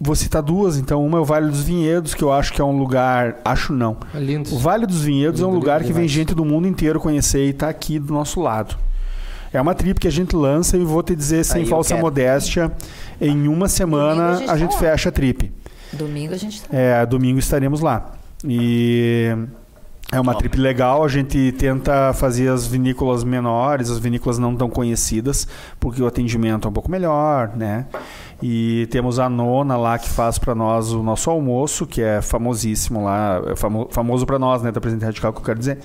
S3: Vou citar duas, então. Uma é o Vale dos Vinhedos, que eu acho que é um lugar. Acho não.
S1: É lindo.
S3: O Vale dos Vinhedos é um
S1: Lindo,
S3: lugar
S1: lindo
S3: que vem
S1: demais.
S3: gente do mundo inteiro conhecer e tá aqui do nosso lado. É uma trip que a gente lança e vou te dizer, sem
S2: Aí
S3: falsa modéstia, em uma semana
S4: a gente
S3: a gente
S4: tá lá.
S3: fecha a trip.
S4: Domingo a gente tá.
S3: É, domingo estaremos lá. E é uma trip legal, a gente tenta fazer as vinícolas menores, as vinícolas não tão conhecidas, porque o atendimento é um pouco melhor, né? E temos a nona lá que faz para nós o nosso almoço, que é famosíssimo lá, é famo- famoso para nós, né, da Presidente Radical, que eu quero dizer.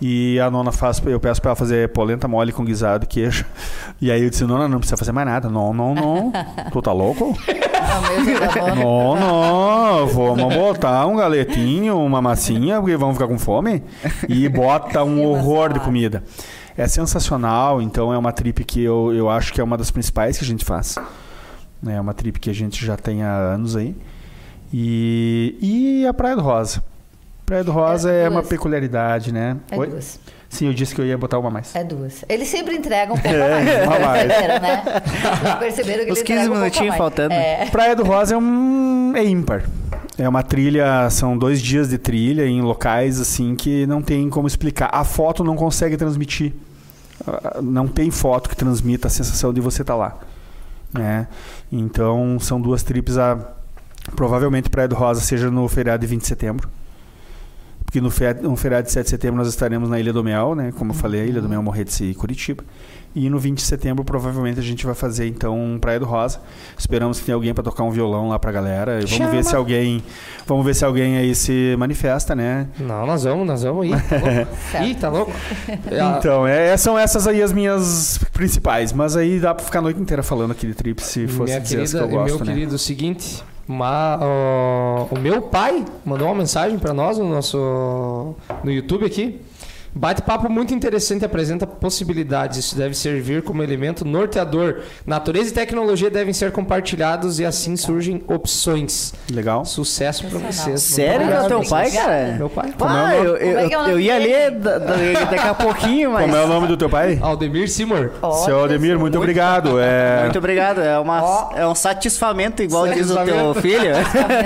S3: E a nona faz, eu peço para ela fazer polenta mole com guisado e queijo. E aí eu disse, nona, não precisa fazer mais nada. Não, não, não. Tu tá louco? *laughs*
S4: Nona.
S3: Não, não, vamos botar um galetinho, uma massinha, porque vamos ficar com fome. E bota um *laughs* horror de comida. É sensacional, então é uma trip que eu, eu acho que é uma das principais que a gente faz. É uma trip que a gente já tem há anos aí. E, e a Praia do Rosa. Praia do Rosa
S4: É
S3: é, uma peculiaridade, né?
S4: É
S3: Oi?
S4: duas.
S3: Sim, eu disse que eu ia botar uma mais.
S4: É duas. Eles sempre entregam um *laughs* pouco
S3: É,
S4: mais.
S3: uma mais.
S4: Perceberam, né? Vocês perceberam que
S2: Os
S4: eles
S2: 15
S4: entregam um pouco a
S2: minutinhos
S4: mais.
S2: faltando.
S4: É.
S3: Praia do Rosa é um é ímpar. É uma trilha, são dois dias de trilha em locais assim que não tem como explicar. A foto não consegue transmitir. Ah, Não tem foto que transmita a sensação de você estar lá. Né? Então são duas trips a provavelmente Praia do Rosa seja no feriado de 20 de setembro. Porque no, fe- no feriado de 7 de setembro nós estaremos na Ilha do Mel, né? Como eu falei, a Ilha do Mel, Morretes e Curitiba. E no 20 de setembro, provavelmente, a gente vai fazer, então, Praia do Rosa. Esperamos que tenha alguém para tocar um violão lá pra galera. E Vamos
S1: Chama.
S3: ver se alguém. Vamos ver se alguém aí se manifesta, né?
S1: Não, nós vamos, nós vamos ir. Tá. *laughs* Ih, tá louco? *laughs* É,
S3: Então, é, são essas aí as minhas principais. Mas aí dá pra ficar a noite inteira falando aqui de trip, se fosse
S1: minha
S3: dizer as que
S1: querida,
S3: eu
S1: e meu
S3: gosto, né?
S1: querido, o seguinte, o meu pai mandou uma mensagem pra nós no nosso no YouTube aqui. Bate-papo muito interessante apresenta possibilidades. Isso deve servir como elemento norteador. Natureza e tecnologia devem ser compartilhados e assim surgem opções.
S3: Legal.
S1: Sucesso pra vocês.
S2: Sério que é o teu pai, cara?
S1: Meu pai.
S2: Pá, eu, eu,
S4: Como é que é o
S2: eu
S4: nome
S2: ia ler da- da- daqui a pouquinho, mas.
S3: Como é o nome do teu pai?
S1: Aldemir Simor.
S4: Olha
S3: Seu Ademir,
S4: só.
S3: muito obrigado. É...
S2: Muito obrigado. É, uma,
S4: Ó.
S2: é um satisfamento, igual diz o teu
S1: Satisfamento.
S2: filho.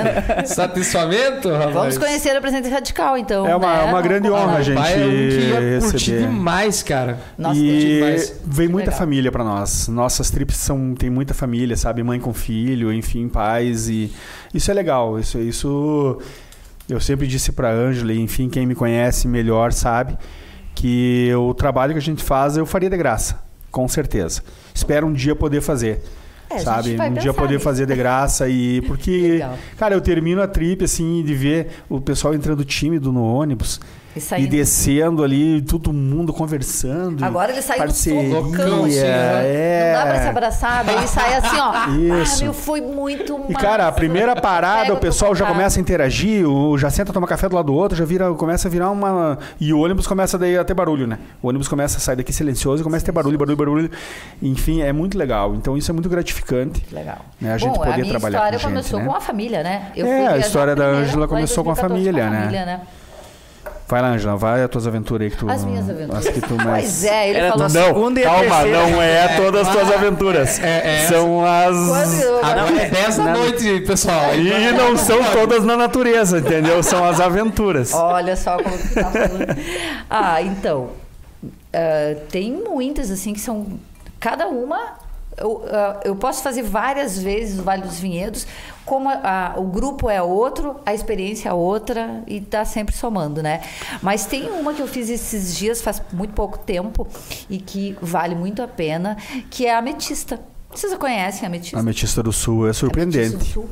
S2: *laughs*
S1: Satisfamento.
S4: Vamos conhecer a presidente radical, então.
S3: É uma-
S4: né?
S3: uma grande honra, gente.
S1: Ia curtir
S3: receber.
S1: demais, cara.
S4: Nossa,
S3: e
S4: curti
S1: demais.
S3: vem
S4: Que
S3: muita
S4: legal.
S3: família pra nós. Nossas trips são tem muita família, sabe, mãe com filho, enfim, pais e isso é legal. Isso isso eu sempre disse pra Ângela, enfim, quem me conhece melhor sabe que o trabalho que a gente faz eu faria de graça, com certeza. Espero um dia poder fazer.
S4: É,
S3: sabe, um dia poder
S4: nisso.
S3: fazer de graça e *laughs* porque
S4: Legal.
S3: cara, eu termino a trip assim de ver o pessoal entrando tímido no ônibus
S4: E
S3: e descendo ali, todo mundo conversando.
S4: Agora ele sai do
S3: parceria,
S4: socão, assim,
S3: é.
S4: Não dá pra se abraçar, daí sai assim, ó. *laughs*
S3: Isso.
S4: Ah, meu, foi muito
S3: E
S4: massa.
S3: cara, a primeira parada, o pessoal já começa a interagir, o, já senta tomar café do lado do outro, já vira, começa a virar uma. E o ônibus começa daí a ter barulho, né? O ônibus começa a sair daqui silencioso e começa a ter barulho, barulho, barulho. Enfim, é muito legal. Então isso é muito gratificante.
S4: Legal.
S3: Né, a gente
S4: Bom,
S3: poder
S4: a minha
S3: trabalhar
S4: história
S3: com gente,
S4: começou
S3: né?
S4: com a família, né? Eu
S3: É,
S4: fui
S3: a história da Ângela
S4: lá em
S3: começou com a
S4: 2014
S3: família, né? Vai lá, Angela, vai as tuas aventuras aí que tu.
S4: As minhas aventuras.
S3: As que tu mais...
S4: Pois é, ele
S2: Era
S4: falou
S3: Não,
S2: segunda e a
S3: calma,
S2: terceira.
S3: não é *laughs* todas as tuas aventuras.
S1: É, é
S3: São as.
S4: Quando-
S1: Agora é 10 da noite, pessoal.
S3: E não são todas na natureza, entendeu? São as aventuras.
S4: Olha só como que tá falando. Ah, então. ah, tem muitas, assim, que são. Cada uma. Eu, ah, eu posso fazer várias vezes o Vale dos Vinhedos, como a- a- o grupo é outro, a experiência é outra, e tá sempre somando, né? Mas tem uma que eu fiz esses dias, faz muito pouco tempo, e que vale muito a pena, que é a Ametista. Vocês a conhecem a Ametista?
S3: A Ametista do Sul é
S4: do
S3: surpreendente.
S4: Sul.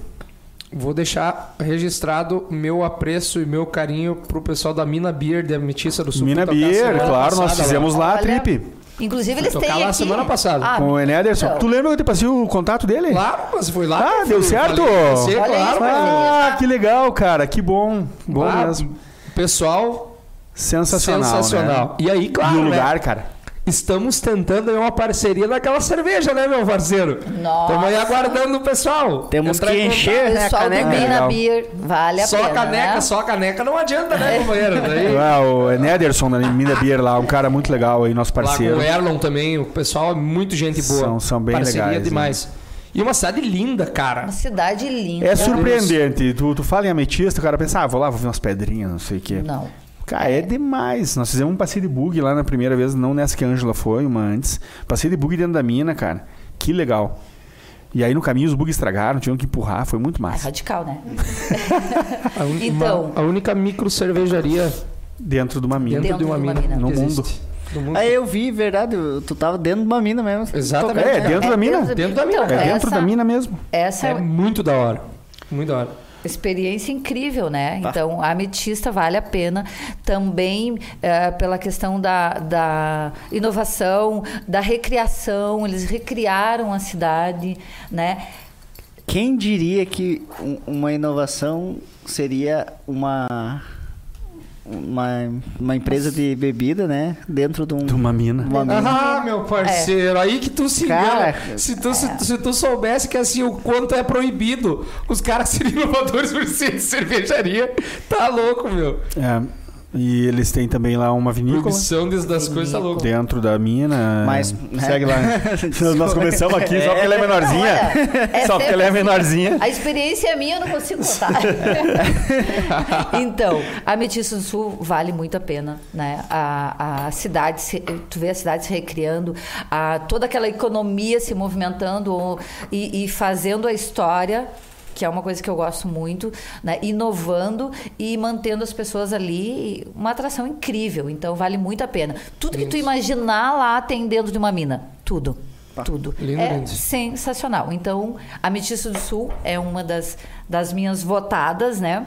S1: Vou deixar registrado meu apreço e meu carinho pro pessoal da Mina Beer da Ametista do Sul.
S3: Mina Beer, claro, nós fizemos lá a
S4: Olha,
S3: trip.
S4: Inclusive, eles
S1: tocar
S4: têm
S1: lá
S4: aqui...
S1: semana passada.
S4: Ah,
S3: Com o Enederson.
S4: então.
S3: Tu lembra que eu te passei o contato dele?
S1: Claro, mas foi lá.
S3: Ah, deu
S1: eu
S3: certo?
S1: Você, claro,
S3: Ah, que legal, cara. Que bom. Bom
S1: Ah,
S3: mesmo.
S1: Pessoal,
S3: Sensacional.
S1: sensacional.
S3: Né?
S1: E aí, claro,
S3: E o
S1: né,
S3: lugar, cara.
S1: Estamos tentando aí uma parceria daquela cerveja, né, meu parceiro?
S4: Nossa.
S1: Estamos aí aguardando o pessoal.
S2: Temos
S1: Entrar
S2: que encher, né, a
S4: Pessoal do
S2: caneca.
S4: Mina
S3: legal.
S4: Beer, vale a
S1: Só
S4: pena,
S1: a caneca,
S4: né?
S1: só a caneca não adianta, né, companheiro? *laughs* Daí,
S3: Ah, o Enederson da Mina Beer lá, um cara muito legal aí, nosso
S1: lá com
S3: parceiro.
S1: o Erlon também, o pessoal é muito gente boa.
S3: São- são bem
S1: Parceria
S3: legais, né?
S1: demais. E uma cidade linda, cara.
S4: Uma cidade linda.
S3: É surpreendente. Tu, tu fala em ametista, o cara pensa, ah, vou lá, vou ver umas pedrinhas, não sei o quê.
S4: Não.
S3: Cara, é demais. Nós fizemos um passeio de bug lá na primeira vez, não nessa que a Ângela foi, uma antes. Passeio de bug dentro da mina, cara. Que legal. E aí no caminho os bugs estragaram, tinham que empurrar, foi muito
S4: É
S3: massa.
S4: radical, né? *laughs*
S1: A, un-
S4: Então.
S1: uma- a única micro cervejaria
S3: Dentro de uma mina.
S1: dentro, de uma mina,
S3: No
S1: que
S3: mundo.
S1: existe. Do mundo.
S2: Aí eu vi, verdade, tu tava dentro de uma mina mesmo.
S1: Exatamente.
S3: É, dentro da mina.
S1: Dentro da mina,
S3: É dentro
S4: essa,
S3: da mina mesmo.
S4: Essa
S1: É
S4: é
S1: muito da hora. Muito da hora.
S4: Experiência incrível, né?
S3: Tá.
S4: Então, a ametista vale a pena também eh, pela questão da, da inovação, da recriação. Eles recriaram a cidade, né?
S2: Quem diria que um- uma inovação seria uma uma, uma empresa de bebida, né? Dentro de um
S3: De uma mina.
S2: uma mina.
S1: Ah, meu parceiro, aí que tu se
S2: Cara,
S1: engana. Se tu, se, tu- se tu soubesse que assim, o quanto é proibido os caras *laughs* serem inovadores por ser de cervejaria, tá louco, meu.
S3: É. E eles têm também lá uma vinícola.
S1: Proibição das, das coisas tá louco.
S3: Dentro da mina.
S2: Mas, né?
S3: Segue lá. *laughs* Nós começamos aqui só porque ela é menorzinha.
S4: Olha, é
S3: só porque ela é
S4: assim.
S3: menorzinha.
S4: A experiência é minha, eu não consigo contar. *laughs* então, a Metiço do Sul vale muito a pena, né? A, a cidade, se, tu vê a cidade se recriando, a, toda aquela economia se movimentando e, e fazendo a história que é uma coisa que eu gosto muito, né? inovando e mantendo as pessoas ali, uma atração incrível. Então vale muito a pena. Tudo que tu imaginar lá tem dentro de uma mina, tudo. Tudo.
S1: Lindo,
S4: é
S1: lindo.
S4: sensacional. Então, a Mestiço do Sul é uma das, das minhas votadas, né?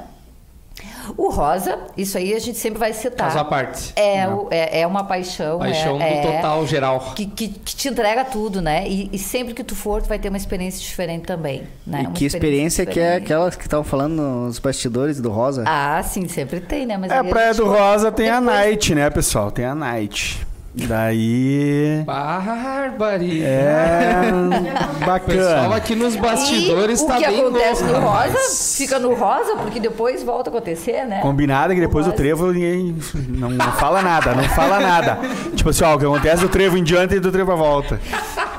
S4: O Rosa, isso aí a gente sempre vai citar.
S1: Caso à parte.
S4: É, o- é, é uma paixão.
S1: Paixão
S4: é,
S1: do
S4: é,
S1: total geral.
S4: Que, que, que te entrega tudo, né? E, e sempre que tu for, tu vai ter uma experiência diferente também. Né?
S2: E
S4: Uma
S2: que experiência que é aquelas que estavam falando nos bastidores do Rosa?
S4: Ah, sim, sempre tem, né? Mas
S3: É, a Praia do Rosa tem a
S4: depois.
S3: Night, né, pessoal? Tem a Night. Daí.
S1: Barbaridade.
S3: É.
S1: O pessoal
S3: Bacana.
S1: aqui nos bastidores
S4: e
S1: tá
S4: o que
S1: bem
S4: acontece
S1: louco,
S4: no rosa, fica no rosa, porque depois volta a acontecer, né?
S3: Combinado que depois do
S4: Rosa.
S3: trevo ninguém não, não fala nada, não fala nada. Tipo assim, ó, o que acontece do trevo em diante e do trevo à volta.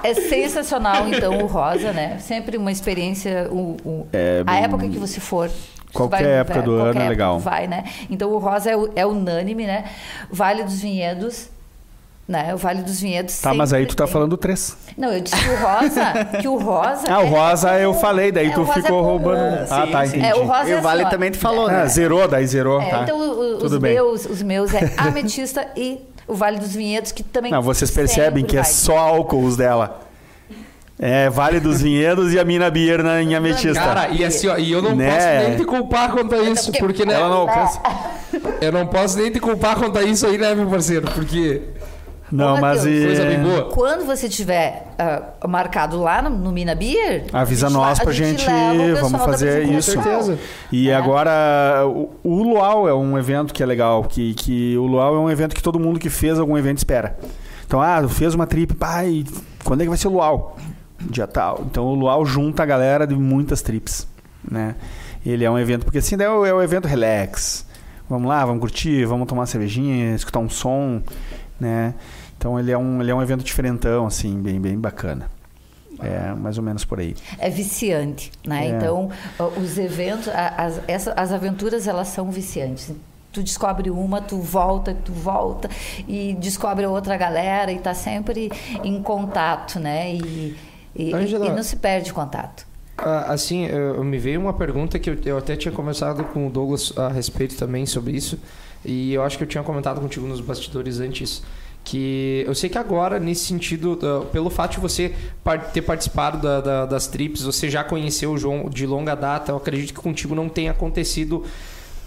S4: É sensacional, então, o rosa, né? Sempre uma experiência. O, o-
S3: É
S4: a
S3: bem-
S4: época que você for.
S3: Qualquer
S4: vai-
S3: época do
S4: qualquer
S3: ano é legal.
S4: Vai, né? Então o rosa é, o- é unânime, né? Vale dos Vinhedos. Né? O Vale dos Vinhedos.
S3: Tá, mas aí tu tá
S4: tem.
S3: falando três.
S4: Não, eu disse que o rosa. que o rosa. *laughs*
S3: Ah, o
S4: é
S3: rosa eu
S4: comum.
S3: falei, daí
S4: É,
S3: tu ficou
S4: é
S3: roubando. Ah, tá, entendi.
S4: É, o rosa
S2: E
S4: é
S2: o Vale
S4: assim, ó.
S2: também tu falou,
S3: Ah,
S2: né?
S3: zerou, daí zerou,
S4: É,
S3: tá.
S4: Então o- o- os
S3: Tudo bem.
S4: meus, os meus é *laughs* ametista e o Vale dos Vinhedos, que também.
S3: Não, vocês percebem que é
S4: vai.
S3: só álcool os dela. É Vale dos Vinhedos e a Mina Beer na, em Ametista.
S1: Cara, e assim, ó, e eu não
S3: Né?
S1: posso nem te culpar quanto a isso,
S4: porque-
S1: porque, né?
S3: Ela não alcança.
S1: Eu não posso nem te culpar quanto a isso aí, né, meu parceiro? Porque
S3: Não,
S4: Ô,
S3: mas
S4: Matheus,
S3: e...
S1: coisa bem boa.
S4: Quando você tiver ah, marcado lá no, no Mina Beer,
S3: Avisa
S4: a gente
S3: nós pra gente,
S4: leva o pessoal
S3: vamos fazer isso.
S4: Cultural.
S1: certeza.
S3: E
S4: É.
S3: agora, o, o Luau é um evento que é legal, que, que o Luau é um evento que todo mundo que fez algum evento espera. Então, ah, fez uma trip, pai, quando é que vai ser o Luau? Dia tal. Então, o Luau junta a galera de muitas trips, né? Ele é um evento, porque assim, é o, é o evento relax. vamos lá, vamos curtir, vamos tomar uma cervejinha, escutar um som, né? Então ele é um, ele é um evento diferentão, assim, bem, bem bacana. É mais ou menos por aí.
S4: É viciante, né?
S3: É.
S4: Então, os eventos, as, essa- as aventuras, elas são viciantes. Tu descobre uma, tu volta, tu volta e descobre outra galera e tá sempre em contato, né? E, e,
S1: Ângela-
S4: e não se perde contato.
S1: Assim, eu, me veio uma pergunta que eu, eu até tinha conversado com o Douglas a respeito também sobre isso. E eu acho que eu tinha comentado contigo nos bastidores antes. Que eu sei que agora, nesse sentido, ah, pelo fato de você ter participado da- da- das trips, você já conheceu o João de longa data, eu acredito que contigo não tenha acontecido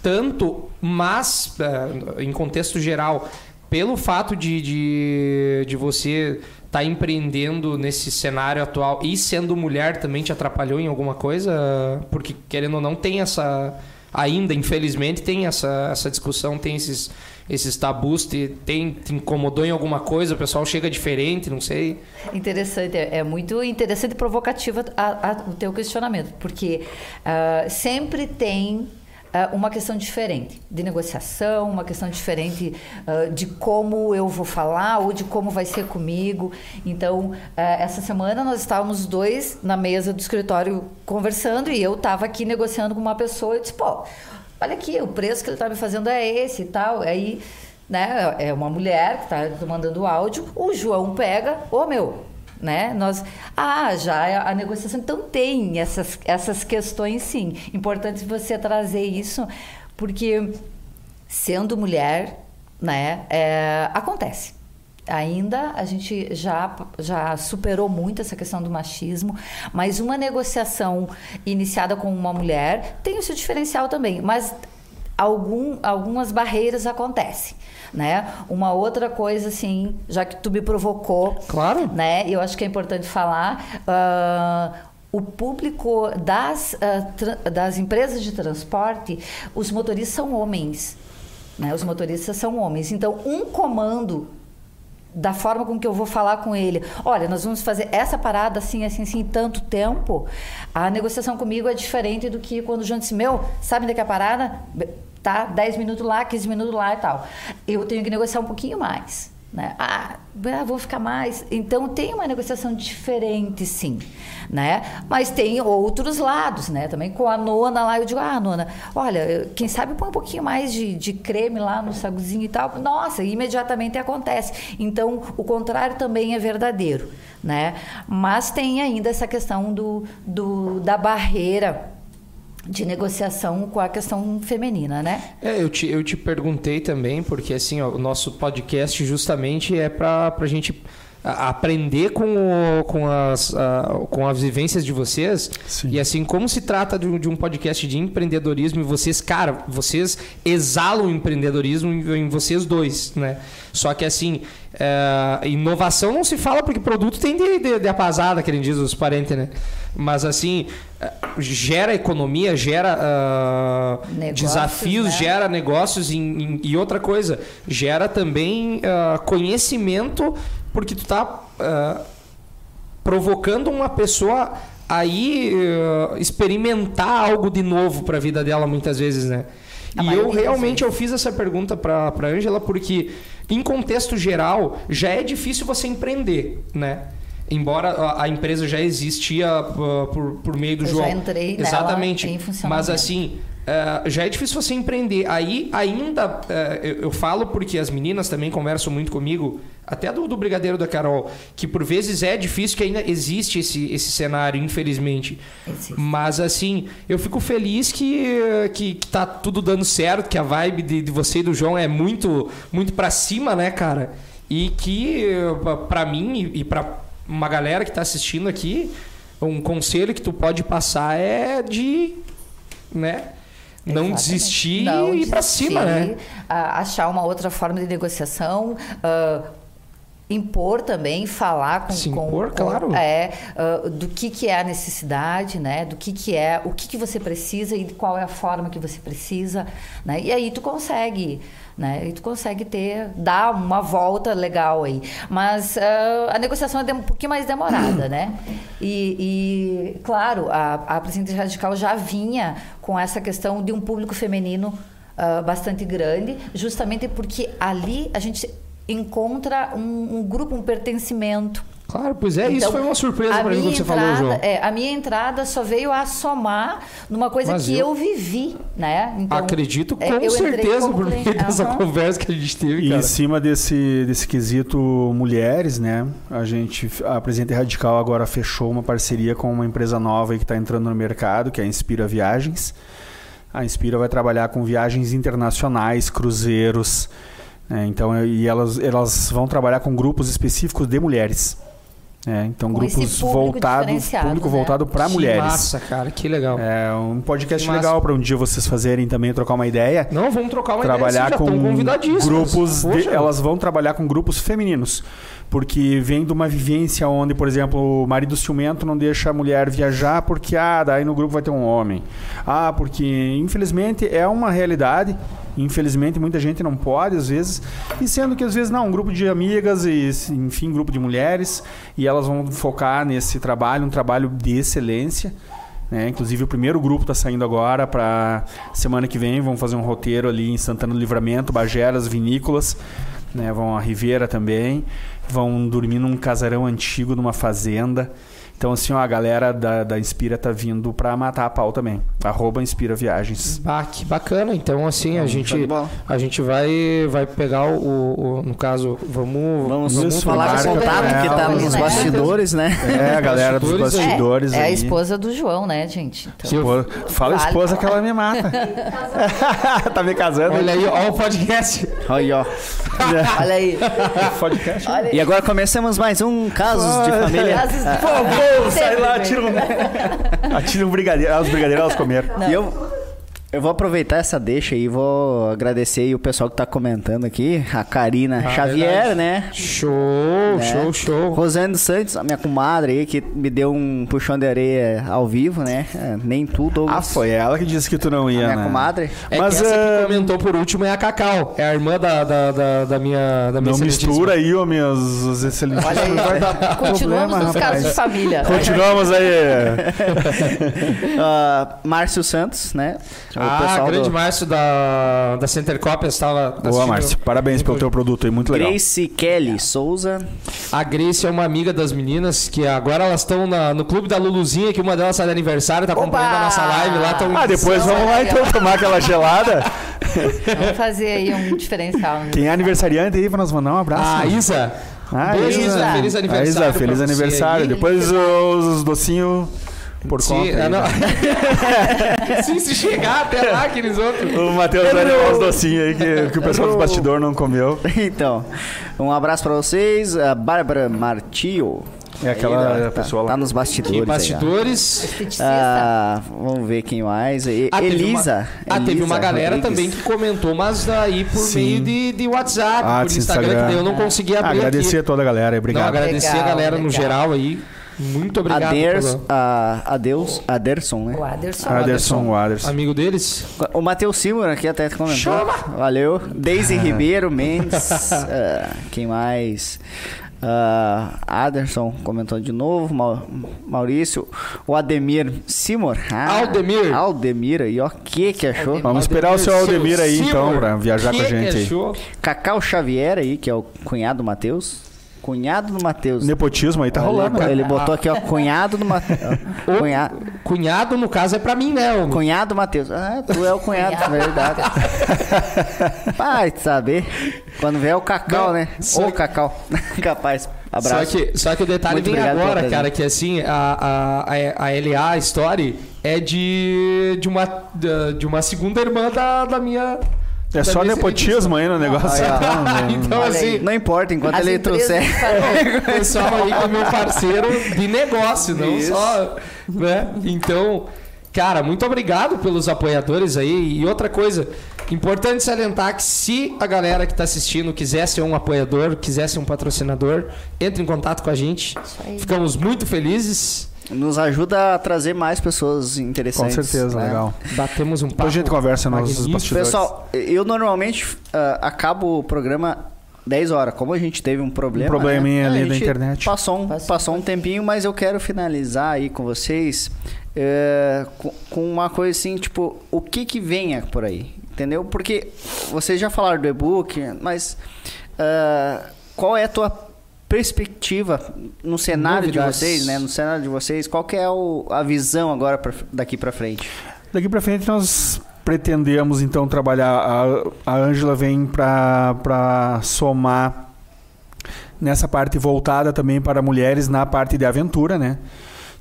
S1: tanto, mas eh, em contexto geral, pelo fato de, de, de você estar empreendendo nesse cenário atual e sendo mulher também te atrapalhou em alguma coisa? Porque, querendo ou não, tem essa. Ainda, infelizmente, tem essa, essa discussão, tem esses, esses tabus, te, tem, te incomodou em alguma coisa, o pessoal chega diferente, não sei.
S4: Interessante, é é muito interessante e provocativa a- a- o teu questionamento, porque ah, sempre tem ah, uma questão diferente de negociação, uma questão diferente ah, de como eu vou falar ou de como vai ser comigo. Então, essa semana nós estávamos os dois na mesa do escritório conversando e eu estava aqui negociando com uma pessoa e disse, pô, olha aqui, o preço que ele está me fazendo é esse e tal. Aí né? É uma mulher que está mandando o áudio, o João pega, ô meu, né? Nós, ah, já é a negociação. Então tem essas, essas questões, sim. Importante você trazer isso, porque sendo mulher, né? é, acontece. Ainda a gente já, já superou muito essa questão do machismo, mas uma negociação iniciada com uma mulher tem o seu diferencial também. Mas algum, algumas barreiras acontecem, né? Uma outra coisa, assim, já que tu me provocou,
S1: Claro.
S4: né? Eu acho que é importante falar. ah, o público das, tra- das empresas de transporte, os motoristas são homens. Né? Os motoristas são homens. Então, um comando da forma com que eu vou falar com ele. Olha, nós vamos fazer essa parada assim, assim, assim, tanto tempo. A negociação comigo é diferente do que quando o João disse, meu, sabe onde é é a parada? Tá, 10 minutos lá, 15 minutos lá e tal. Eu tenho que negociar um pouquinho mais. Né? Ah, ah, vou ficar mais. Então tem uma negociação diferente, sim, né? Mas tem outros lados, né? Também com a nona lá, eu digo, ah, nona, olha, quem sabe põe um pouquinho mais de, de creme lá no saguzinho e tal. Nossa, imediatamente acontece. Então o contrário também é verdadeiro, né? Mas tem ainda essa questão do, do da barreira de negociação com a questão feminina, né?
S1: É, eu te, eu te perguntei também, porque assim, ó, o nosso podcast justamente é pra, pra gente a- aprender com, o- com, as, a- com as vivências de vocês.
S3: Sim.
S1: E assim, como se trata de um, de um podcast de empreendedorismo e vocês, cara, vocês exalam empreendedorismo em, em vocês dois, né? Só que assim, é, inovação não se fala porque produto tem de, de, de apazada, que nem diz os parentes, né? Mas assim, é, gera economia, gera ah,
S4: Negócios,
S1: desafios,
S4: né?
S1: gera negócios em- em- e outra coisa, gera também ah, conhecimento, porque tu tá ah, provocando uma pessoa aí ah, experimentar algo de novo para a vida dela muitas vezes, né?
S4: A
S1: e eu realmente eu fiz essa pergunta para para Ângela porque em contexto geral já é difícil você empreender, né? Embora a, a empresa já existia ah, por, por meio do
S4: Eu já
S1: João.
S4: entrei nela
S1: Exatamente.
S4: em funcionamento.
S1: Mas assim, eh, já é difícil você empreender. Aí ainda eh, eu, eu falo porque as meninas também conversam muito comigo, até do, do Brigadeiro da Carol, que por vezes é difícil que ainda existe esse, esse cenário, infelizmente.
S4: Existe.
S1: Mas assim, eu fico feliz que, que, que tá tudo dando certo, que a vibe de, de você e do João é muito, muito pra cima, né, cara? E que pra- pra mim e, e pra uma galera que tá assistindo aqui, um conselho que tu pode passar é de, né, não
S4: Exatamente.
S1: desistir
S4: Não
S1: e ir
S4: desistir,
S1: cima, né?
S4: achar uma outra forma de negociação. ah, impor também, falar com,
S1: Se impor,
S4: com-
S1: claro.
S4: é, ah, do que, que é a necessidade, né? Do que, que é, o que, que você precisa e qual é a forma que você precisa, né? E aí tu consegue, né? E tu consegue ter, dar uma volta legal aí. Mas ah, a negociação é um pouquinho mais demorada, né? E, e, claro, a, a presidente radical já vinha com essa questão de um público feminino ah, bastante grande, justamente porque ali a gente encontra um, um grupo, um pertencimento.
S1: Claro, pois é, isso
S4: Então,
S1: foi uma surpresa
S4: a
S1: pra mim
S4: minha
S1: quando você falou, João.
S4: entrada- é, a minha entrada só veio a somar numa coisa
S1: Mas
S4: que
S1: eu-
S4: eu, vivi, né? Então,
S1: Acredito com
S4: é, eu entrei
S1: certeza por meio
S4: cliente.
S1: dessa conversa que a gente teve,
S3: E
S1: cara.
S3: em cima desse, desse quesito mulheres, né? A gente, a Presidente Radical agora fechou uma parceria com uma empresa nova que está entrando no mercado, que é a Inspira Viagens. A Inspira vai trabalhar com viagens internacionais, cruzeiros. Né? Então, e elas, elas vão trabalhar com grupos específicos de mulheres. né? então,
S4: Com
S3: grupos voltados, público
S4: né?
S3: voltado para mulheres.
S1: massa, cara, que legal.
S3: É um podcast
S1: Que
S3: legal para um dia vocês fazerem também, trocar uma ideia
S1: Não, vamos trocar uma
S3: trabalhar
S1: ideia, já
S3: com grupos de- elas vão trabalhar com grupos femininos porque vem de uma vivência onde por exemplo o marido ciumento não deixa a mulher viajar porque ah daí no grupo vai ter um homem. Ah porque infelizmente é uma realidade. Infelizmente muita gente não pode às vezes. E sendo que às vezes não um grupo de amigas e enfim grupo de mulheres. E elas vão focar nesse trabalho um trabalho de excelência né? Inclusive o primeiro grupo está saindo agora para semana que vem. Vão fazer um roteiro ali em Santana do Livramento, Bageras, vinícolas, né? Vão a Ribeira também, vão dormir num casarão antigo numa fazenda. Então assim, ó, a galera da, da Inspira tá vindo para matar a pau também. Arroba Inspira Viagens.
S1: Ah, que bacana. Então, assim, a
S2: de
S1: gente, a gente vai, vai pegar o, o- No caso, vamos.
S2: Vamos,
S3: Isso,
S2: falar com o contato
S3: é,
S2: que tá
S3: vamos-
S2: nos
S4: né?
S2: bastidores, né?
S3: É, a galera dos
S1: Bastidores
S3: bastidores
S4: É, é a esposa do João, né, gente? Então,
S3: Fala a
S4: Vale
S3: esposa que ela me mata. *laughs* *laughs* tá me casando?
S1: Olha aí, ó, o podcast.
S2: Aí, ó.
S4: olha aí. *laughs*
S3: Podcast.
S4: Olha aí.
S2: E agora começamos mais um Casos de Família.
S4: Casos de
S3: favor, sai lá,
S4: Sempre,
S3: tira um, *laughs* atira um brigadeiro. Ah, os brigadeiros elas comeram.
S2: E eu, eu vou aproveitar essa deixa e vou agradecer aí o pessoal que tá comentando aqui. A Karina
S1: Ah,
S2: Xavier,
S1: verdade.
S2: né?
S1: Show,
S2: né?
S1: show, show.
S2: Rosane dos Santos, a minha comadre aí, que me deu um puxão de areia ao vivo, né? É, nem tudo.
S3: Ah, foi ela que disse que tu não
S2: A
S3: ia,
S2: minha
S3: né?
S2: comadre.
S1: É
S3: Mas,
S1: que essa
S3: é,
S1: que comentou por último é a Cacau. É a irmã da, da, da, da minha. Da minha
S3: Não mistura aí, ô minhas os excelentes.
S4: Olha aí.
S3: Vai dar *laughs*
S4: Continuamos
S3: problema,
S4: nos casos de família.
S3: Continuamos aí. *laughs*
S2: Ah, Márcio Santos, né? *laughs* O
S1: Ah,
S2: pessoal
S1: grande
S2: do
S1: Márcio da, da Center Copias estava.
S3: Boa, Márcio. Parabéns pelo teu produto aí, muito legal.
S2: Grace Kelly Souza.
S1: A Grace é uma amiga das meninas que agora elas estão no clube da Luluzinha, que uma delas sai de aniversário, tá acompanhando a nossa live lá. Tão
S3: Ah, depois vamos lá então tomar aquela gelada.
S4: Vamos fazer aí um diferencial. né?
S3: Quem é aniversariante aí, pra nós mandar um abraço.
S1: Ah, Isa.
S3: Ah,
S1: Beijo,
S3: Isa.
S1: Isa. Feliz
S3: Ah,
S1: aniversário.
S3: Isa,
S1: pra
S3: feliz aniversário. Depois os, os docinhos por
S1: Sim,
S3: conta.
S1: ah,
S3: aí,
S1: não.
S3: né? *laughs*
S1: Sim, se chegar até lá, aqueles outros.
S3: O Matheus vai levar os docinhos aí que, que o pessoal do bastidor não comeu. *laughs*
S2: Então, um abraço pra vocês. A Bárbara Martio.
S3: É aquela
S2: Aí, tá,
S3: pessoa lá.
S2: Tá nos bastidores.
S1: Que
S2: aí,
S1: bastidores.
S4: Esteticista.
S2: Ah, vamos ver quem mais. E-
S1: Ah,
S2: Elisa.
S1: uma- Ah, teve uma
S2: Elisa
S1: galera
S2: Rodrigues.
S1: também que comentou, mas aí por
S3: Sim.
S1: meio de, de WhatsApp,
S3: Ah,
S1: por Instagram,
S3: Instagram.
S1: que daí eu não consegui
S3: Ah,
S1: abrir
S3: agradecer a
S1: aqui.
S3: toda a galera aí,
S1: Não,
S3: obrigado.
S1: agradecer a
S4: Legal,
S1: galera no
S4: legal.
S1: geral aí. Muito obrigado.
S2: Aders, a, Adeus, Aderson, né?
S4: O Aderson.
S3: Aderson Waters.
S1: Amigo deles.
S2: O Matheus Silva aqui até comentou.
S1: Chama!
S2: Valeu. Deise *laughs* Ribeiro Mendes. ah, *laughs* quem mais? Ah, Aderson comentou de novo. Mau- Maurício. O Ademir Simor. Ah,
S1: Aldemir.
S2: Aldemir aí, ó. O que que achou?
S3: Vamos esperar o seu Aldemir aí,
S1: Silver.
S3: então, pra viajar
S1: Que
S3: com a gente aí.
S1: achou?
S2: Cacau Xavier aí, que é o cunhado do Matheus. Cunhado do Matheus.
S3: Nepotismo aí tá rolando. né?
S2: Ele botou aqui, ó, cunhado do Matheus. *laughs*
S1: O
S2: Cunha...
S1: Cunhado, no caso, é pra mim, né? O-
S2: Cunhado do Matheus. Ah, tu é o cunhado,
S4: Cunhado.
S2: verdade. *laughs* Vai saber. Quando vier o Cacau,
S1: Não,
S2: né?
S1: só
S2: Ô,
S1: que-
S2: Cacau. *laughs* Capaz.
S1: Só
S2: Abraço.
S1: que, só que o detalhe
S2: Muito
S1: vem agora, cara, que assim, a, a, a, a LA Story é de, de, uma, de uma segunda irmã da, da minha.
S3: É só nepotismo aí no negócio.
S2: Aí, *laughs* ó.
S3: então, né?
S1: Então,
S4: Olha
S1: assim,
S4: aí.
S2: Não importa, enquanto
S4: As
S2: ele trouxer. *laughs*
S1: o pessoal aí que é meu parceiro de negócio, não
S2: Isso.
S1: só. Né? Então, cara, muito obrigado pelos apoiadores aí. E outra coisa, importante salientar que se a galera que está assistindo quiser ser um apoiador, quiser ser um patrocinador, entre em contato com a gente.
S4: aí.
S1: Ficamos muito felizes.
S2: Nos ajuda a trazer mais pessoas
S3: Com
S2: interessantes.
S3: certeza,
S2: né?
S3: legal.
S1: Batemos um papo.
S3: Depois a gente conversa nos bastidores.
S2: Pessoal, eu normalmente ah, acabo o programa 10 horas. Como a gente teve um problema.
S3: Um probleminha
S2: né,
S3: ali da internet.
S2: Passou um,
S4: Passou.
S2: passou um tempinho, mas eu quero finalizar aí com vocês eh, com, com uma coisa assim, tipo, o que que venha por aí? entendeu? Porque vocês já falaram do e-book, mas ah, qual é a tua perspectiva no cenário
S1: Novidades.
S2: de vocês, né? No cenário de vocês, qual que é o- a visão agora pra- daqui pra frente?
S3: Daqui pra frente nós pretendemos então trabalhar. A- A Ângela vem para somar nessa parte voltada também para mulheres na parte de aventura, né?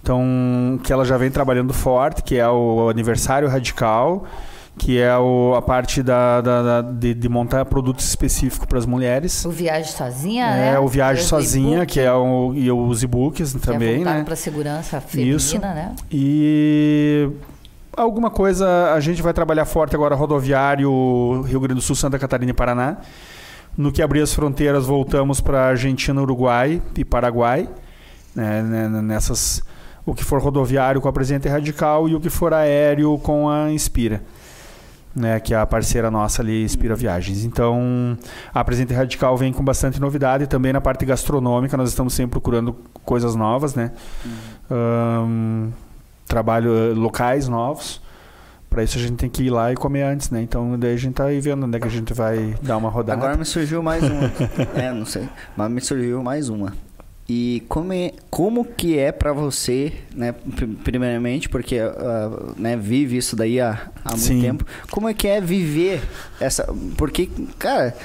S3: Então, que ela já vem trabalhando forte, que é o aniversário radical, que é o- a parte da, da- da- de, de montar produtos específicos para as mulheres.
S4: O Viagem Sozinha, né?
S3: É o Viagem Sozinha, que é o, e os e-books
S4: que
S3: também,
S4: é
S3: né?
S4: para segurança feminina,
S3: Isso.
S4: né?
S3: E alguma coisa a gente vai trabalhar forte agora rodoviário Rio Grande do Sul, Santa Catarina e Paraná. No que abrir as fronteiras, voltamos para Argentina, Uruguai e Paraguai. né, né, nessas o que for rodoviário com a Presidente Radical e o que for aéreo com a Inspira. Né, que é a parceira nossa ali, Inspira Viagens. Então, a Presidente Radical vem com bastante novidade também na parte gastronômica. Nós estamos sempre procurando coisas novas, né? Ahn, trabalho eh, locais novos. Para isso a gente tem que ir lá e comer antes, né? Então daí a gente tá aí vendo onde é que a gente vai dar uma rodada.
S2: Agora me surgiu mais uma. *laughs* é, não sei. Mas me surgiu mais uma. E como, é, como que é pra você, né? pri- Primeiramente, porque ah, né, vive isso daí há, há muito
S3: Sim.
S2: tempo. Como é que é viver essa. Porque, cara,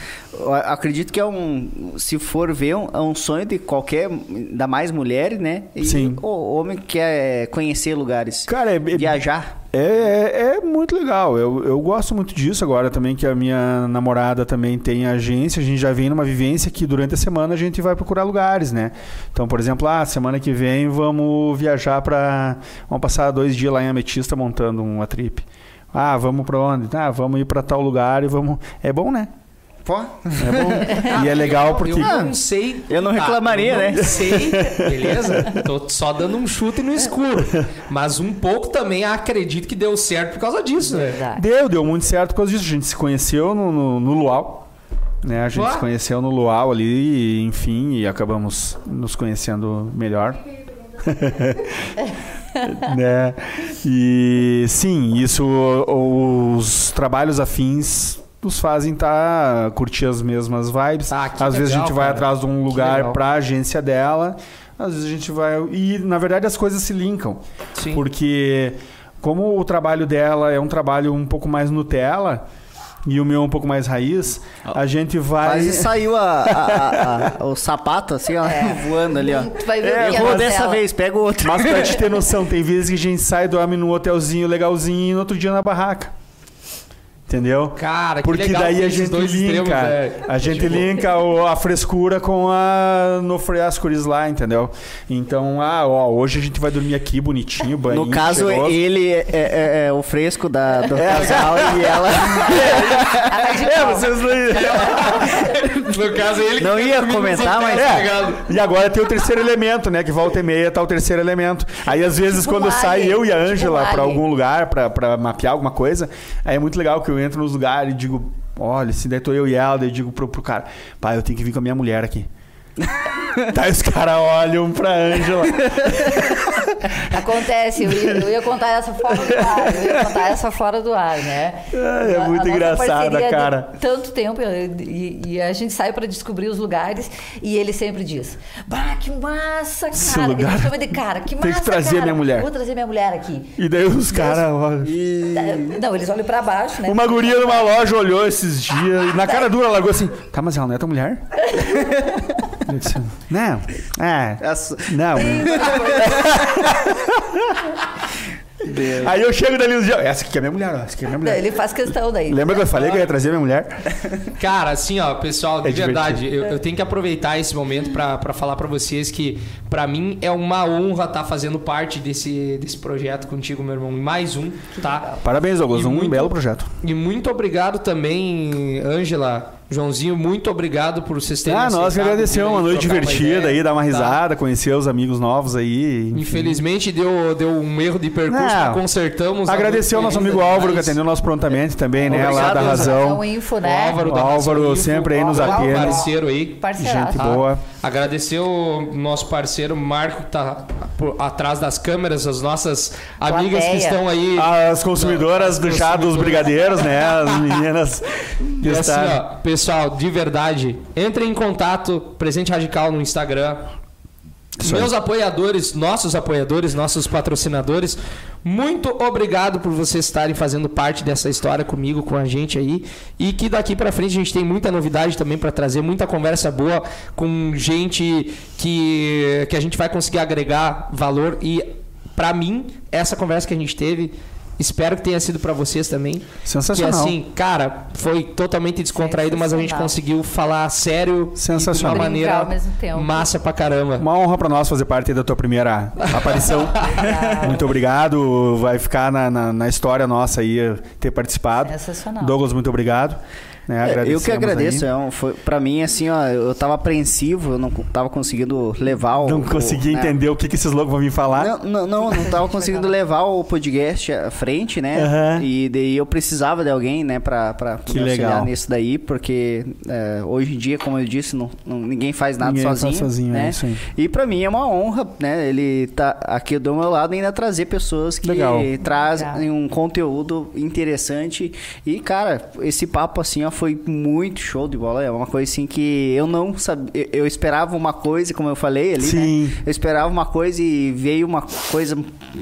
S2: acredito que é um. Se for ver, um- é um sonho de qualquer. Da mais mulher, né? E
S3: Sim.
S2: o homem quer conhecer lugares.
S3: Cara, é, é-
S2: Viajar.
S3: É, é, é muito legal. Eu, eu gosto muito disso agora também, que a minha namorada também tem agência. A gente já vem numa vivência que durante a semana a gente vai procurar lugares, né? Então, por exemplo, ah, semana que vem vamos viajar para Vamos passar dois dias lá em Ametista montando uma trip. Ah, vamos para onde? Ah, vamos ir para tal lugar e vamos. É bom, né?
S2: Pô,
S3: É bom. e é legal porque.
S1: Eu não sei.
S2: Eu não reclamaria,
S1: eu
S2: né?
S1: Não sei, *laughs* beleza? Tô só dando um chute no escuro. Mas um pouco também acredito que deu certo por causa disso, né?
S4: Verdade.
S3: Deu, deu muito certo por causa disso. A gente se conheceu no, no, no Luau. Né? A gente se conheceu no Luau ali, e, enfim, e acabamos nos conhecendo melhor. *laughs* né? E sim, isso, os trabalhos afins nos fazem tá, curtir as mesmas vibes.
S1: Ah, que
S3: às vezes a
S1: legal,
S3: gente vai
S1: cara.
S3: atrás de um lugar
S1: legal.
S3: para a agência dela, às vezes a gente vai. E na verdade as coisas se linkam.
S1: Sim.
S3: Porque como o trabalho dela é um trabalho um pouco mais Nutella e o meu é um pouco mais raiz, a gente vai.
S2: Quase saiu a, a- a- a- o sapato assim, ó, *laughs* voando ali, ó.
S4: Tu vai ver
S3: É,
S4: o que
S2: Errou
S4: na
S2: dessa vez, pega o outro. *laughs*
S3: Mas pra te ter noção, tem vezes que a gente sai, dorme num hotelzinho legalzinho e no outro dia na barraca. Entendeu?
S1: Cara, que
S3: Porque
S1: legal
S3: daí a
S1: esses
S3: gente
S1: dois
S3: linka.
S1: extremos,
S3: a gente
S1: Tipo,
S3: linka o- a frescura com a no frescores lá, entendeu? Então, ah, ó, hoje a gente vai dormir aqui bonitinho, banho.
S2: No caso, ele é, é- é o fresco da, do casal e *laughs* ela
S3: É, vocês *laughs*
S1: No caso, ele
S2: Não ia comentar, mas-
S1: tá
S3: É,
S1: ligado?
S3: e agora tem o terceiro elemento, né? Que volta e meia tá o terceiro elemento. Aí às vezes
S4: Tipo
S3: quando
S4: um
S3: sai
S4: alien,
S3: eu e a
S4: tipo
S3: Ângela pra
S4: alien.
S3: algum lugar, pra, pra mapear alguma coisa, aí é muito legal que eu entro nos lugares e digo, olha, se daí tô eu e ela, eu digo pro, pro cara, pai, eu tenho que vir com a minha mulher aqui. Daí os caras olham pra Ângela. *laughs*
S4: Acontece, eu ia, eu ia contar essa fora do ar, eu ia contar essa fora do ar, né?
S3: É
S4: a
S3: muito engraçada, cara.
S4: Tanto tempo e, e a gente sai pra descobrir os lugares e ele sempre diz: Bah, que massa,
S3: Esse
S4: cara.
S3: lugar-
S4: Ele chama de cara, que massa. *laughs*
S3: Tem que trazer
S4: cara.
S3: minha mulher.
S4: Vou trazer minha mulher aqui.
S3: E daí os caras *laughs* olham.
S4: Não, eles olham pra baixo, né?
S3: Uma guria numa loja olhou esses dias e na cara dura largou assim: Tá, mas ela não é tua mulher? Não, é,
S2: Essa-
S3: não. Aí eu chego dali uns dias, essa aqui é minha mulher, ó, essa aqui é minha mulher.
S4: ele faz questão daí.
S3: Lembra que eu falei que eu ia trazer minha mulher?
S1: Cara, assim, ó, pessoal, de
S3: É
S1: verdade, eu, eu tenho que aproveitar esse momento pra pra falar pra vocês que, pra mim, é uma honra estar fazendo parte desse, desse projeto contigo, meu irmão. Mais um, tá?
S3: Parabéns,
S1: E
S3: um
S1: muito-
S3: belo projeto.
S1: E muito obrigado também, Ângela, Joãozinho, muito obrigado por vocês terem
S3: Ah, nós que agradecemos, uma noite
S1: uma
S3: divertida
S1: ideia,
S3: aí, dar uma
S1: tá?
S3: risada, conhecer os amigos novos aí. enfim.
S1: Infelizmente deu, deu um erro de percurso,
S3: Não.
S1: mas consertamos.
S3: Agradecer ao nosso amigo Álvaro que atendeu nós prontamente também, né? Lá
S1: Obrigado,
S3: da
S1: Ângela.
S3: Razão.
S4: É um info,
S1: O
S4: né?
S1: Álvaro,
S3: O
S1: da
S3: Álvaro
S1: Razão Info,
S3: sempre aí nos atende.
S1: parceiro aí.
S4: Parceiraço.
S3: Gente
S1: Tá?
S3: boa.
S1: Agradecer o nosso parceiro Marco, que tá por- atrás das câmeras, as nossas amigas que
S4: Plateia.
S1: estão aí.
S3: As consumidoras do chá dos brigadeiros, né? As meninas que
S1: E assim, ó, pessoal, de verdade, entrem em contato, Presente Radical no Instagram.
S3: Isso aí.
S1: Meus apoiadores, nossos apoiadores, nossos patrocinadores, muito obrigado por vocês estarem fazendo parte dessa história comigo, com a gente aí. E que daqui pra frente a gente tem muita novidade também pra trazer, muita conversa boa com gente que, que a gente vai conseguir agregar valor. E pra mim, essa conversa que a gente teve, espero que tenha sido pra vocês também.
S3: Sensacional.
S1: Que assim, cara, foi totalmente descontraído, mas a gente conseguiu falar sério
S3: Sensacional.
S1: e de uma maneira massa pra caramba.
S3: Uma honra pra nós fazer parte da tua primeira aparição. *laughs* muito obrigado. Vai ficar na, na, na história nossa aí ter participado.
S4: Sensacional.
S3: Douglas, muito obrigado. Né,
S2: É, eu que agradeço.
S3: aí.
S2: É um, foi, pra mim, assim, ó, eu tava apreensivo, eu não tava conseguindo levar o.
S3: Não
S2: o-
S3: consegui
S2: né?
S3: entender o que, que esses loucos vão vir falar.
S2: Não, não, não, não tava conseguindo *laughs* levar o podcast à frente, né?
S3: Aham.
S2: E daí eu precisava de alguém, né, pra, pra
S3: Que
S2: me auxiliar
S3: legal.
S2: nisso daí, porque é, hoje em dia, como eu disse, não, não- ninguém faz nada
S3: Ninguém faz
S2: sozinho.
S3: sozinho, é
S2: né?
S3: isso aí.
S2: E pra mim é uma honra, né? Ele tá aqui do meu lado e ainda trazer pessoas que
S3: Legal.
S2: trazem um conteúdo interessante. E, cara, esse papo assim, ó, foi muito show de bola. É uma coisa assim que eu não sabia. Eu, esperava uma coisa, como eu falei ali,
S3: Sim.
S2: né? Eu esperava uma coisa e veio uma coisa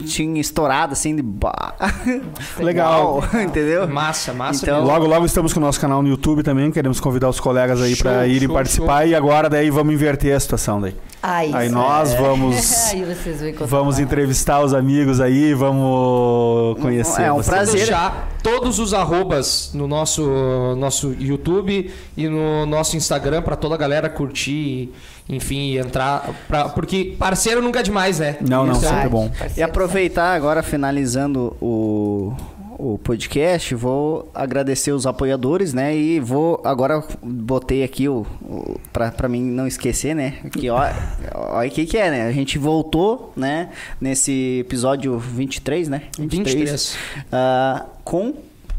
S2: tinha estourada assim de bah. *laughs*
S3: Legal. *laughs*
S2: entendeu?
S1: Massa, massa.
S2: Então-
S1: mesmo.
S3: Logo, logo estamos com o nosso canal no YouTube também. Queremos convidar os colegas aí
S1: Show,
S3: pra irem
S1: show,
S3: participar. E agora daí vamos inverter a situação daí.
S4: Aí,
S3: Aí
S4: sim.
S3: nós vamos *laughs*
S4: Aí vocês vão encontrar.
S3: vamos entrevistar os amigos aí, vamos conhecer.
S2: É um
S3: vocês.
S2: prazer.
S1: deixar todos os arrobas no nosso, nosso YouTube e no nosso Instagram pra toda a galera curtir, enfim, entrar. Pra, porque parceiro nunca é demais, né?
S3: Não, não,
S1: Então,
S3: sempre bom.
S2: E aproveitar agora, finalizando o, o podcast, vou agradecer os apoiadores, né? E vou agora botei aqui o, o pra, pra mim não esquecer, né? Que ó, olha o que que é, né? A gente voltou, né? Nesse episódio 23, né?
S1: 23.
S2: ah, com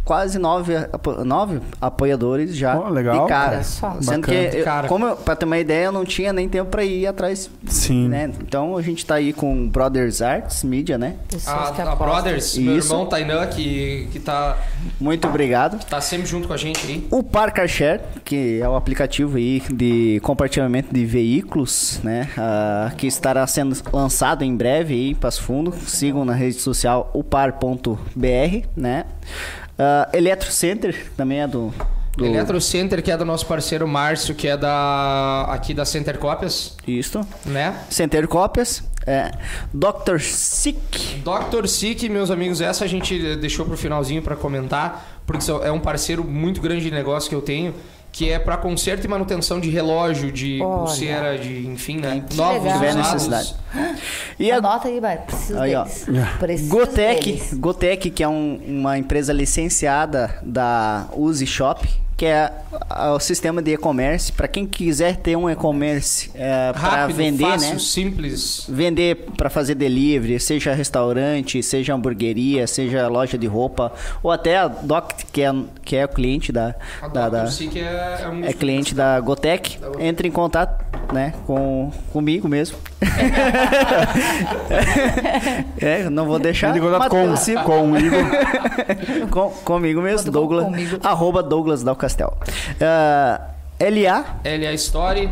S2: quase nove, apo- nove apoiadores já
S3: Ó, legal.
S2: de cara.
S4: Só.
S2: Sendo que, eu,
S1: Cara.
S2: como eu, pra ter uma ideia, eu não tinha nem tempo pra ir atrás
S3: Sim.
S2: né? Então a gente tá aí com Brothers Arts Media, né?
S4: Pessoas que
S1: A, a. Brothers, meu
S2: Isso.
S1: irmão Tainan, que, que tá,
S2: Muito obrigado.
S1: tá sempre junto com a gente aí.
S2: O Parcar Share, que é o aplicativo aí de compartilhamento de veículos, né? ah, que estará sendo lançado em breve aí em Passo Fundo. Sigam na rede social upar.br, né? Ah, Eletro Center também é do... do...
S1: Eletro Center, que é do nosso parceiro Márcio, que é da aqui da Center Cópias,
S2: Isto.
S1: né?
S2: Center Cópias. É, Dr. Sick.
S1: Dr. Sick, meus amigos, essa a gente deixou pro finalzinho pra comentar, porque é um parceiro muito grande de negócio que eu tenho, que é pra conserto e manutenção de relógio, de
S4: Olha.
S1: pulseira, de enfim, né?
S4: Que
S1: Novos,
S4: legal.
S2: tiver
S1: usados.
S2: necessidade. E a
S4: Anota aí, vai. Preciso
S2: Aí, ó.
S4: deles. Preciso
S2: Gotec,
S4: deles.
S2: Gotec, que é um- uma empresa licenciada da Uzi Shop, que é o sistema de e-commerce. Para quem quiser ter um e-commerce é, para vender,
S1: fácil,
S2: né?
S1: simples.
S2: Vender para fazer delivery, seja restaurante, seja hamburgueria, seja loja de roupa, ou até a Doc, que é, que é o cliente da,
S1: A
S2: da, da-
S1: Sick é, é um
S2: é cliente da Gotec,
S1: Da Gotec.
S2: entre em contato, né, com comigo mesmo. *laughs* é, não vou deixar.
S3: Contato com,
S2: Matheus,
S3: com o Igor. *laughs*
S2: com, comigo mesmo,
S4: Quando
S2: Douglas.
S4: comigo.
S2: Arroba Douglas Dal Castel. Ah, LA,
S1: Ele é a Story,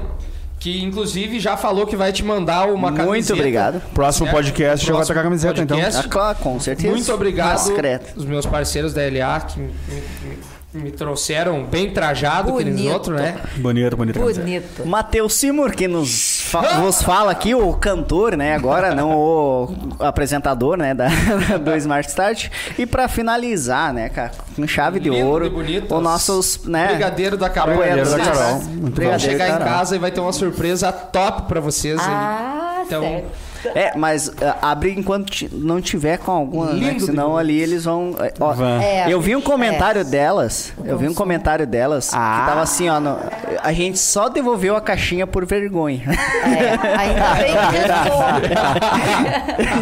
S1: que inclusive já falou que vai te mandar uma camiseta.
S2: muito obrigado.
S3: Próximo
S1: Certo?
S3: podcast já vai tocar a camiseta, então.
S1: podcast.
S2: Ah, claro, com certeza.
S1: Muito obrigado,
S2: Discreto.
S1: os meus parceiros da LA, que me, me- me trouxeram bem trajado, aqueles
S4: Bonito.
S1: outros, né?
S3: Bonito, bonito.
S4: Bonito.
S2: Matheus Simur, que nos fa- vos fala aqui, o cantor, né? Agora, não o apresentador, né? Da, *laughs* do Smart Start. E pra finalizar, né, cara, com chave de
S1: Lindo
S2: ouro,
S1: e bonito,
S2: os nossos, né?
S1: Brigadeiro da Carol.
S3: Brigadeiro da. Carol. Muito bom.
S1: Vão
S2: Brigadeiro
S1: chegar em casa e vai ter uma surpresa top pra vocês. aí.
S4: Ah,
S1: Então,
S4: certo.
S2: É, mas uh, abre enquanto não tiver com alguma, né?
S1: Lindo
S2: Senão
S1: bonito.
S2: ali eles vão. é, ó.
S4: É,
S2: eu vi um comentário
S4: é.
S2: delas. Eu vi um comentário delas
S3: Ah.
S2: que tava assim, ó. no- a gente só devolveu a caixinha por vergonha.
S4: É, ainda *laughs* bem que.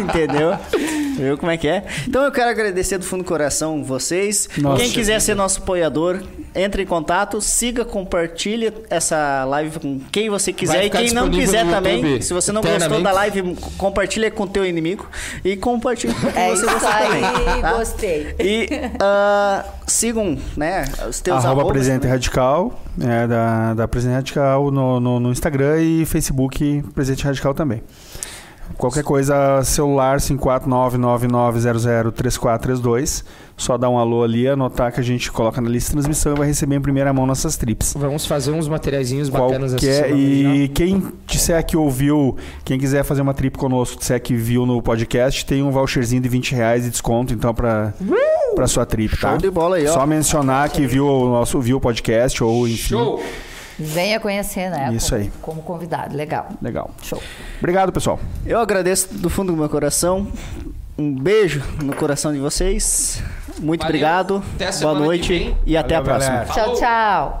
S4: *laughs*
S2: Entendeu? Viu como é que é? Então eu quero agradecer do fundo do coração vocês.
S3: Nossa.
S2: Quem quiser ser nosso apoiador, entre em contato, siga, compartilhe essa live com quem você quiser e quem não quiser também.
S1: YouTube
S2: Se você não gostou da live, compartilha com teu inimigo e compartilhe com quem
S4: É
S2: você gostou
S4: aí,
S2: também. tá?
S4: gostei.
S2: E ah, sigam, né, os teus
S3: Arroba
S2: arrobas
S3: Presidente
S2: também.
S3: Radical, é, da, da Presidente Radical no, no, no Instagram e Facebook Presidente Radical também. Qualquer coisa, celular 54999003432. Só dá um alô ali, anotar que a gente coloca na lista de transmissão e vai receber em primeira mão nossas trips.
S1: Vamos fazer uns materiaizinhos bacanas essa
S3: Qualquer,
S1: já.
S3: e quem disser que ouviu, quem quiser fazer uma trip conosco, disser que viu no podcast, tem um voucherzinho de 20 reais de desconto, então, pra, pra sua trip, tá?
S2: Show de bola aí, ó.
S3: Só mencionar que viu o nosso viu o podcast ou enfim.
S1: Show!
S4: Venha conhecer, né?
S3: Isso
S4: como,
S3: aí.
S4: Como convidado. Legal.
S3: Legal.
S4: Show.
S3: Obrigado, pessoal.
S2: Eu agradeço do fundo do meu coração. Um beijo no coração de vocês. Muito
S1: Valeu.
S2: obrigado.
S1: Até
S2: Boa noite e até a
S3: Valeu,
S2: próxima.
S3: galera.
S4: Tchau, tchau.